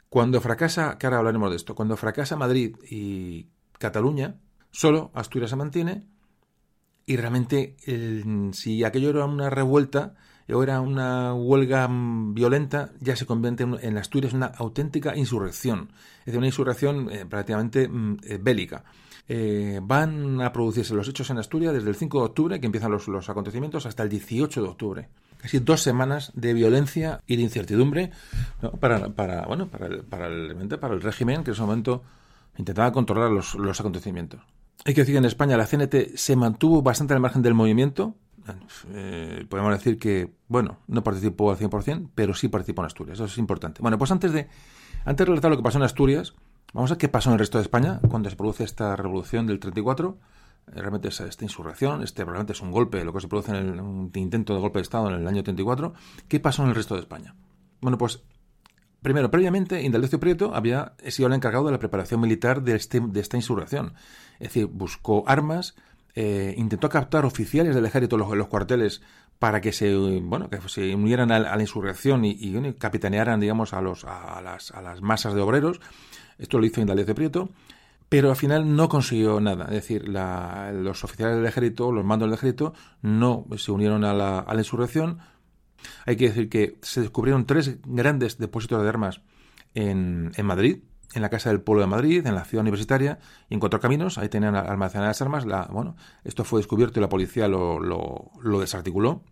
Cuando fracasa, que ahora hablaremos de esto, cuando fracasa Madrid y Cataluña, solo Asturias se mantiene y realmente si aquello era una revuelta o era una huelga violenta, ya se convierte en, Asturias una auténtica insurrección, es decir, una insurrección eh, prácticamente mm, eh, bélica. Eh, van a producirse los hechos en Asturias desde el 5 de octubre, que empiezan los, acontecimientos, hasta el 18 de octubre casi dos semanas de violencia y de incertidumbre para, bueno, para, el, para, para el régimen que en ese momento intentaba controlar los, los acontecimientos. Hay que decir que en España la CNT se mantuvo bastante al margen del movimiento. Eh, podemos decir que, bueno, no participó al 100%, pero sí participó en Asturias. Eso es importante. Bueno, pues antes de, antes de relatar lo que pasó en Asturias, vamos a ver qué pasó en el resto de España cuando se produce esta revolución del 34 realmente esta, esta insurrección, este probablemente es un golpe, lo que se produce en el, un intento de golpe de Estado en el año 34. ¿Qué pasó en el resto de España? Bueno, pues primero, previamente, Indalecio Prieto había sido el encargado de la preparación militar de, este, de esta insurrección. Es decir, buscó armas, eh, intentó captar oficiales del ejército en los, cuarteles para que se bueno que se unieran a, la insurrección y, capitanearan digamos a los a las, a las masas de obreros esto lo hizo Indalecio Prieto pero al final no consiguió nada. Es decir, los oficiales del ejército, los mandos del ejército, no se unieron a la, a la, insurrección. Hay que decir que se descubrieron tres grandes depósitos de armas en, Madrid, en la Casa del Pueblo de Madrid, en la ciudad universitaria, y en Cuatro Caminos, ahí tenían almacenadas armas. La, bueno, esto fue descubierto y la policía lo, lo, lo desarticuló.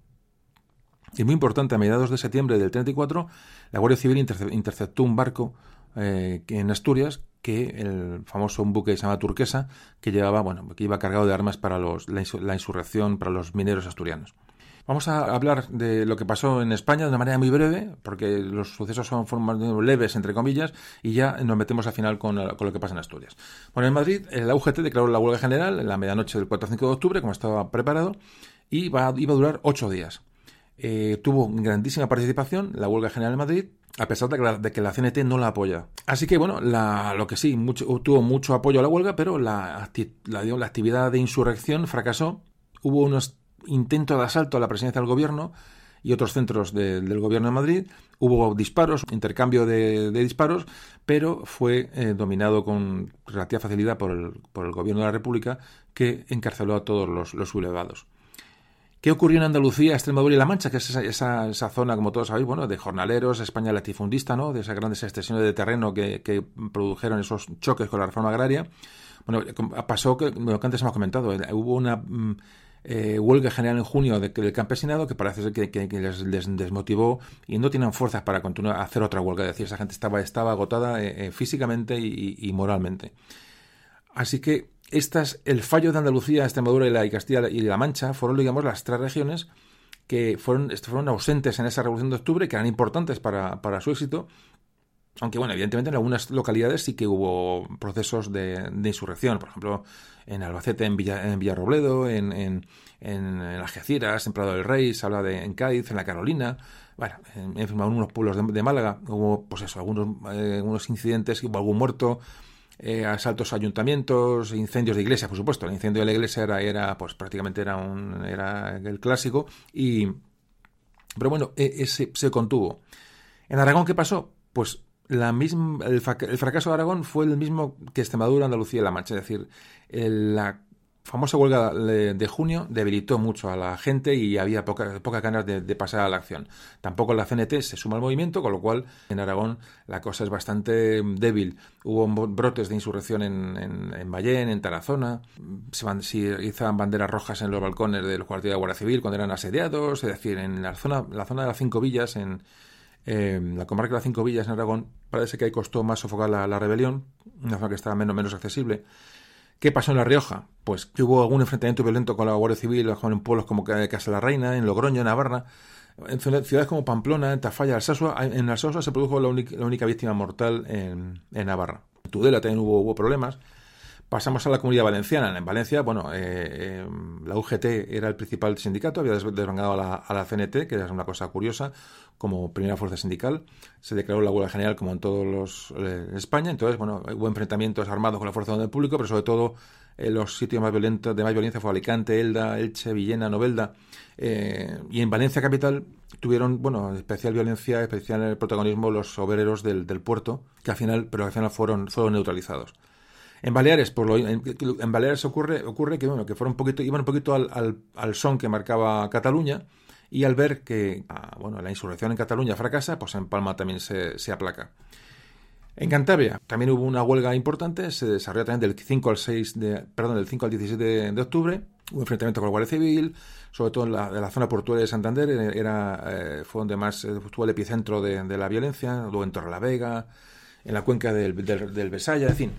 Y muy importante, a mediados de septiembre del 34, la Guardia Civil interceptó un barco eh, en Asturias que el famoso buque que se llama Turquesa, que llevaba, bueno, que iba cargado de armas para los, la, insurrección, para los mineros asturianos. Vamos a hablar de lo que pasó en España de una manera muy breve, porque los sucesos son formas leves, entre comillas, y ya nos metemos al final con, lo que pasa en Asturias. Bueno, en Madrid, el UGT declaró la huelga general en la medianoche del 4 5 de octubre, como estaba preparado, y iba a durar ocho días. Eh, tuvo grandísima participación la huelga general en Madrid, a pesar de que, la, CNT no la apoya. Así que, bueno, lo que sí, tuvo mucho apoyo a la huelga, pero la, la, actividad de insurrección fracasó. Hubo unos intentos de asalto a la presidencia del gobierno y otros centros del gobierno de Madrid. Hubo disparos, intercambio de, disparos, pero fue eh, dominado con relativa facilidad por el, por el, gobierno de la República, que encarceló a todos los, los sublevados. ¿Qué ocurrió en Andalucía, Extremadura y La Mancha? Que es esa, esa, zona, como todos sabéis, bueno, de jornaleros, España latifundista, ¿no? De esas grandes extensiones de terreno que, produjeron esos choques con la reforma agraria. Bueno, pasó que, lo que antes hemos comentado, eh, hubo una mm, eh, huelga general en junio de, del campesinado que parece ser que, les, desmotivó y no tienen fuerzas para continuar a hacer otra huelga. Es decir, esa gente estaba, estaba agotada eh, físicamente y moralmente. Así que estas, el fallo de Andalucía, Extremadura y, la, Castilla y La Mancha fueron, digamos, las tres regiones que fueron, fueron ausentes en esa revolución de octubre, que eran importantes para, para su éxito, aunque, bueno, evidentemente en algunas localidades sí que hubo procesos de, insurrección. Por ejemplo, en Albacete, en, Villa, en Villarrobledo, en, en, en, Algeciras, en Prado del Rey, se habla de en Cádiz, en la Carolina. Bueno, en, algunos pueblos de, Málaga hubo, pues eso, algunos, eh, algunos incidentes, hubo algún muerto. Eh, asaltos a ayuntamientos, incendios de iglesias, por supuesto. El incendio de la iglesia era, pues prácticamente era un era el clásico y pero bueno, e, ese se contuvo. En Aragón qué pasó? Pues la misma, el, fracaso de Aragón fue el mismo que Extremadura, Andalucía y La Mancha, es decir, la famosa huelga de junio debilitó mucho a la gente y había pocas poca ganas de, pasar a la acción. Tampoco la CNT se suma al movimiento, con lo cual en Aragón la cosa es bastante débil. Hubo brotes de insurrección en, en, en Ballén, en Tarazona, se, van, izaban banderas rojas en los balcones de los cuarteles de Guardia Civil cuando eran asediados, es decir, en la zona, la zona de las cinco villas, en la comarca de las cinco villas en Aragón, parece que ahí costó más sofocar la, la rebelión, una zona que estaba menos, menos accesible. ¿Qué pasó en La Rioja? Pues hubo algún enfrentamiento violento con la Guardia Civil en pueblos como Casa la Reina, en Logroño, en Navarra. En ciudades como Pamplona, en Tafalla, Alsasua, en Alsasua se produjo la, única, víctima mortal en, Navarra. En Tudela también hubo, hubo, problemas. Pasamos a la comunidad valenciana. En Valencia, bueno, eh, eh, la UGT era el principal sindicato, había desvangado a la, CNT, que es una cosa curiosa como primera fuerza sindical. Se declaró la huelga general como en todos los eh, en España. Entonces, bueno, hubo enfrentamientos armados con la fuerza del público, pero sobre todo eh, los sitios más violentos de más violencia fue Alicante, Elda, Elche, Villena, Novelda. Y en Valencia capital tuvieron, bueno, especial violencia, especial protagonismo los obreros del, del puerto, que al final, pero al final fueron, fueron neutralizados. En Baleares, por lo, en, Baleares ocurre, ocurre que, bueno, que fueron un poquito, iban un poquito al, al, al son que marcaba Cataluña, y al ver que ah, bueno, la insurrección en Cataluña fracasa, pues en Palma también se, se aplaca. En Cantabria también hubo una huelga importante, se desarrolló también del 5 al 6 de, perdón, del 5 al 17 de, octubre, hubo enfrentamiento con la Guardia Civil, sobre todo en la, zona portuaria de Santander, eh, era, eh, fue donde más eh, estuvo el epicentro de, de, la violencia, luego en Torrelavega, en la cuenca del, del, del Besaya, en fin.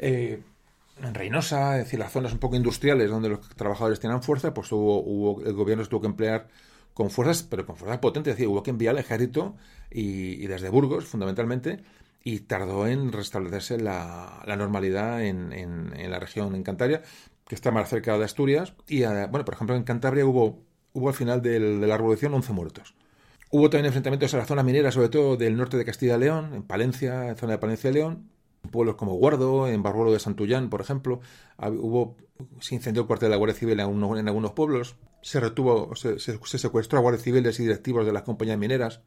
En Reynosa, es decir, las zonas un poco industriales donde los trabajadores tenían fuerza, pues hubo, el gobierno tuvo que emplear con fuerzas, pero con fuerzas potentes. Es decir, hubo que enviar al ejército y, desde Burgos, fundamentalmente, y tardó en restablecerse la, normalidad en, la región, en Cantabria, que está más cerca de Asturias. Y, eh, bueno, por ejemplo, en Cantabria hubo, al final de la revolución 11 muertos. Hubo también enfrentamientos en la zona minera, sobre todo del norte de Castilla y León, en Palencia, en zona de Palencia y León, pueblos como Guardo, en Barruelo de Santullán, por ejemplo. Hubo, se incendió el cuartel de la Guardia Civil en, algunos pueblos se retuvo, se, secuestró a guardias civiles y directivos de las compañías mineras.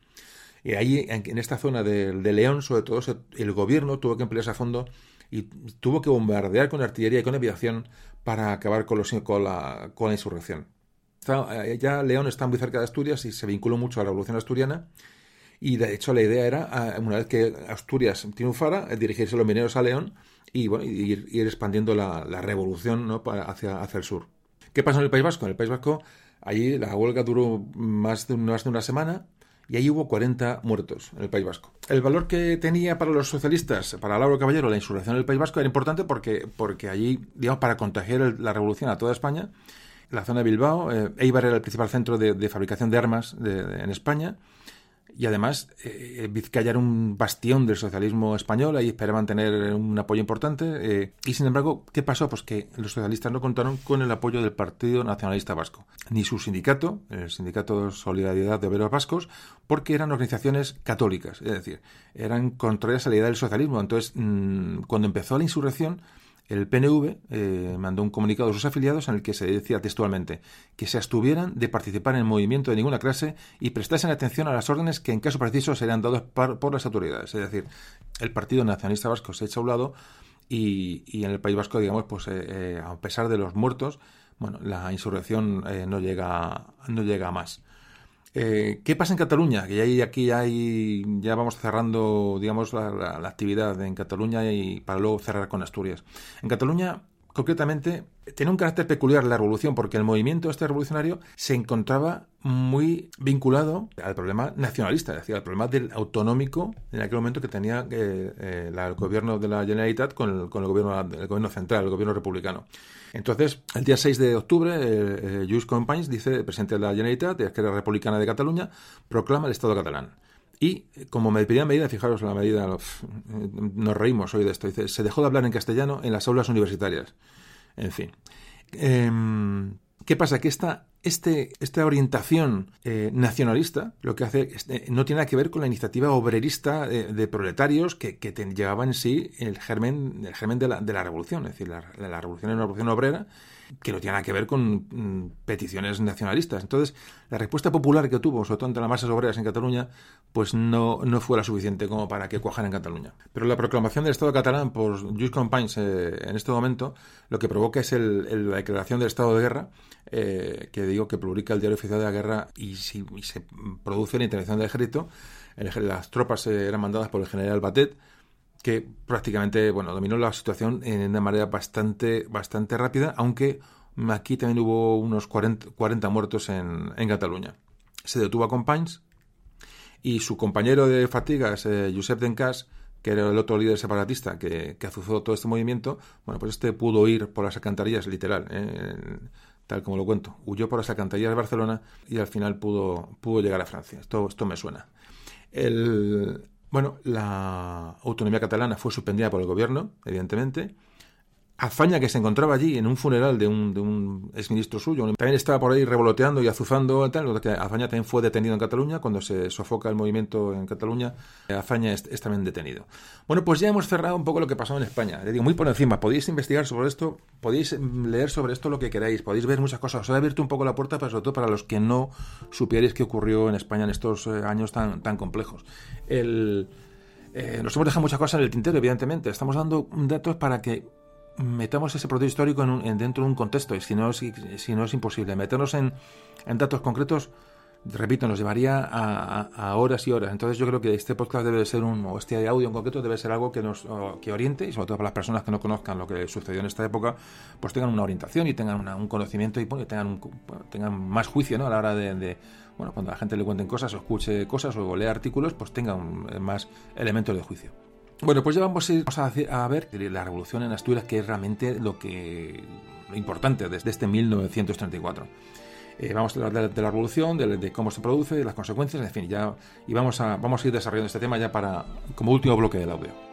Y ahí, en, esta zona de, León, sobre todo, el gobierno tuvo que emplearse a fondo y tuvo que bombardear con artillería y con aviación para acabar con, los, con, la, con la insurrección. Eh, ya León está muy cerca de Asturias y se vinculó mucho a la revolución asturiana. Y de hecho la idea era, ah, una vez que Asturias triunfara, dirigirse los mineros a León y ir, expandiendo la, revolución hacia, hacia el sur. ¿Qué pasó en el País Vasco? En el País Vasco, allí la huelga duró más de, más de una semana y ahí hubo 40 muertos en el País Vasco. El valor que tenía para los socialistas, para Lauro Caballero, la insurrección en el País Vasco era importante porque, porque allí, digamos, para contagiar la revolución a toda España, la zona de Bilbao, eh, Eibar era el principal centro de, fabricación de armas en España, y además eh, Vizcaya era un bastión del socialismo español, ahí esperaban tener un apoyo importante. Eh, y sin embargo, ¿qué pasó? Pues que los socialistas no contaron con el apoyo del Partido Nacionalista Vasco, ni su sindicato, el Sindicato de Solidaridad de Obreros Vascos, porque eran organizaciones católicas, es decir, eran contrarias a la idea del socialismo. Entonces, mm, cuando empezó la insurrección, el PNV eh, mandó un comunicado a sus afiliados en el que se decía textualmente que se abstuvieran de participar en el movimiento de ninguna clase y prestasen atención a las órdenes que en caso preciso serían dados por, las autoridades. Es decir, el Partido Nacionalista Vasco se echa a un lado y, y en el País Vasco, digamos, pues eh, eh, a pesar de los muertos, bueno, la insurrección no llega no llega a más. Eh, ¿Qué pasa en Cataluña? Que ya hay, aquí hay, ya vamos cerrando, digamos, la, actividad en Cataluña y para luego cerrar con Asturias. En Cataluña, concretamente, tiene un carácter peculiar la revolución porque el movimiento este revolucionario se encontraba muy vinculado al problema nacionalista, es decir, al problema del autonómico en aquel momento que tenía eh, eh, el gobierno de la Generalitat con el, con el gobierno, el gobierno central, el gobierno republicano. Entonces, el día 6 de octubre, eh, Lluís Companys dice, presidente de la Generalitat, de la Republicana de Cataluña, proclama el Estado catalán. Y como me pedían medida, fijaros la medida, nos reímos hoy de esto, dice, se dejó de hablar en castellano en las aulas universitarias. En fin. Em, ¿Qué pasa? Que esta este, esta orientación eh, nacionalista lo que hace eh, no tiene nada que ver con la iniciativa obrerista de, proletarios que, que llevaba en sí el germen, el germen de, la, de la revolución. Es decir, la, la revolución es una revolución obrera que no tiene nada que ver con mm, peticiones nacionalistas. Entonces, la respuesta popular que tuvo, sobre todo entre las masas obreras en Cataluña, pues no, no fue la suficiente como para que cuajara en Cataluña. Pero la proclamación del Estado catalán por Lluís Companys eh, en este momento lo que provoca es el, la declaración del estado de guerra, eh, que digo que publica el diario oficial de la guerra y, si, se produce la intervención del ejército. las tropas eh, eran mandadas por el general Batet, que prácticamente bueno dominó la situación en una manera bastante bastante rápida, aunque aquí también hubo unos 40, muertos en, en, Cataluña. Se detuvo a Companys y su compañero de fatigas, eh, Josep Dencas, que era el otro líder separatista que, que, azuzó todo este movimiento, bueno, pues este pudo ir por las alcantarillas, literal, eh, tal como lo cuento. Huyó por las alcantarillas de Barcelona y al final pudo, pudo llegar a Francia. Esto, esto me suena. El, bueno, la autonomía catalana fue suspendida por el gobierno, evidentemente. Azaña, que se encontraba allí en un funeral de un, de un exministro suyo, también estaba por ahí revoloteando y azuzando. Tal, que Azaña también fue detenido en Cataluña. Cuando se sofoca el movimiento en Cataluña, Azaña es, también detenido. Bueno, pues ya hemos cerrado un poco lo que pasó en España. Le digo, muy por encima, podéis investigar sobre esto, podéis leer sobre esto lo que queráis, podéis ver muchas cosas. Os he abierto un poco la puerta, pero sobre todo para los que no supierais qué ocurrió en España en estos eh, años tan, tan complejos. Eh, nos hemos dejado muchas cosas en el tintero, evidentemente. Estamos dando datos para que metamos ese proceso histórico en, dentro de un contexto, si no, si, no es imposible. Meternos en, en, datos concretos, repito, nos llevaría a, horas y horas. Entonces yo creo que este podcast debe ser un, o este audio en concreto debe ser algo que nos que oriente, y sobre todo para las personas que no conozcan lo que sucedió en esta época, pues tengan una orientación y tengan un conocimiento y tengan, tengan más juicio ¿no? a la hora de bueno, cuando la gente le cuenten cosas o escuche cosas o lea artículos, pues tenga más elementos de juicio. Bueno, pues ya vamos a, ir, a, ver la revolución en Asturias, que es realmente lo que lo importante desde este 1934. Eh, vamos a hablar de, la revolución, de, cómo se produce, de las consecuencias, en fin, ya y vamos a vamos a ir desarrollando este tema ya para como último bloque del audio.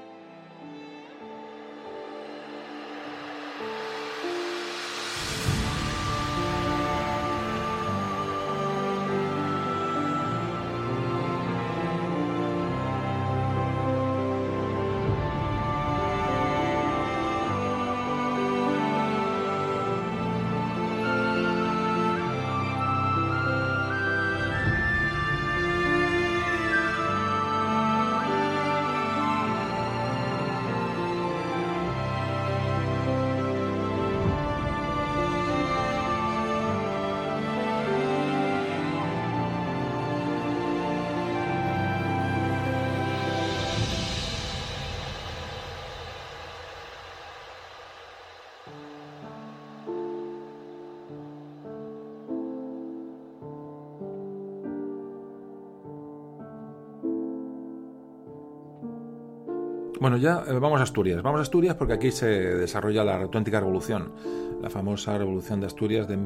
Bueno, ya eh, vamos a Asturias. Vamos a Asturias porque aquí se desarrolla la auténtica revolución, la famosa revolución de Asturias de,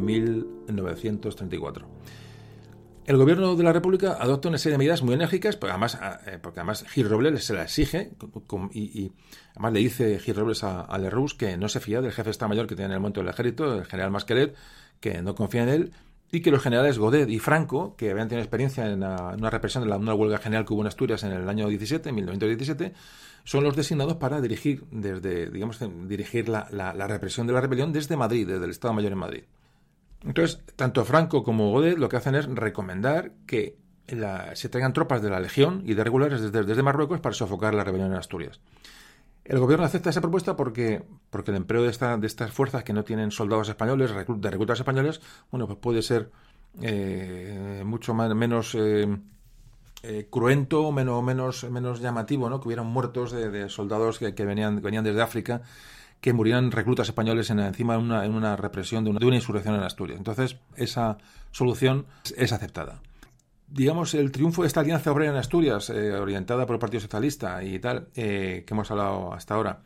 1934. El gobierno de la República adopta una serie de medidas muy enérgicas, porque además, eh, porque además Gil Robles se la exige, y, además le dice Gil Robles a, a Lerroux que no se fía del jefe de Estado Mayor que tiene en el momento del ejército, el general Masqueret, que no confía en él, y que los generales Godet y Franco, que habían tenido experiencia en una, represión de la, una huelga general que hubo en Asturias en el año 17, 1917, son los designados para dirigir desde, digamos, dirigir la, represión de la rebelión desde Madrid, desde el Estado Mayor en Madrid. Entonces, tanto Franco como Godet lo que hacen es recomendar que se traigan tropas de la Legión y de regulares desde, desde Marruecos para sofocar la rebelión en Asturias. El gobierno acepta esa propuesta porque, porque el empleo de, esta, de estas fuerzas que no tienen soldados españoles, de reclutas españoles, bueno, pues puede ser eh, mucho menos eh, eh, cruento, menos, menos, menos llamativo, ¿no? Que hubieran muertos de, soldados que, venían, venían desde África, que murieran reclutas españoles en, encima de una, en una represión, de una, de una insurrección en Asturias. Entonces, esa solución es aceptada digamos, el triunfo de esta alianza obrera en Asturias, eh, orientada por el Partido Socialista y tal, eh, que hemos hablado hasta ahora,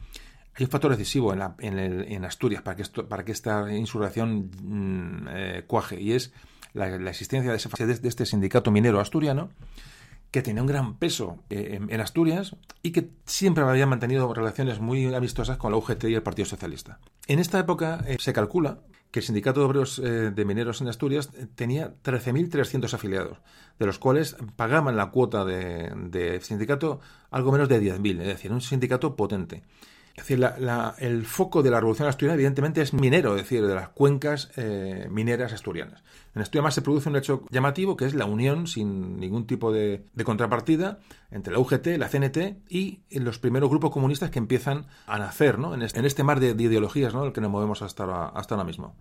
hay un factor decisivo en, en, Asturias para que, esto, para que esta insurrección mm, eh, cuaje, y es la, existencia de, ese, de, este sindicato minero asturiano, que tenía un gran peso en, Asturias y que siempre había mantenido relaciones muy amistosas con la UGT y el Partido Socialista. En esta época se calcula que el Sindicato de Obreros eh, de Mineros en Asturias tenía 13.300 afiliados, de los cuales pagaban la cuota de, de sindicato algo menos de 10.000, es decir, un sindicato potente. Es decir, el foco de la revolución asturiana, evidentemente, es minero, es decir, de las cuencas eh, mineras asturianas. En Asturias más se produce un hecho llamativo, que es la unión, sin ningún tipo de, contrapartida, entre la UGT, la CNT y los primeros grupos comunistas que empiezan a nacer ¿no? en, este, este mar de, ideologías ¿no? en el que nos movemos hasta, hasta ahora mismo.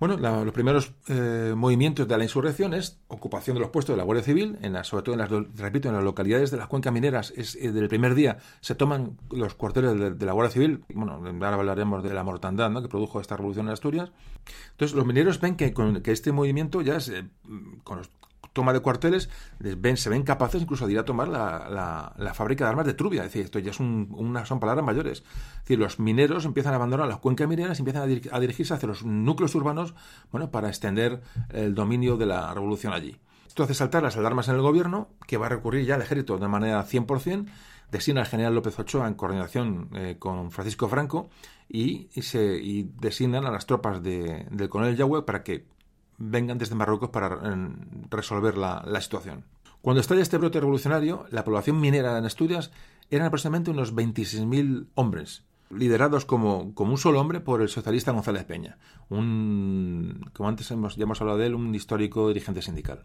Bueno, los primeros eh, movimientos de la insurrección es ocupación de los puestos de la Guardia Civil, en sobre todo en las, repito, en las localidades de las cuencas mineras, es, eh, del primer día se toman los cuarteles de, la Guardia Civil, bueno, ahora hablaremos de la mortandad que produjo esta revolución en Asturias. Entonces, los mineros ven que, con, que este movimiento ya es, eh, con los toma de cuarteles, se ven capaces incluso de ir a tomar la, fábrica de armas de Trubia. Es decir, esto ya son palabras mayores. Es decir, los mineros empiezan a abandonar las cuencas mineras y empiezan a, dirigirse hacia los núcleos urbanos bueno, para extender el dominio de la revolución allí. Esto hace saltar las alarmas en el gobierno, que va a recurrir ya al ejército de manera 100%, designa al general López Ochoa en coordinación eh, con Francisco Franco y designan a las tropas del coronel Yahweh para que vengan desde Marruecos para resolver la, situación. Cuando estalla este brote revolucionario, la población minera en Asturias eran aproximadamente unos 26.000 hombres, liderados como, como, un solo hombre por el socialista González Peña, un, como antes hemos, ya hemos hablado de él, un histórico dirigente sindical.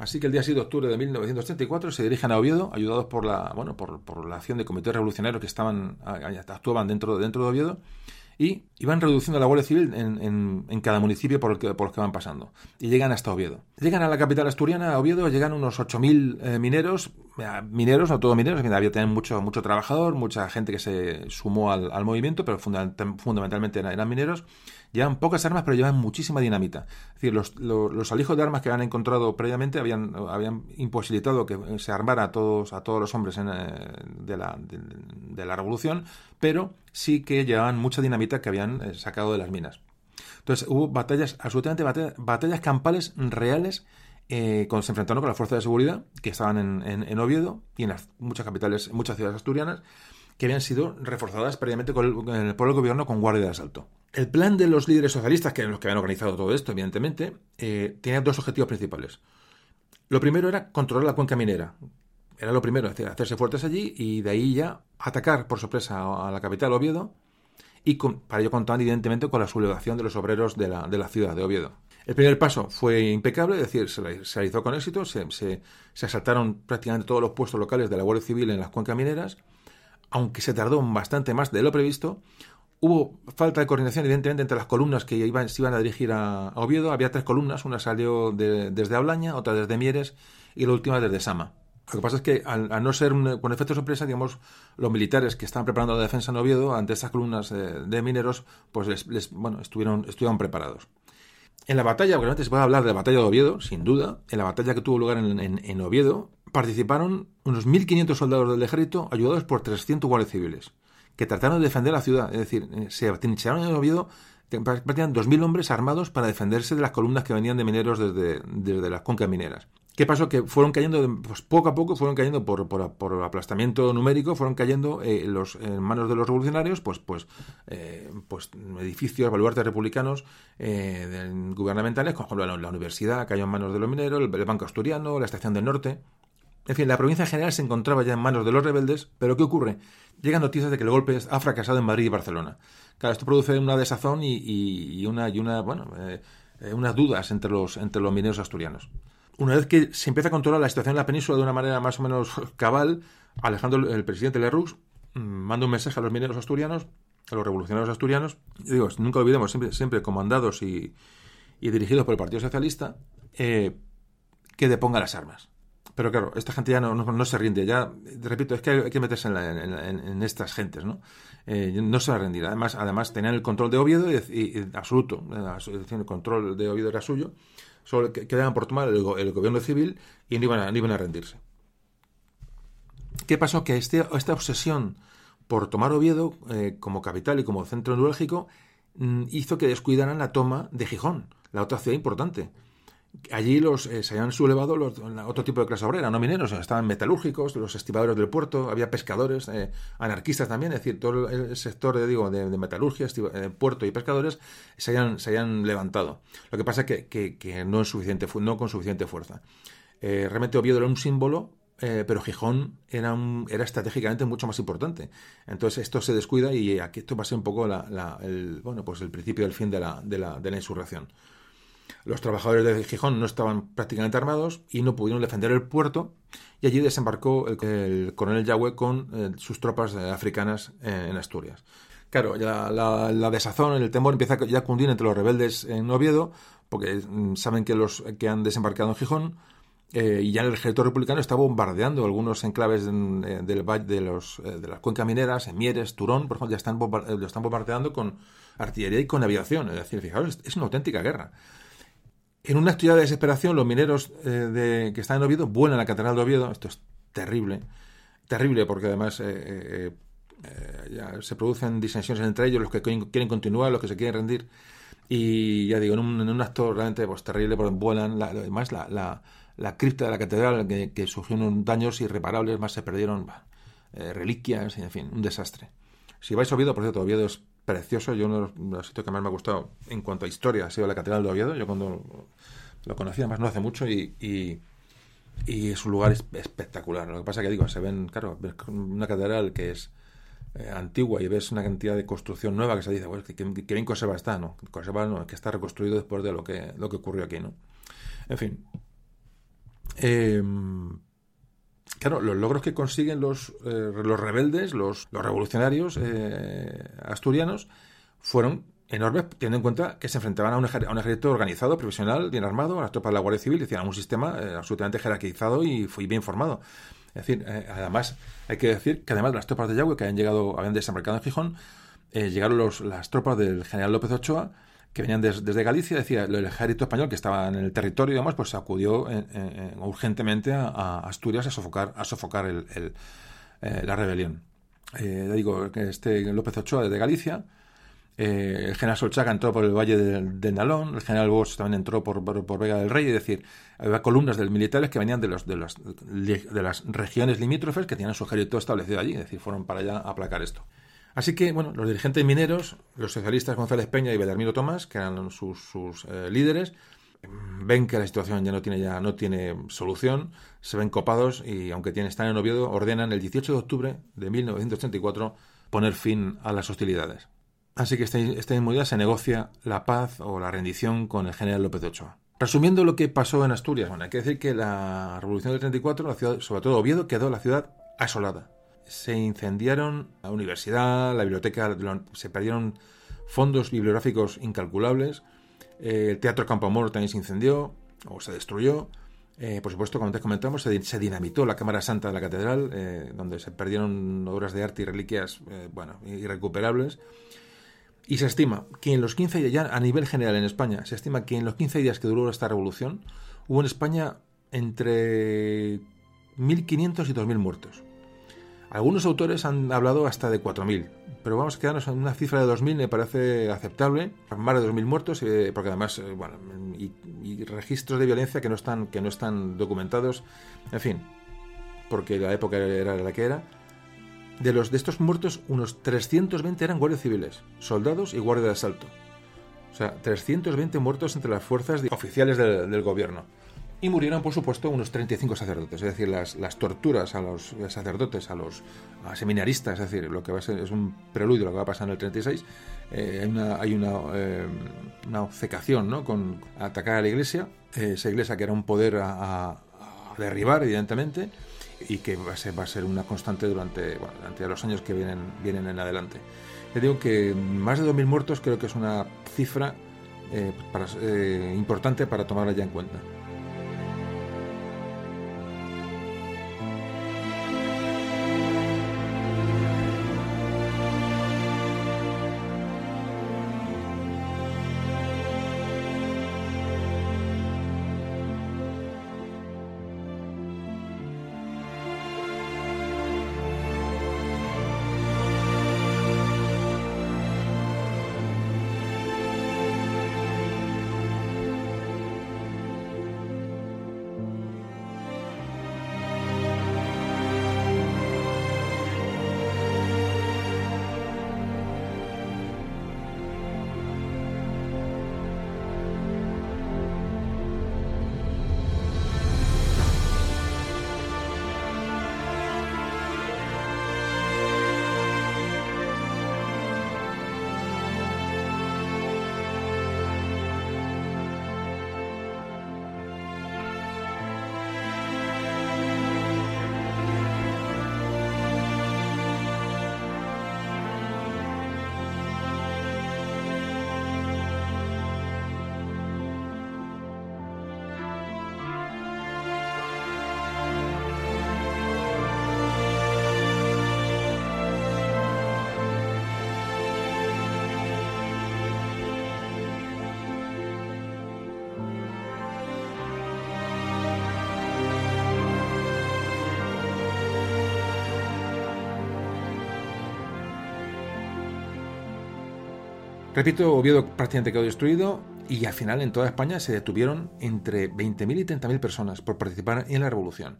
Así que el día 6 de octubre de 1934 se dirigen a Oviedo, ayudados por la, bueno, por, por la acción de comités revolucionarios que estaban, actuaban dentro, dentro de Oviedo, y, van reduciendo la Guardia Civil en, cada municipio por, el que, por los que van pasando. Y llegan hasta Oviedo. Llegan a la capital asturiana, Oviedo, llegan unos 8.000 eh, mineros, eh, mineros, no todos mineros, había también mucho, mucho trabajador, mucha gente que se sumó al, movimiento, pero fundamentalmente eran mineros Llevan pocas armas, pero llevan muchísima dinamita. Es decir, los, alijos de armas que habían encontrado previamente habían, imposibilitado que se armara a todos, a todos los hombres eh, de, la, revolución, pero sí que llevaban mucha dinamita que habían eh, sacado de las minas. Entonces hubo batallas, absolutamente batallas, campales reales eh, se enfrentaron con las fuerzas de seguridad que estaban en, en, Oviedo y en muchas capitales, muchas ciudades asturianas, que habían sido reforzadas previamente por el gobierno con guardia de asalto. El plan de los líderes socialistas, que eran los que habían organizado todo esto, evidentemente, eh, tenía dos objetivos principales. Lo primero era controlar la cuenca minera. Era lo primero, hacerse fuertes allí y de ahí ya atacar por sorpresa a la capital, Oviedo, y para ello contaban evidentemente con la sublevación de los obreros de la, ciudad de Oviedo. El primer paso fue impecable, es decir, se, realizó con éxito, se, se, asaltaron prácticamente todos los puestos locales de la Guardia Civil en las cuencas mineras, aunque se tardó bastante más de lo previsto, Hubo falta de coordinación, evidentemente, entre las columnas que iban, se iban a dirigir a, Oviedo. Había tres columnas, una salió desde Ablaña, otra desde Mieres y la última desde Sama. Lo que pasa es que, al, no ser con efecto sorpresa, digamos, los militares que estaban preparando la defensa en Oviedo ante estas columnas eh, de mineros, pues les, bueno, estuvieron, estuvieron preparados. En la batalla, obviamente se puede hablar de la batalla de Oviedo, sin duda, en la batalla que tuvo lugar en, en Oviedo, participaron unos 1.500 soldados del ejército ayudados por 300 guardias civiles que trataron de defender la ciudad. Es decir, eh, se trincharon en Oviedo prácticamente 2.000 hombres armados para defenderse de las columnas que venían de mineros desde, desde las cuencas mineras. ¿Qué pasó? Que fueron cayendo, pues poco a poco fueron cayendo por, por, aplastamiento numérico, fueron cayendo eh, en manos de los revolucionarios, pues, pues, eh, pues edificios, baluartes republicanos gubernamentales, como la, la, universidad cayó en manos de los mineros, el, el Banco Asturiano, la Estación del Norte. En fin, la provincia general se encontraba ya en manos de los rebeldes, pero ¿qué ocurre? Llegan noticias de que el golpe ha fracasado en Madrid y Barcelona. Claro, esto produce una desazón y, una, y bueno, eh, eh, unas dudas entre los, entre los mineros asturianos. Una vez que se empieza a controlar la situación en la península de una manera más o menos cabal, Alejandro, el presidente Lerroux, mm, manda un mensaje a los mineros asturianos, a los revolucionarios asturianos, y digo, nunca olvidemos, siempre, siempre comandados y, dirigidos por el Partido Socialista, eh, que deponga las armas. Pero claro, esta gente ya no, se rinde. Ya, repito, es que hay, que meterse en, estas gentes, ¿no? Eh, no se va a rendir. Además, además tenían el control de Oviedo y, absoluto. El control de Oviedo era suyo. Solo quedaban por tomar el, gobierno civil y no iban, a, iban a rendirse. ¿Qué pasó? Que este, esta obsesión por tomar Oviedo eh, como capital y como centro neurálgico mm, hizo que descuidaran la toma de Gijón, la otra ciudad importante allí los, eh, se habían sublevado los, otro tipo de clase obrera, no mineros, estaban metalúrgicos, los estibadores del puerto, había pescadores, eh, anarquistas también, es decir, todo el sector de, digo, de, metalurgia, eh, puerto y pescadores se habían, se habían levantado. Lo que pasa es que, que, no, es suficiente, no con suficiente fuerza. realmente Oviedo era un símbolo pero Gijón era, un, era estratégicamente mucho más importante. Entonces esto se descuida y aquí esto va a ser un poco la, el, bueno, pues el principio del fin de la, de la, de la insurrección. Los trabajadores de Gijón no estaban prácticamente armados y no pudieron defender el puerto y allí desembarcó el, coronel Yahweh con eh, sus tropas eh, africanas eh, en Asturias. Claro, ya la, desazón, el temor empieza ya a cundir entre los rebeldes en Oviedo, porque mm, saben que los que han desembarcado en Gijón y ya el ejército republicano está bombardeando algunos enclaves del valle de, los, de las cuencas mineras, en Mieres, Turón, por ejemplo, ya están, lo están bombardeando con artillería y con aviación. Es decir, fijaos, es una auténtica guerra. En una actividad de desesperación, los mineros eh, de, que están en Oviedo vuelan a la Catedral de Oviedo. Esto es terrible. Terrible porque además eh, eh, se producen disensiones entre ellos, los que quieren continuar, los que se quieren rendir. Y ya digo, en un, acto realmente pues, terrible, porque vuelan. además, la, la, cripta de la catedral, que, que sufrieron daños irreparables, más se perdieron reliquias, y en fin, un desastre. Si vais a Oviedo, por cierto, Oviedo es precioso. Yo uno de los sitios que más me ha gustado en cuanto a historia ha sido la Catedral de Oviedo. Yo cuando lo conocí, además no hace mucho, y, y, es un lugar espectacular. Lo que pasa que digo, se ven, claro, una catedral que es eh, antigua y ves una cantidad de construcción nueva que se dice, bueno, que, bien conserva está, ¿no? Conserva, no, que está reconstruido después de lo que, lo que ocurrió aquí, ¿no? En fin. Eh, Claro, los logros que consiguen los, eh, los rebeldes, los, los revolucionarios eh, asturianos, fueron enormes, teniendo en cuenta que se enfrentaban a un, ejército organizado, profesional, bien armado, a las tropas de la Guardia Civil, decían, un sistema eh, absolutamente jerarquizado y bien formado. Es decir, además, hay que decir que además de las tropas de Yagüe que habían llegado, habían desembarcado en Gijón, llegaron los, las tropas del general López Ochoa, que venían desde Galicia, decía, el ejército español que estaba en el territorio, digamos, pues acudió eh, eh, urgentemente a, Asturias a sofocar, a sofocar el, eh, la rebelión. digo, que este López Ochoa de Galicia, el general Solchaga entró por el valle del, Nalón, el general Bosch también entró por, por, Vega del Rey, es decir, había columnas de militares que venían de, los, de, los, de las regiones limítrofes que tenían su ejército establecido allí, es decir, fueron para allá a aplacar esto. Así que, bueno, los dirigentes mineros, los socialistas González Peña y Belarmino Tomás, que eran sus, eh, líderes, ven que la situación ya no tiene ya no tiene solución, se ven copados y aunque están en Oviedo, ordenan el 18 de octubre de 1984 poner fin a las hostilidades. Así que este, este mismo día se negocia la paz o la rendición con el general López de Ochoa. Resumiendo lo que pasó en Asturias, bueno, hay que decir que la revolución del 34, la ciudad, sobre todo Oviedo, quedó la ciudad asolada se incendiaron la universidad, la biblioteca, se perdieron fondos bibliográficos incalculables, eh, el Teatro Campo Amor también se incendió o se destruyó. Eh, por supuesto, como antes comentamos, se, dinamitó la Cámara Santa de la Catedral, eh, donde se perdieron obras de arte y reliquias bueno, irrecuperables. Y se estima que en los 15 días, ya a nivel general en España, se estima que en los 15 días que duró esta revolución, hubo en España entre 1.500 y 2.000 muertos. Algunos autores han hablado hasta de 4.000, pero vamos a quedarnos en una cifra de 2.000, me parece aceptable, más de 2.000 muertos, eh, porque además, eh, bueno, y, registros de violencia que no, están, que no están documentados, en fin, porque la época era la que era. De, los, de estos muertos, unos 320 eran guardias civiles, soldados y guardia de asalto. O sea, 320 muertos entre las fuerzas oficiales del gobierno y murieron, por supuesto, unos 35 sacerdotes. Es decir, las, las torturas a los sacerdotes, a los seminaristas, es decir, lo que va a ser es un preludio lo que va a pasar en el 36. Eh, hay una, hay una, eh, una obcecación ¿no? con atacar a la iglesia, eh, esa iglesia que era un poder a, derribar, evidentemente, y que va a ser, va a ser una constante durante, bueno, durante los años que vienen, vienen en adelante. Le digo que más de 2.000 muertos creo que es una cifra para, importante para tomarla ya en cuenta. Repito, Oviedo prácticamente quedó destruido y al final en toda España se detuvieron entre 20.000 y 30.000 personas por participar en la revolución.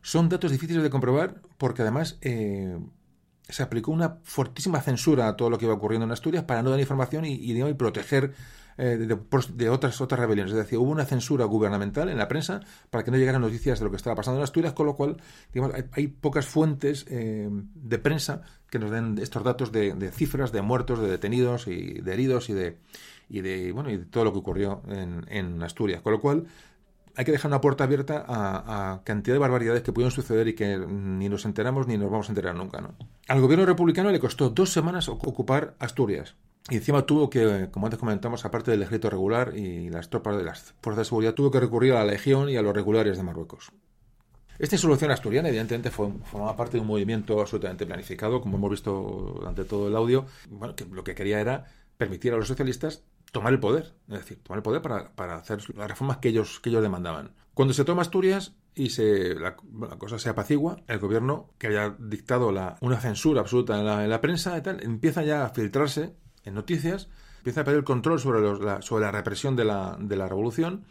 Son datos difíciles de comprobar porque además eh, se aplicó una fortísima censura a todo lo que iba ocurriendo en Asturias para no dar información y, y proteger eh, de, otras, otras rebeliones. Es decir, hubo una censura gubernamental en la prensa para que no llegaran noticias de lo que estaba pasando en Asturias, con lo cual digamos, hay, pocas fuentes eh, de prensa que nos den estos datos de, cifras de muertos, de detenidos y de heridos y de, y de, bueno, y de todo lo que ocurrió en, en Asturias. Con lo cual, hay que dejar una puerta abierta a, cantidad de barbaridades que pudieron suceder y que ni nos enteramos ni nos vamos a enterar nunca. ¿no? Al gobierno republicano le costó dos semanas ocupar Asturias. Y encima tuvo que, como antes comentamos, aparte del ejército regular y las tropas de las fuerzas de seguridad, tuvo que recurrir a la legión y a los regulares de Marruecos. Esta insolución asturiana, evidentemente, formaba parte de un movimiento absolutamente planificado, como hemos visto durante todo el audio. Bueno, que lo que quería era permitir a los socialistas tomar el poder, es decir, tomar el poder para, hacer las reformas que ellos, que ellos demandaban. Cuando se toma Asturias y se, la, cosa se apacigua, el gobierno, que había dictado la, una censura absoluta en la, prensa y tal, empieza ya a filtrarse en noticias, empieza a perder el control sobre, la, sobre la represión de la, de la revolución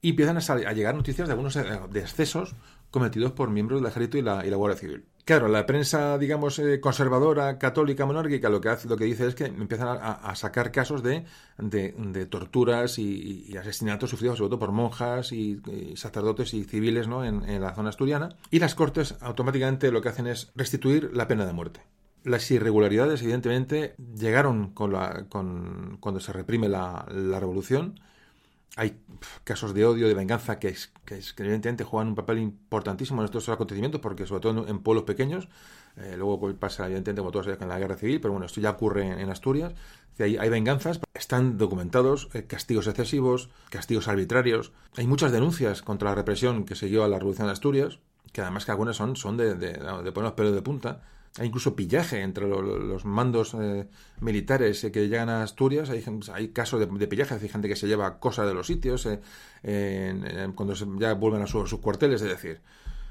y empiezan a, llegar noticias de algunos eh, de excesos cometidos por miembros del ejército y la, y la Guardia Civil. Claro, la prensa, digamos, eh, conservadora, católica, monárquica, lo que hace, lo que dice es que empiezan a, sacar casos de, de, torturas y, asesinatos sufridos sobre todo por monjas y, sacerdotes y civiles ¿no? en, la zona asturiana. Y las cortes automáticamente lo que hacen es restituir la pena de muerte. Las irregularidades, evidentemente, llegaron con la, con, cuando se reprime la, revolución. Hay casos de odio, de venganza, que, evidentemente juegan un papel importantísimo en estos acontecimientos, porque sobre todo en, pueblos pequeños, eh, luego pues, pasa evidentemente como todos en la guerra civil, pero bueno, esto ya ocurre en, Asturias, hay, hay, venganzas, están documentados, eh, castigos excesivos, castigos arbitrarios, hay muchas denuncias contra la represión que siguió a la Revolución de Asturias, que además que algunas son, son de, de, de poner los pelos de punta, hay incluso pillaje entre los mandos eh, militares eh, que llegan a Asturias. Hay, hay casos de, pillaje, hay gente que se lleva cosas de los sitios eh, cuando ya vuelven a sus cuarteles. Es decir,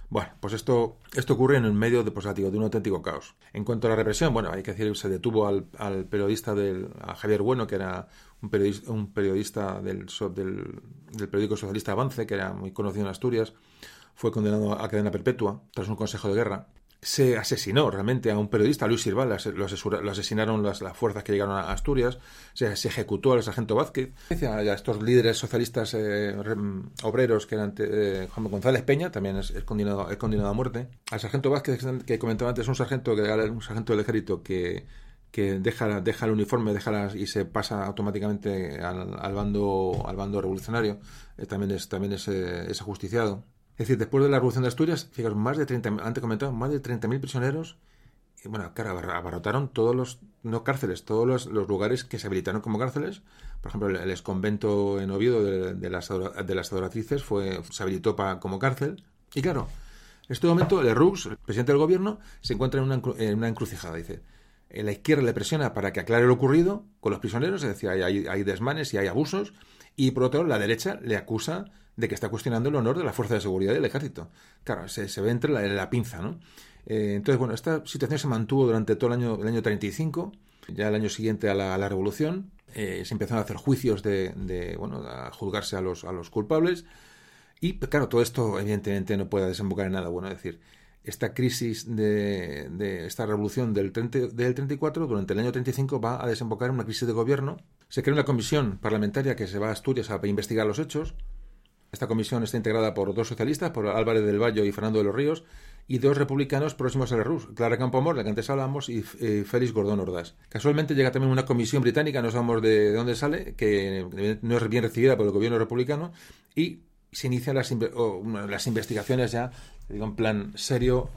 bueno, pues esto, esto ocurre en el medio de, pues, de un auténtico caos. En cuanto a la represión, bueno, hay que decir, se detuvo al, periodista, del, a Javier Bueno, que era un periodista, un periodista del, del, del periódico socialista Avance, que era muy conocido en Asturias. Fue condenado a cadena perpetua tras un consejo de guerra se asesinó realmente a un periodista, Luis Silva, lo, asesinaron las, fuerzas que llegaron a Asturias, se, ejecutó al sargento Vázquez, a estos líderes socialistas eh, obreros que eran eh, Juan González Peña, también es, condenado, a muerte, al sargento Vázquez que comentaba antes, un sargento, que, un sargento del ejército que, que deja, deja el uniforme deja y se pasa automáticamente al, bando al bando revolucionario, eh, también es, también es, es ajusticiado. Es decir, después de la Revolución de Asturias, fijaros, más de 30, antes comentado, más de 30.000 prisioneros, y bueno, claro, abarrotaron todos los, no cárceles, todos los, lugares que se habilitaron como cárceles. Por ejemplo, el, el exconvento en Oviedo de, las, de las adoratrices fue, se habilitó como cárcel. Y claro, en este momento el Rux, el presidente del gobierno, se encuentra en una, en una encrucijada. Dice, la izquierda le presiona para que aclare lo ocurrido con los prisioneros, es decir, hay, hay desmanes y hay abusos, y por otro lado, la derecha le acusa de que está cuestionando el honor de la fuerza de seguridad del ejército. Claro, se, ve entre la, pinza, ¿no? Eh, entonces, bueno, esta situación se mantuvo durante todo el año, el año 35, ya el año siguiente a la, revolución, eh, se empezaron a hacer juicios de, bueno, a juzgarse a los, a los culpables, y claro, todo esto evidentemente no puede desembocar en nada bueno, es decir, esta crisis de, de esta revolución del, del 34 durante el año 35 va a desembocar en una crisis de gobierno. Se crea una comisión parlamentaria que se va a Asturias a investigar los hechos. Esta comisión está integrada por dos socialistas, por Álvarez del Valle y Fernando de los Ríos, y dos republicanos próximos a la RUS, Clara Campoamor, de la que antes hablamos, y Félix Gordón Ordaz. Casualmente llega también una comisión británica, no sabemos de, dónde sale, que no es bien recibida por el gobierno republicano, y se inician las, las investigaciones ya, digo, en plan serio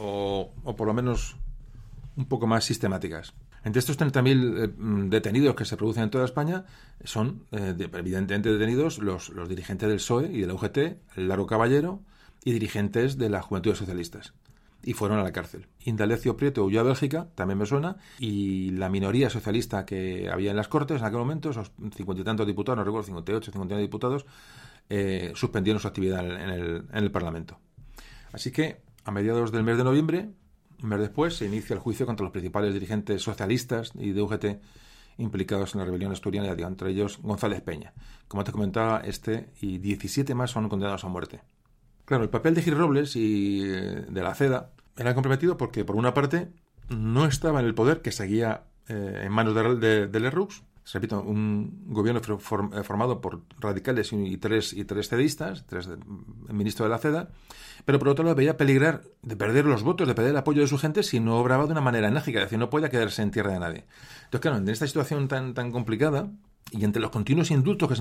o, o por lo menos un poco más sistemáticas. Entre estos 30.000 eh, mm, detenidos que se producen en toda España, son eh, evidentemente detenidos los, los, dirigentes del PSOE y de la UGT, el Largo Caballero y dirigentes de las Juventudes Socialistas. Y fueron a la cárcel. Indalecio Prieto huyó a Bélgica, también me suena, y la minoría socialista que había en las Cortes en aquel momento, esos cincuenta y tantos diputados, no recuerdo, 58, 59 diputados, eh, suspendieron su actividad en el, en el Parlamento. Así que, a mediados del mes de noviembre, un mes después se inicia el juicio contra los principales dirigentes socialistas y de UGT implicados en la rebelión asturiana, entre ellos González Peña. Como te comentaba, este y 17 más son condenados a muerte. Claro, el papel de Gil Robles y eh, de la CEDA era comprometido porque, por una parte, no estaba en el poder que seguía eh, en manos de, de, repito, un gobierno eh, formado por radicales y tres, y tres cedistas, tres ministros de la CEDA, pero por otro lado veía peligrar de perder los votos, de perder el apoyo de su gente si no obraba de una manera enérgica, es decir, no podía quedarse en tierra de nadie. Entonces, claro, en esta situación tan, complicada, y entre los continuos indultos que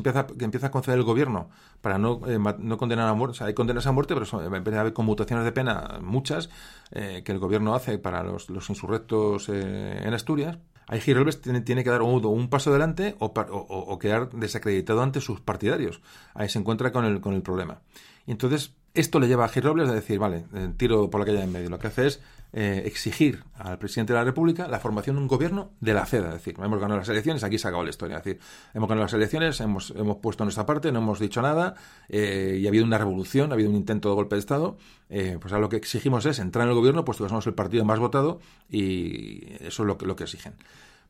empieza, a conceder el gobierno para no, eh, condenar a muerte, hay condenas a muerte, pero son, empieza a haber conmutaciones de pena, muchas, eh, que el gobierno hace para los insurrectos en Asturias, Ahí Girolves tiene, tiene, que dar un, un paso adelante o, o, quedar desacreditado ante sus partidarios. Ahí se encuentra con el, con el problema. Y entonces, esto le lleva a Girolves a decir, vale, eh, tiro por la calle en medio. Lo que hace es eh, exigir al presidente de la República la formación de un gobierno de la CEDA. Es decir, hemos ganado las elecciones, aquí se acabó la historia. Es decir, hemos ganado las elecciones, hemos, hemos puesto nuestra parte, no hemos dicho nada eh, y ha habido una revolución, ha habido un intento de golpe de Estado. Eh, pues ahora lo que exigimos es entrar en el gobierno, puesto que somos el partido más votado y eso es lo que, lo que exigen.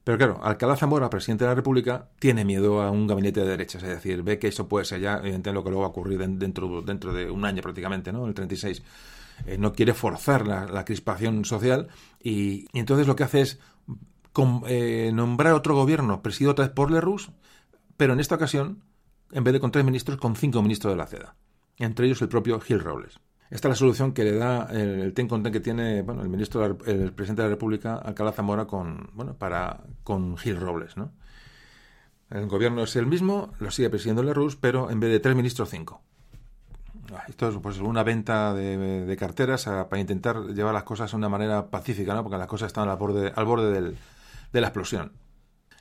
Pero claro, Alcalá Zamora, presidente de la República, tiene miedo a un gabinete de derechas, es decir, ve que eso puede ser ya, evidentemente, lo que luego va a ocurrir dentro, dentro de un año prácticamente, ¿no? El 36. Eh, no quiere forzar la, crispación social y, entonces lo que hace es eh, nombrar otro gobierno presidido otra vez por Lerroux, pero en esta ocasión, en vez de con tres ministros, con cinco ministros de la CEDA, entre ellos el propio Gil Robles. Esta es la solución que le da el, ten con ten que tiene bueno, el ministro, el presidente de la República, Alcalá Zamora, con, bueno, para, con Gil Robles. ¿no? El gobierno es el mismo, lo sigue presidiendo Lerroux, pero en vez de tres ministros, cinco. Esto es pues, una venta de, carteras para intentar llevar las cosas de una manera pacífica, ¿no? porque las cosas están al borde, al borde del, de la explosión.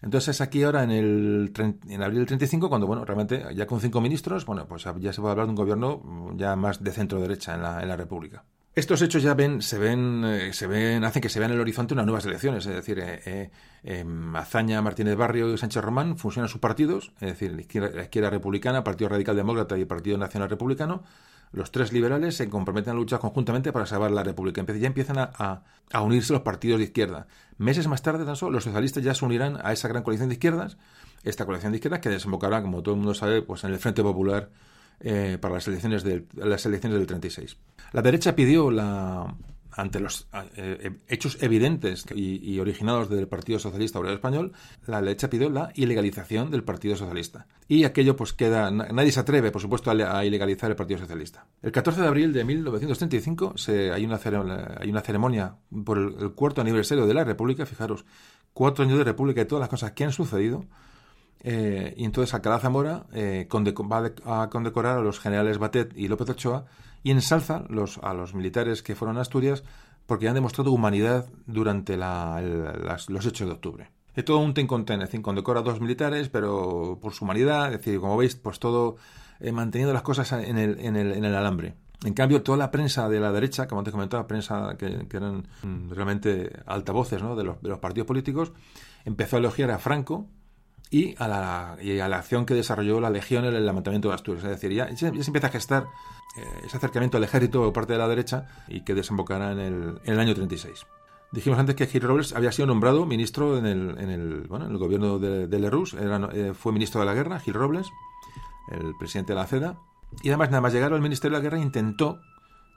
Entonces aquí ahora en el en abril del 35 cuando bueno realmente ya con cinco ministros bueno pues ya se puede hablar de un gobierno ya más de centro derecha en la, en la República. Estos hechos ya ven, se ven, eh, se ven, hacen que se vean en el horizonte unas nuevas elecciones, es decir, eh, eh, em, Azaña, Martínez Barrio y Sánchez Román funcionan sus partidos, es decir, la izquierda, la izquierda republicana, Partido Radical Demócrata y Partido Nacional Republicano, los tres liberales se comprometen a luchar conjuntamente para salvar la República. Ya empiezan a, unirse los partidos de izquierda. Meses más tarde, tan solo, los socialistas ya se unirán a esa gran coalición de izquierdas, esta coalición de izquierdas que desembocará, como todo el mundo sabe, pues en el Frente Popular eh, para las elecciones, del, las elecciones del 36. La derecha pidió la, ante los eh, eh, hechos evidentes y, originados del Partido Socialista Obrero Español, la derecha pidió la ilegalización del Partido Socialista. Y aquello pues queda, nadie se atreve, por supuesto, a, ilegalizar el Partido Socialista. El 14 de abril de 1935 se, hay, una hay una ceremonia por el, cuarto aniversario de la República, fijaros, cuatro años de República y todas las cosas que han sucedido. Eh, y entonces Alcalá Zamora va a condecorar a los generales Batet y López Ochoa y ensalza los, a los militares que fueron a Asturias porque han demostrado humanidad durante los hechos de octubre. Es todo un ten con ten, es decir, condecora a dos militares, pero por su humanidad, es decir, como veis, pues todo eh, manteniendo las cosas en el, el, el alambre. En cambio, toda la prensa de la derecha, como te comentaba, prensa que, eran mm, realmente altavoces ¿no? de, los, de los partidos políticos, empezó a elogiar a Franco y a la, y a la acción que desarrolló la Legión en el levantamiento de Asturias. Es decir, ya, se empieza a gestar eh, ese acercamiento al ejército por parte de la derecha y que desembocará en el, en el año 36. Dijimos antes que Gil Robles había sido nombrado ministro en el, en el, bueno, en el gobierno de, de Lerroux, eh, fue ministro de la guerra, Gil Robles, el presidente de la CEDA, y además nada más llegar al Ministerio de la Guerra intentó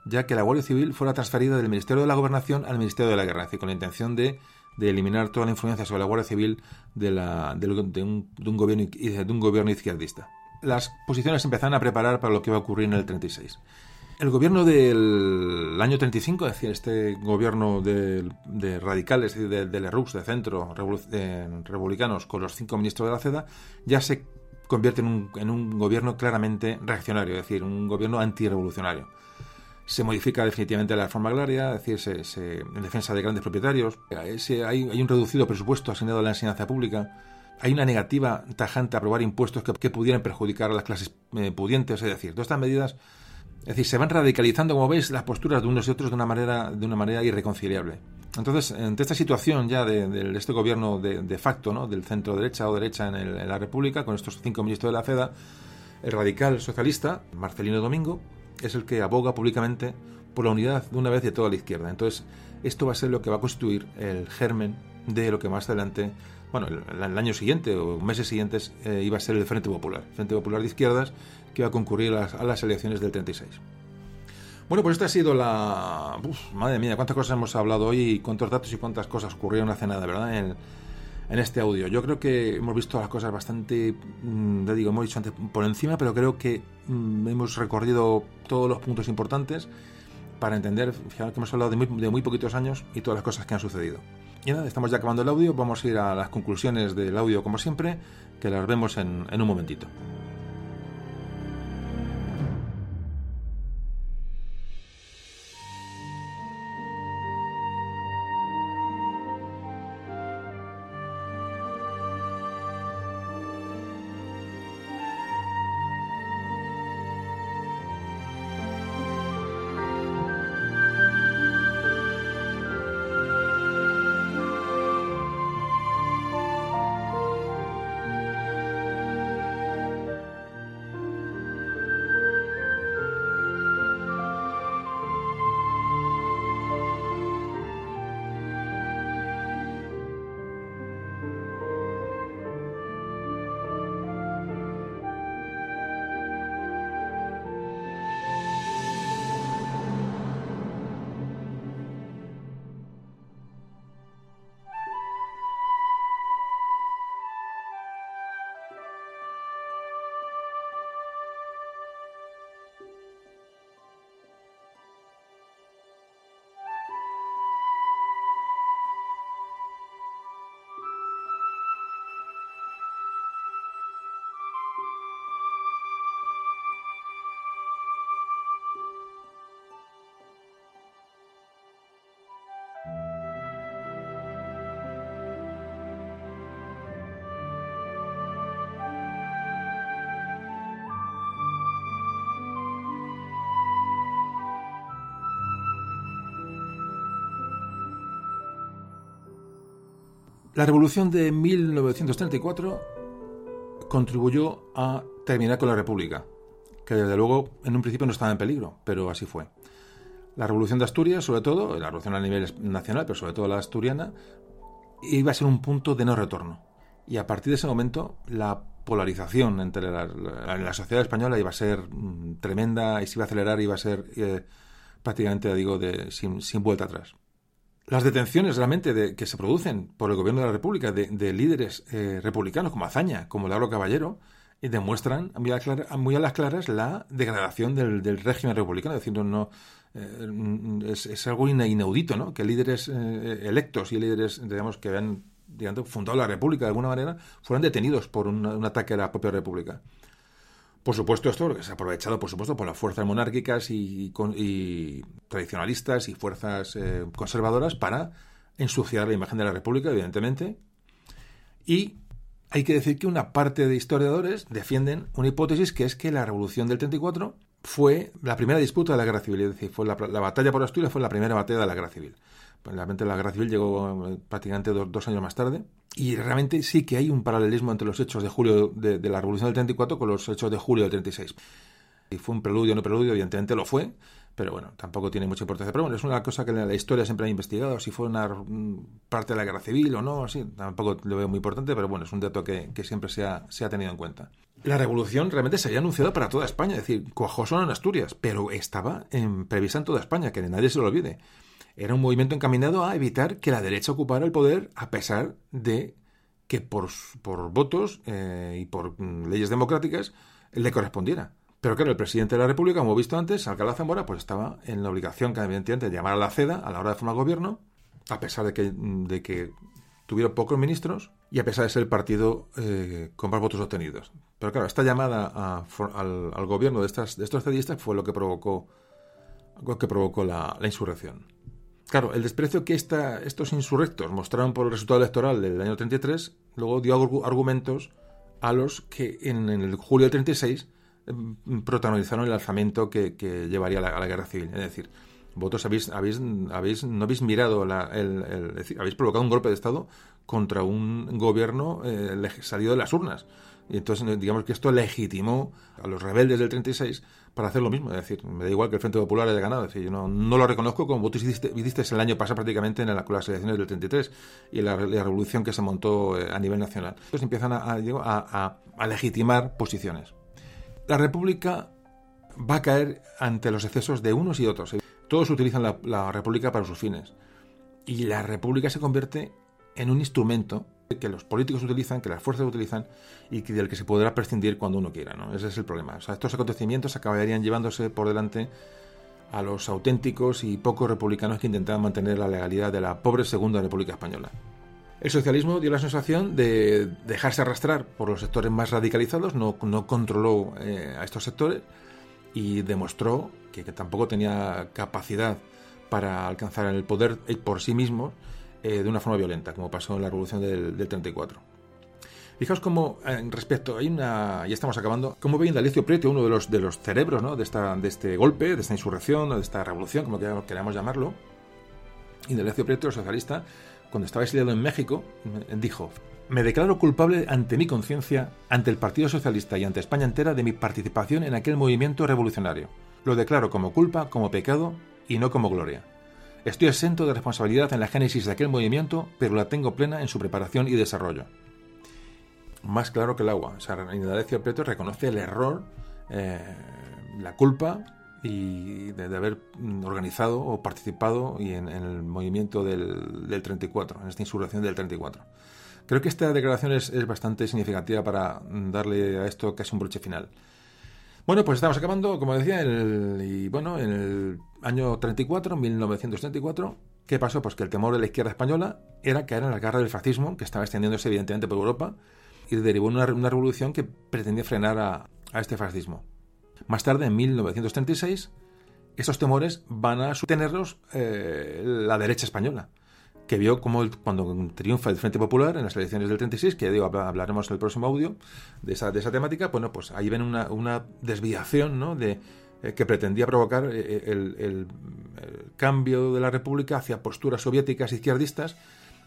ya que la Guardia Civil fuera transferida del Ministerio de la Gobernación al Ministerio de la Guerra, es decir, con la intención de de eliminar toda la influencia sobre la Guardia Civil de, la, de, un, de, un, gobierno, de un gobierno izquierdista. Las posiciones empezaron a preparar para lo que iba a ocurrir en el 36. El gobierno del año 35, es decir, este gobierno de, de radicales, de, de, de Lerroux, de centro, republicanos, con los cinco ministros de la CEDA, ya se convierte en un, en un gobierno claramente reaccionario, es decir, un gobierno antirrevolucionario se modifica definitivamente la reforma agraria, es decir, en defensa de grandes propietarios, hay, hay, un reducido presupuesto asignado a la enseñanza pública, hay una negativa tajante a aprobar impuestos que, pudieran perjudicar a las clases eh, pudientes, es decir, todas estas medidas, es decir, se van radicalizando, como veis, las posturas de unos y otros de una manera, de irreconciliable. Entonces, ante esta situación ya de, este gobierno de, facto, ¿no? del centro derecha o derecha en, en la República, con estos cinco ministros de la FEDA, el radical socialista, Marcelino Domingo, es el que aboga públicamente por la unidad de una vez de toda la izquierda. Entonces, esto va a ser lo que va a constituir el germen de lo que más adelante bueno, el, año siguiente o meses siguientes eh, iba a ser el Frente Popular, Frente Popular de Izquierdas, que iba a concurrir a las, a las elecciones del 36. Bueno, pues esta ha sido la... Uf, madre mía, cuántas cosas hemos hablado hoy y cuántos datos y cuántas cosas ocurrieron hace nada, ¿verdad? En, en este audio. Yo creo que hemos visto las cosas bastante, mm, ya digo, hemos dicho antes por encima, pero creo que mm, hemos recorrido todos los puntos importantes para entender, fijaros que hemos hablado de muy, de muy poquitos años y todas las cosas que han sucedido. Y nada, estamos ya acabando el audio, vamos a ir a las conclusiones del audio como siempre, que las vemos en, en un momentito. La revolución de 1934 contribuyó a terminar con la República, que desde luego en un principio no estaba en peligro, pero así fue. La revolución de Asturias, sobre todo, la revolución a nivel nacional, pero sobre todo la asturiana, iba a ser un punto de no retorno. Y a partir de ese momento, la polarización entre la, sociedad española iba a ser mm, tremenda y se iba a acelerar iba a ser eh, prácticamente, digo, de, sin vuelta atrás las detenciones realmente de, que se producen por el gobierno de la República de, líderes eh, republicanos como Azaña, como Lauro Caballero, y demuestran muy a, muy a, las claras la degradación del, régimen republicano. Es decir, no, eh, es, algo inaudito, ¿no? Que líderes eh, electos y líderes, digamos, que habían digamos, fundado la República de alguna manera, fueran detenidos por un ataque a la propia República. Por supuesto, esto ha aprovechado, por supuesto, por las fuerzas monárquicas y, tradicionalistas y fuerzas eh, conservadoras para ensuciar la imagen de la República, evidentemente. Y hay que decir que una parte de historiadores defienden una hipótesis que es que la Revolución del 34 fue la primera disputa de la guerra civil, es decir, fue la batalla por Asturias fue la primera batalla de la guerra civil. Realmente la guerra civil llegó eh, prácticamente dos, años más tarde. Y realmente sí que hay un paralelismo entre los hechos de julio de, la Revolución del 34 con los hechos de julio del 36. Y fue un preludio o no preludio, evidentemente lo fue, pero bueno, tampoco tiene mucha importancia. Pero bueno, es una cosa que en la historia siempre ha investigado, si fue una parte de la guerra civil o no, así, tampoco lo veo muy importante, pero bueno, es un dato que, siempre se ha, se ha, tenido en cuenta. La revolución realmente se había anunciado para toda España, es decir, solo en Asturias, pero estaba en, prevista en toda España, que nadie se lo olvide. Era un movimiento encaminado a evitar que la derecha ocupara el poder a pesar de que por, por votos eh, y por mm, leyes democráticas le correspondiera. Pero claro, el presidente de la República, como hemos visto antes, Alcalá Zamora, pues estaba en la obligación, evidentemente, de llamar a la CEDA a la hora de formar gobierno, a pesar de que, de que tuvieron pocos ministros y a pesar de ser el partido eh, con más votos obtenidos. Pero claro, esta llamada al, gobierno de, estas, de estos cedistas fue lo que provocó, lo que provocó la insurrección. Claro, el desprecio que esta, estos insurrectos mostraron por el resultado electoral del año 33, luego dio argumentos a los que en, el julio del 36 em, protagonizaron el alzamiento que, llevaría a la, guerra civil. Es decir, vosotros habéis, habéis, habéis, no habéis mirado, la, el, habéis provocado un golpe de Estado contra un gobierno eh, salido de las urnas. Y entonces, digamos que esto legitimó a los rebeldes del 36 para hacer lo mismo. Es decir, me da igual que el Frente Popular haya ganado. Es decir, yo no, lo reconozco como vos hiciste, el año pasado prácticamente en la, las elecciones del 33 y la, la revolución que se montó eh, a nivel nacional. Entonces empiezan a, legitimar posiciones. La República va a caer ante los excesos de unos y otros. Todos utilizan la República para sus fines. Y la República se convierte en un instrumento que los políticos utilizan, que las fuerzas utilizan y del que se podrá prescindir cuando uno quiera. ¿no? Ese es el problema. O sea, estos acontecimientos acabarían llevándose por delante a los auténticos y pocos republicanos que intentaban mantener la legalidad de la pobre Segunda República Española. El socialismo dio la sensación de dejarse arrastrar por los sectores más radicalizados, no, no controló eh, a estos sectores y demostró que, que, tampoco tenía capacidad para alcanzar el poder por sí mismo eh, de una forma violenta, como pasó en la revolución del, 34. Fijaos cómo, eh, respecto, hay una, ya estamos acabando, cómo ve Indalecio Prieto, uno de los, de los cerebros ¿no? de, esta, de este golpe, de esta insurrección, de esta revolución, como queramos llamarlo. Indalecio Prieto, el socialista, cuando estaba exiliado en México, dijo, me declaro culpable ante mi conciencia, ante el Partido Socialista y ante España entera de mi participación en aquel movimiento revolucionario. Lo declaro como culpa, como pecado y no como gloria. Estoy exento de responsabilidad en la génesis de aquel movimiento, pero la tengo plena en su preparación y desarrollo. Más claro que el agua. O sea, Indalecio Prieto reconoce el error, eh, la culpa y de, haber organizado o participado en, el movimiento del, 34, en esta insurrección del 34. Creo que esta declaración es, es bastante significativa para darle a esto casi un broche final. Bueno, pues estamos acabando, como decía, el, y bueno, en el año 34, 1934, ¿qué pasó? Pues que el temor de la izquierda española era caer en la garra del fascismo, que estaba extendiéndose evidentemente por Europa, y derivó en una, revolución que pretendía frenar a, este fascismo. Más tarde, en 1936, esos temores van a sostenerlos eh, la derecha española que vio como cuando triunfa el Frente Popular en las elecciones del 36, que digo, hablaremos en el próximo audio de esa, de esa temática, bueno, pues ahí ven una, una desviación ¿no? de, eh, que pretendía provocar eh, eh, el, cambio de la República hacia posturas soviéticas izquierdistas,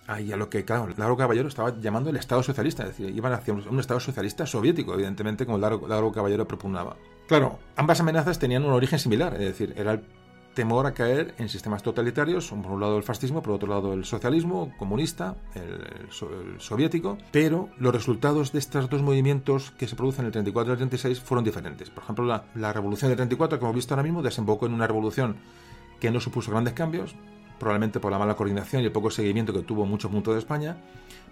ahí a lo que, claro, Lauro Caballero estaba llamando el Estado socialista, es decir, iban hacia un, Estado socialista soviético, evidentemente, como Lauro, Caballero propugnaba. Claro, ambas amenazas tenían un origen similar, es decir, era el temor a caer en sistemas totalitarios, por un lado el fascismo, por otro lado el socialismo comunista, el, soviético, pero los resultados de estos dos movimientos que se producen en el 34 y el 36 fueron diferentes. Por ejemplo, la, revolución del 34, que hemos visto ahora mismo, desembocó en una revolución que no supuso grandes cambios, probablemente por la mala coordinación y el poco seguimiento que tuvo muchos puntos de España,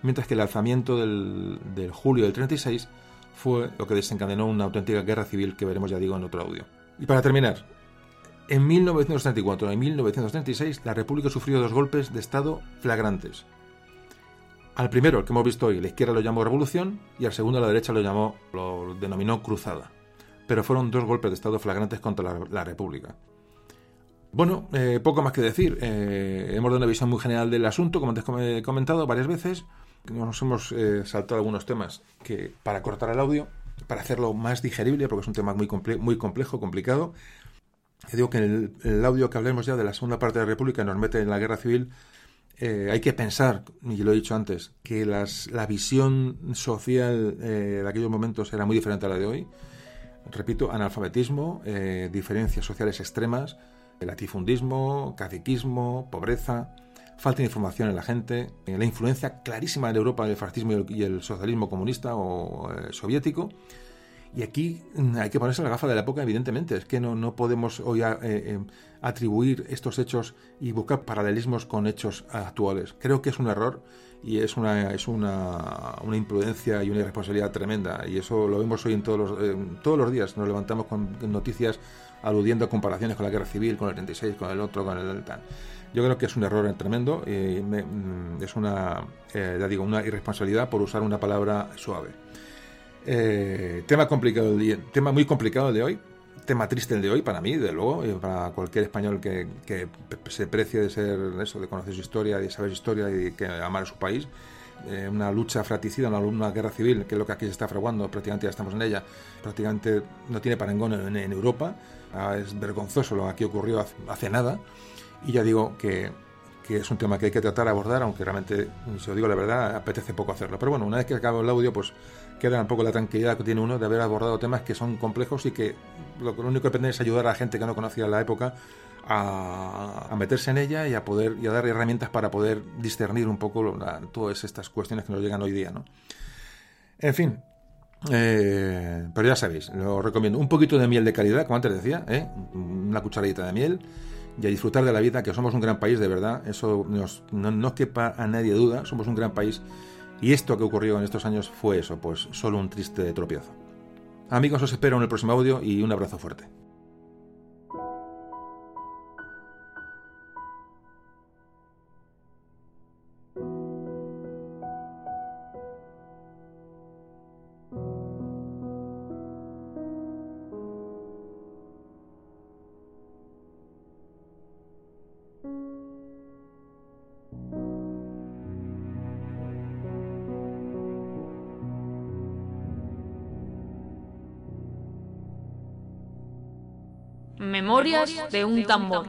mientras que el alzamiento del, del julio del 36 fue lo que desencadenó una auténtica guerra civil que veremos, ya digo, en otro audio. Y para terminar, en 1934 y 1936 la República sufrió dos golpes de Estado flagrantes. Al primero, el que hemos visto hoy, la izquierda lo llamó revolución y al segundo la derecha lo llamó, lo denominó cruzada. Pero fueron dos golpes de Estado flagrantes contra la, República. Bueno, eh, poco más que decir. Eh, hemos dado una visión muy general del asunto, como antes he comentado varias veces. Nos hemos eh, saltado algunos temas que para cortar el audio, para hacerlo más digerible, porque es un tema muy, muy complejo, complicado, digo que en el, audio que hablemos ya de la segunda parte de la República nos mete en la guerra civil, eh, hay que pensar, y lo he dicho antes, que la visión social eh, de aquellos momentos era muy diferente a la de hoy. Repito, analfabetismo, eh, diferencias sociales extremas, latifundismo, caciquismo, pobreza, falta de información en la gente, la influencia clarísima en Europa del fascismo y el, socialismo comunista o soviético y aquí mm, hay que ponerse la gafa de la época, evidentemente. Es que no, no podemos hoy eh, eh, atribuir estos hechos y buscar paralelismos con hechos actuales. Creo que es un error y es una, es una, una imprudencia y una irresponsabilidad tremenda. Y eso lo vemos hoy en todos los, todos los días. Nos levantamos con noticias aludiendo a comparaciones con la guerra civil, con el 36, con el otro, con el Delta. Yo creo que es un error tremendo y mm, es una, eh, ya digo, una irresponsabilidad por usar una palabra suave. Eh, tema complicado tema muy complicado el de hoy, tema triste el de hoy para mí, de luego, y para cualquier español que, se precie de ser eso, de conocer su historia, de saber su historia y que amar a su país. Eh, una lucha fratricida, una, guerra civil, que es lo que aquí se está fraguando, prácticamente ya estamos en ella, prácticamente no tiene parangón en, Europa. Ah, es vergonzoso lo que aquí ocurrió hace, hace nada. Y ya digo que que es un tema que hay que tratar de abordar, aunque realmente, si os digo la verdad, apetece poco hacerlo. Pero bueno, una vez que acabo el audio, pues queda un poco la tranquilidad que tiene uno de haber abordado temas que son complejos y que lo, único que depende es ayudar a la gente que no conocía la época a, meterse en ella y a poder y a dar herramientas para poder discernir un poco todas estas cuestiones que nos llegan hoy día, ¿no? En fin, eh, pero ya sabéis, lo recomiendo. Un poquito de miel de calidad, como antes decía, ¿eh? una cucharadita de miel y a disfrutar de la vida, que somos un gran país, de verdad. Eso no, no quepa a nadie duda, somos un gran país. Y esto que ocurrió en estos años fue eso, pues solo un triste tropiezo. Amigos, os espero en el próximo audio y un abrazo fuerte. De un tambor.